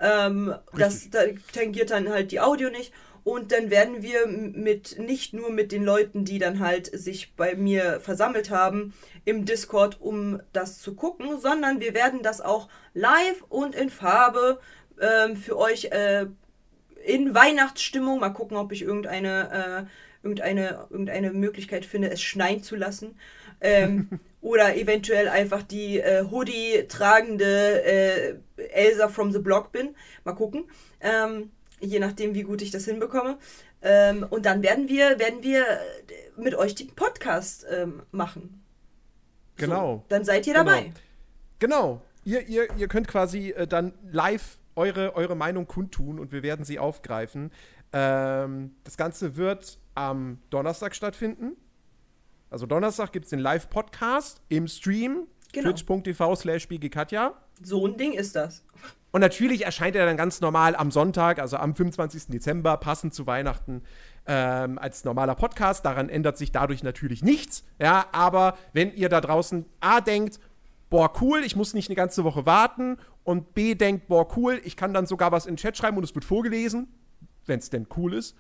Ähm, das da tangiert dann halt die Audio nicht. Und dann werden wir mit, nicht nur mit den Leuten, die dann halt sich bei mir versammelt haben, im Discord, um das zu gucken, sondern wir werden das auch live und in Farbe ähm, für euch äh, in Weihnachtsstimmung. Mal gucken, ob ich irgendeine, äh, irgendeine, irgendeine Möglichkeit finde, es schneien zu lassen. Ähm, oder eventuell einfach die äh, Hoodie tragende äh, Elsa from the Block bin. Mal gucken. Ähm, je nachdem, wie gut ich das hinbekomme. Ähm, und dann werden wir, werden wir äh, mit euch den Podcast ähm, machen. Genau. So, dann seid ihr Genau. dabei. Genau. Ihr, ihr, ihr könnt quasi äh, dann live eure, eure Meinung kundtun und wir werden sie aufgreifen. Ähm, das Ganze wird am Donnerstag stattfinden. Also Donnerstag gibt es den Live-Podcast im Stream. Genau. Twitch.tv slash Katja. So ein Ding ist das. Und natürlich erscheint er dann ganz normal am Sonntag, also am 25. Dezember, passend zu Weihnachten, ähm, als normaler Podcast. Daran ändert sich dadurch natürlich nichts. Ja, aber wenn ihr da draußen A denkt, boah, cool, ich muss nicht eine ganze Woche warten, und B denkt, boah, cool, ich kann dann sogar was in den Chat schreiben und es wird vorgelesen, wenn es denn cool ist,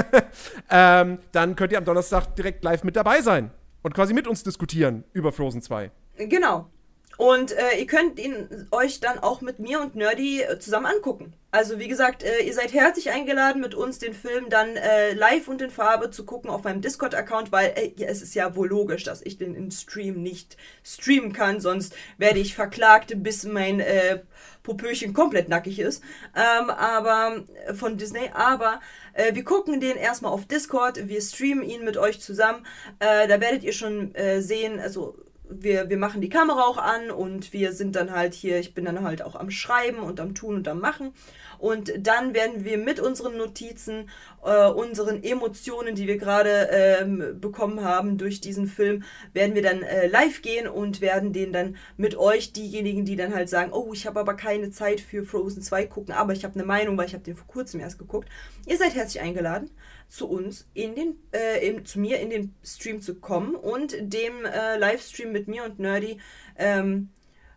ähm, dann könnt ihr am Donnerstag direkt live mit dabei sein und quasi mit uns diskutieren über Frozen 2. Genau. Und äh, ihr könnt ihn euch dann auch mit mir und Nerdy äh, zusammen angucken. Also wie gesagt, äh, ihr seid herzlich eingeladen, mit uns den Film dann äh, live und in Farbe zu gucken auf meinem Discord-Account, weil äh, ja, es ist ja wohl logisch, dass ich den im Stream nicht streamen kann, sonst werde ich verklagt, bis mein äh, Popöchen komplett nackig ist. Ähm, aber äh, von Disney, aber äh, wir gucken den erstmal auf Discord, wir streamen ihn mit euch zusammen. Äh, da werdet ihr schon äh, sehen, also wir, wir machen die Kamera auch an und wir sind dann halt hier, ich bin dann halt auch am Schreiben und am Tun und am Machen. Und dann werden wir mit unseren Notizen, äh, unseren Emotionen, die wir gerade ähm, bekommen haben durch diesen Film, werden wir dann äh, live gehen und werden den dann mit euch, diejenigen, die dann halt sagen, oh, ich habe aber keine Zeit für Frozen 2 gucken, aber ich habe eine Meinung, weil ich habe den vor kurzem erst geguckt. Ihr seid herzlich eingeladen zu uns in den, äh, in, zu mir in den Stream zu kommen und dem äh, Livestream mit mir und Nerdy ähm,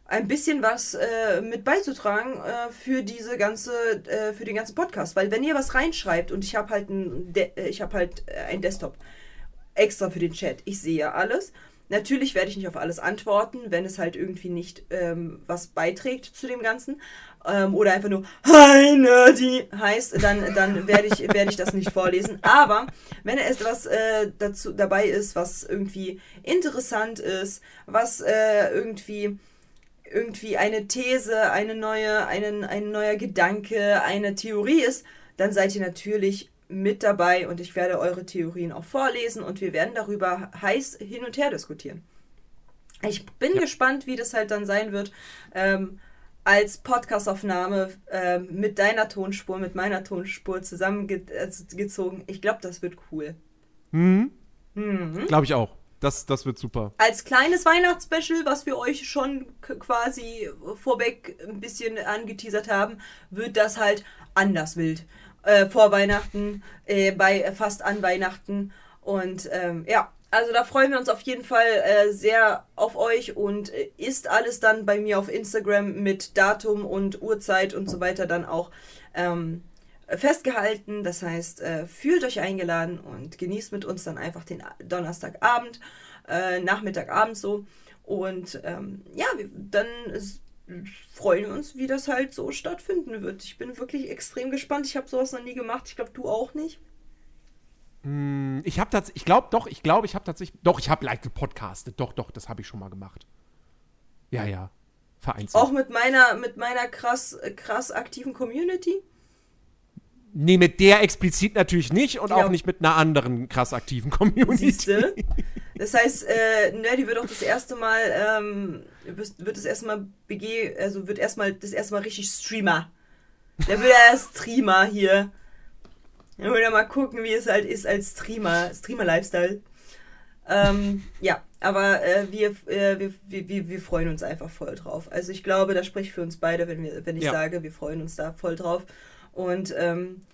ein bisschen was äh, mit beizutragen äh, für diese ganze, äh, für den ganzen Podcast. Weil wenn ihr was reinschreibt und ich habe halt ein, De äh, ich habe halt äh, ein Desktop extra für den Chat, ich sehe alles. Natürlich werde ich nicht auf alles antworten, wenn es halt irgendwie nicht ähm, was beiträgt zu dem Ganzen. Ähm, oder einfach nur Hi Nerdy heißt, dann, dann werde ich, werde ich das nicht vorlesen. Aber wenn etwas äh, dazu dabei ist, was irgendwie interessant ist, was äh, irgendwie irgendwie eine These, eine neue, einen, ein neuer Gedanke, eine Theorie ist, dann seid ihr natürlich mit dabei und ich werde eure Theorien auch vorlesen und wir werden darüber heiß hin und her diskutieren. Ich bin gespannt, wie das halt dann sein wird. Ähm, als Podcastaufnahme äh, mit deiner Tonspur, mit meiner Tonspur zusammengezogen. Ich glaube, das wird cool. Glaube ich auch. Das, das wird super. Als kleines Weihnachtsspecial, was wir euch schon quasi vorweg ein bisschen angeteasert haben, wird das halt anders wild. Äh, vor Weihnachten, äh, bei fast an Weihnachten. Und ähm, ja, also da freuen wir uns auf jeden Fall äh, sehr auf euch und äh, ist alles dann bei mir auf Instagram mit Datum und Uhrzeit und so weiter dann auch ähm, festgehalten. Das heißt, äh, fühlt euch eingeladen und genießt mit uns dann einfach den Donnerstagabend, äh, Nachmittagabend so. Und ähm, ja, dann freuen wir uns, wie das halt so stattfinden wird. Ich bin wirklich extrem gespannt. Ich habe sowas noch nie gemacht. Ich glaube, du auch nicht. Ich habe tatsächlich, ich glaube doch, ich glaube, ich habe tatsächlich, doch, ich habe live gepodcastet. Doch, doch, das habe ich schon mal gemacht. Ja, ja. Vereinzelt. Auch mit meiner, mit meiner krass, krass aktiven Community. Nee, mit der explizit natürlich nicht und Ja. auch nicht mit einer anderen krass aktiven Community. Siehste? Das heißt, äh, Nerdy wird auch das erste Mal, ähm, wird wird das erste Mal BG, also wird erstmal das erste Mal richtig Streamer. Der will ja Streamer hier. Der will ja mal gucken, wie es halt ist als Streamer, Streamer-Lifestyle. Ähm, ja, aber äh, wir, äh, wir, wir, wir, wir freuen uns einfach voll drauf. Also ich glaube, das spricht für uns beide, wenn, wir, wenn ich Ja. sage, wir freuen uns da voll drauf. Und ähm,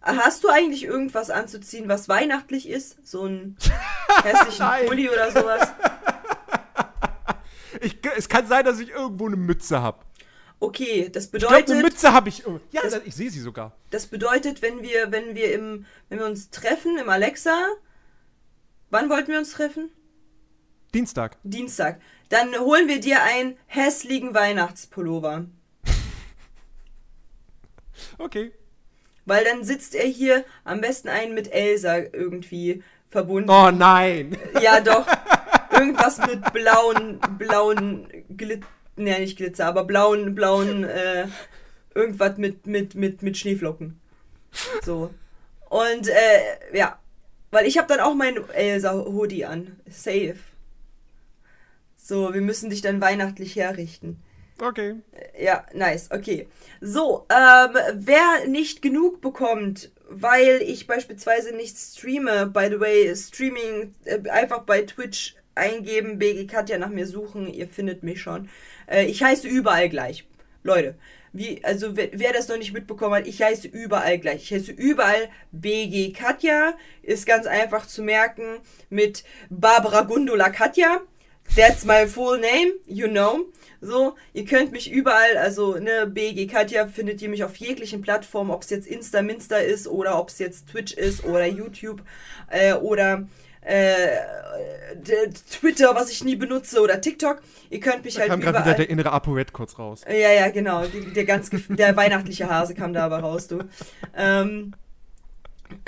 hast du eigentlich irgendwas anzuziehen, was weihnachtlich ist? So einen hässlichen. Pulli oder sowas? Ich, es kann sein, dass ich irgendwo eine Mütze habe. Okay, das Ich glaube, bedeutet, eine Mütze habe ich. Ja, das, ich sehe sie sogar. das bedeutet, wenn wir, wenn wir im, wenn wir uns treffen im Alexa, wann wollten wir uns treffen? Dienstag. Dienstag. Dann holen wir dir einen hässlichen Weihnachtspullover. Okay. Weil dann sitzt er hier am besten einen mit Elsa irgendwie verbunden. Oh nein. Ja, doch. Irgendwas mit blauen, blauen Glitzer. Ne, nicht Glitzer, aber blauen, blauen, äh, irgendwas mit, mit, mit, mit Schneeflocken. So. Und, äh, ja. Weil ich habe dann auch mein Elsa-Hoodie an. Safe. So, wir müssen dich dann weihnachtlich herrichten. Okay. Ja, nice, okay. So, ähm, wer nicht genug bekommt, weil ich beispielsweise nicht streame, by the way, Streaming, äh, einfach bei Twitch eingeben, BG Katja nach mir suchen, ihr findet mich schon. Äh, ich heiße überall gleich. Leute, wie, also wer, wer das noch nicht mitbekommen hat, ich heiße überall gleich. Ich heiße überall BG Katja, ist ganz einfach zu merken mit Barbara Gundula Katja. That's my full name, you know. So, ihr könnt mich überall, also ne, BG Katja findet ihr mich auf jeglichen Plattformen, ob es jetzt Insta Minster ist oder ob es jetzt Twitch ist oder YouTube äh, oder äh, Twitter, was ich nie benutze oder TikTok. Ihr könnt mich Da halt kam gerade wieder überall. der innere ApoRed kurz raus. Ja, ja, genau. Die- Der ganz der weihnachtliche Hase kam da aber raus, du. Ähm,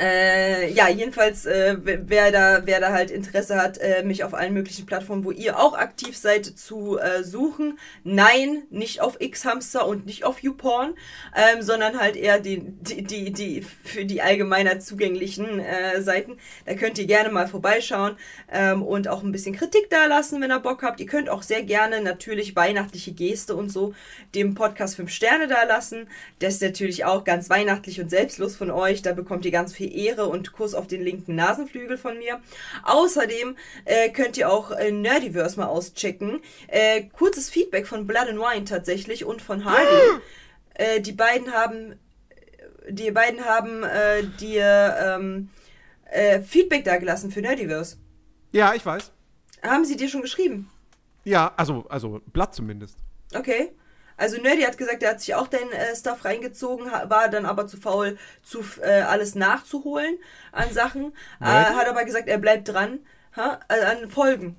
äh, ja, jedenfalls, äh, wer da, wer da halt Interesse hat, äh, mich auf allen möglichen Plattformen, wo ihr auch aktiv seid, zu äh, suchen. Nein, nicht auf X-Hamster und nicht auf YouPorn, ähm, sondern halt eher die, die, die, die für die allgemeiner zugänglichen äh, Seiten. Da könnt ihr gerne mal vorbeischauen ähm, und auch ein bisschen Kritik da lassen, wenn ihr Bock habt. Ihr könnt auch sehr gerne natürlich weihnachtliche Geste und so dem Podcast 5 Sterne da lassen. Das ist natürlich auch ganz weihnachtlich und selbstlos von euch. Da bekommt ihr ganz viel Ehre und Kuss auf den linken Nasenflügel von mir. Außerdem äh, könnt ihr auch äh, Nerdiverse mal auschecken. Äh, kurzes Feedback von Blood and Wine tatsächlich und von Hardy. äh, die beiden haben die beiden haben äh, dir ähm, äh, Feedback da gelassen für Nerdiverse. Ja, ich weiß. Haben sie dir schon geschrieben? Ja, also, also Blatt zumindest. Okay. Also Nerdy hat gesagt, er hat sich auch den äh, Stuff reingezogen, war dann aber zu faul, zu äh, alles nachzuholen an Sachen. Äh, hat aber gesagt, er bleibt dran ha? äh, an Folgen.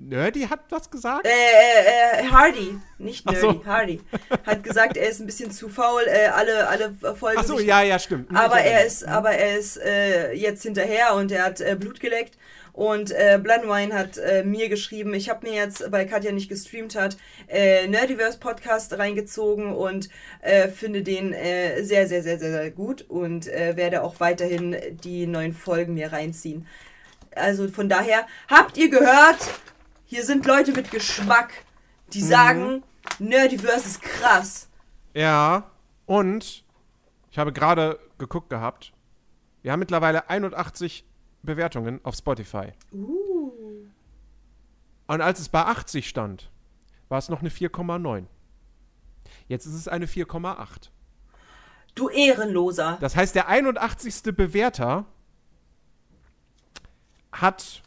Nerdy hat was gesagt? Äh, äh, äh, Hardy, nicht Nerdy, so. Hardy. Hat gesagt, er ist ein bisschen zu faul, äh, alle, alle Folgen. Ach so, sich- ja, ja, stimmt. Aber er ist, aber er ist äh, jetzt hinterher und er hat äh, Blut geleckt. Und äh, Bloodwine hat äh, mir geschrieben, ich habe mir jetzt, weil Katja nicht gestreamt hat, äh, Nerdiverse Podcast reingezogen und äh, finde den äh, sehr, sehr, sehr, sehr, sehr gut und äh, werde auch weiterhin die neuen Folgen mir reinziehen. Also von daher, habt ihr gehört, hier sind Leute mit Geschmack, die sagen, Nerdiverse ist krass. Ja, und ich habe gerade geguckt gehabt. Wir haben mittlerweile 81 Bewertungen auf Spotify. Und als es bei 80 stand, war es noch eine 4,9. Jetzt ist es eine 4,8. Du Ehrenloser. Das heißt, der 81. Bewerter hat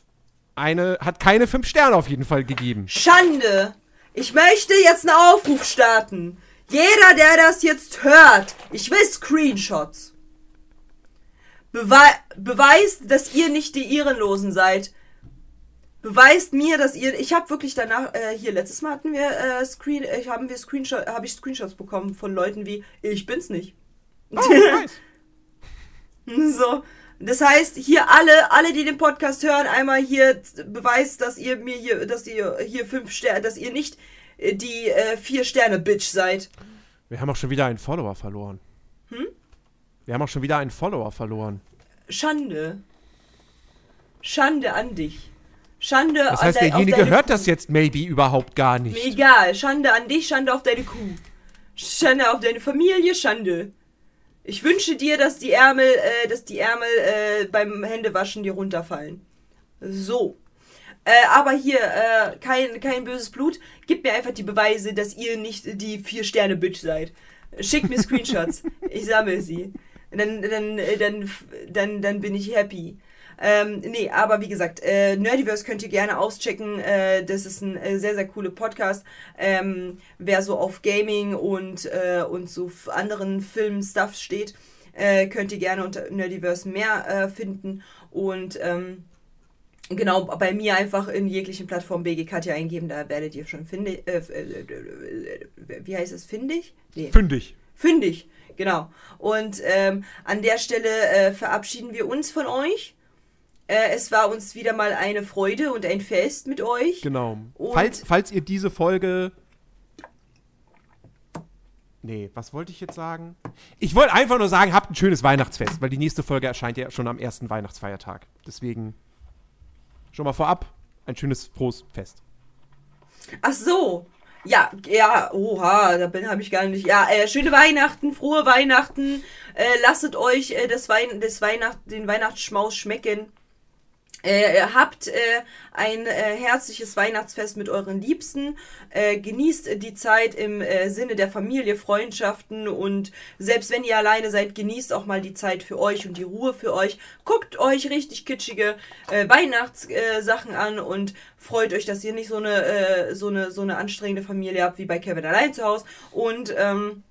eine hat keine 5 Sterne auf jeden Fall gegeben. Schande! Ich möchte jetzt einen Aufruf starten. Jeder, der das jetzt hört, ich will Screenshots. Bewei beweist, dass ihr nicht die Ehrenlosen seid. Beweist mir, dass ihr. Ich habe wirklich danach äh, hier letztes Mal hatten wir äh, Screen, äh, haben wir Screenshot, habe ich Screenshots bekommen von Leuten wie ich bin's nicht. Oh, nice. So. Das heißt, hier alle, alle, die den Podcast hören, einmal hier beweist, dass ihr mir hier, dass ihr hier fünf Sterne, dass ihr nicht äh, die äh, vier Sterne Bitch seid. Wir haben auch schon wieder einen Follower verloren. Wir haben auch schon wieder einen Follower verloren. Schande. Schande an dich. Schande Das heißt, an auf derjenige hört Kuh. das jetzt maybe überhaupt gar nicht. egal. Schande an dich, Schande auf deine Kuh. Schande auf deine Familie, Schande. Ich wünsche dir, dass die Ärmel, äh, dass die Ärmel äh, beim Händewaschen dir runterfallen. So. Äh, aber hier, äh, kein, kein böses Blut. Gib mir einfach die Beweise, dass ihr nicht die Vier-Sterne-Bitch seid. Schickt mir Screenshots. ich sammle sie. Dann, dann, äh, dann, dann, dann bin ich happy. Ähm, nee, aber wie gesagt, äh, Nerdiverse könnt ihr gerne auschecken. Äh, das ist ein äh, sehr, sehr cooler Podcast. Ähm, wer so auf Gaming und, äh, und so anderen Film-Stuff steht, äh, könnt ihr gerne unter Nerdiverse mehr äh, finden. Und ähm, genau, bei mir einfach in jeglichen Plattformen BG Katja eingeben, da werdet ihr schon findig. Äh, wie heißt es? Findig? Nee. Fündig. Fündig, genau. Und ähm, an der Stelle äh, verabschieden wir uns von euch. Äh, es war uns wieder mal eine Freude und ein Fest mit euch. Genau. Und- Falls, falls ihr diese Folge. Nee, was wollte ich jetzt sagen? Ich wollte einfach nur sagen, habt ein schönes Weihnachtsfest, weil die nächste Folge erscheint ja schon am ersten Weihnachtsfeiertag. Deswegen schon mal vorab ein schönes, frohes Fest. Ach so. Ja, ja, oha, da bin habe ich gar nicht. Ja, äh, schöne Weihnachten, frohe Weihnachten. Äh, lasset euch äh, das Wein, das Weihnacht, den Weihnachtsschmaus schmecken. Äh, habt äh, ein äh, herzliches Weihnachtsfest mit euren Liebsten. Äh, genießt die Zeit im äh, Sinne der Familie, Freundschaften und selbst wenn ihr alleine seid, genießt auch mal die Zeit für euch und die Ruhe für euch. Guckt euch richtig kitschige äh, Weihnachtssachen Sachen an und freut euch, dass ihr nicht so eine, so eine, so eine anstrengende Familie habt wie bei Kevin allein zu Hause. Und ähm,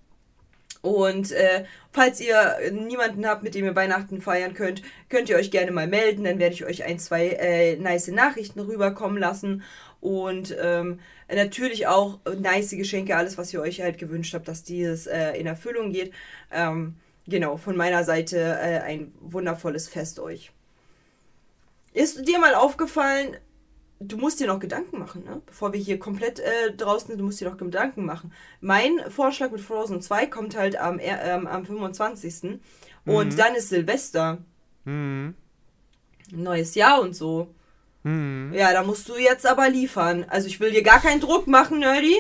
und äh, falls ihr niemanden habt, mit dem ihr Weihnachten feiern könnt, könnt ihr euch gerne mal melden. Dann werde ich euch ein, zwei äh, nice Nachrichten rüberkommen lassen. Und ähm, natürlich auch nice Geschenke, alles, was ihr euch halt gewünscht habt, dass dieses äh, in Erfüllung geht. Ähm, genau, von meiner Seite äh, ein wundervolles Fest euch. Ist dir mal aufgefallen, du musst dir noch Gedanken machen, ne? Bevor wir hier komplett äh, draußen sind, du musst dir noch Gedanken machen. Mein Vorschlag mit Frozen 2 kommt halt am, ähm, am 25. Und dann ist Silvester. Neues Jahr und so. Ja, da musst du jetzt aber liefern. Also ich will dir gar keinen Druck machen, Nerdy.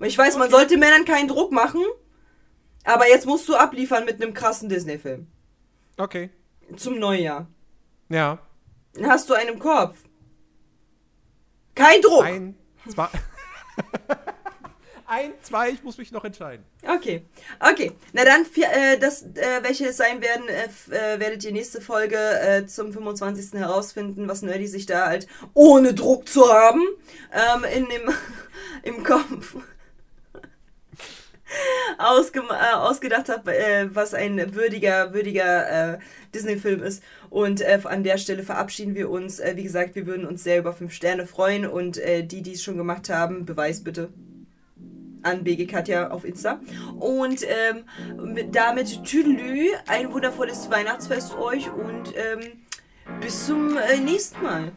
Ich weiß, man sollte Männern keinen Druck machen. Aber jetzt musst du abliefern mit einem krassen Disney-Film. Okay. Zum Neujahr. Ja. Dann hast du einen im Kopf. Kein Druck. Ein, zwei. Ein, zwei, ich muss mich noch entscheiden. Okay, okay. Na dann, vier, äh, das, äh, welche es sein werden, äh, äh, werdet ihr nächste Folge äh, zum 25. herausfinden, was Nerdy sich da halt ohne Druck zu haben ähm, in dem im Kopf äh, ausgedacht hat, äh, was ein würdiger würdiger äh, Disney-Film ist. Und äh, an der Stelle verabschieden wir uns. Äh, wie gesagt, wir würden uns sehr über fünf Sterne freuen und äh, die, die es schon gemacht haben, Beweis bitte an BG Katja auf Insta. Und ähm, mit, damit Tüdelü, ein wundervolles Weihnachtsfest euch und ähm, bis zum äh, nächsten Mal.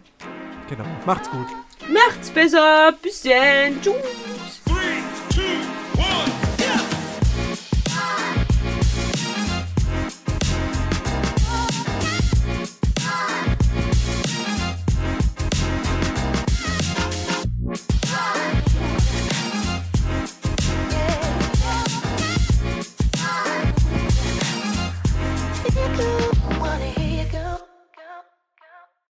Genau. Macht's gut. Macht's besser. Bis dann. Tschüss. Three, two,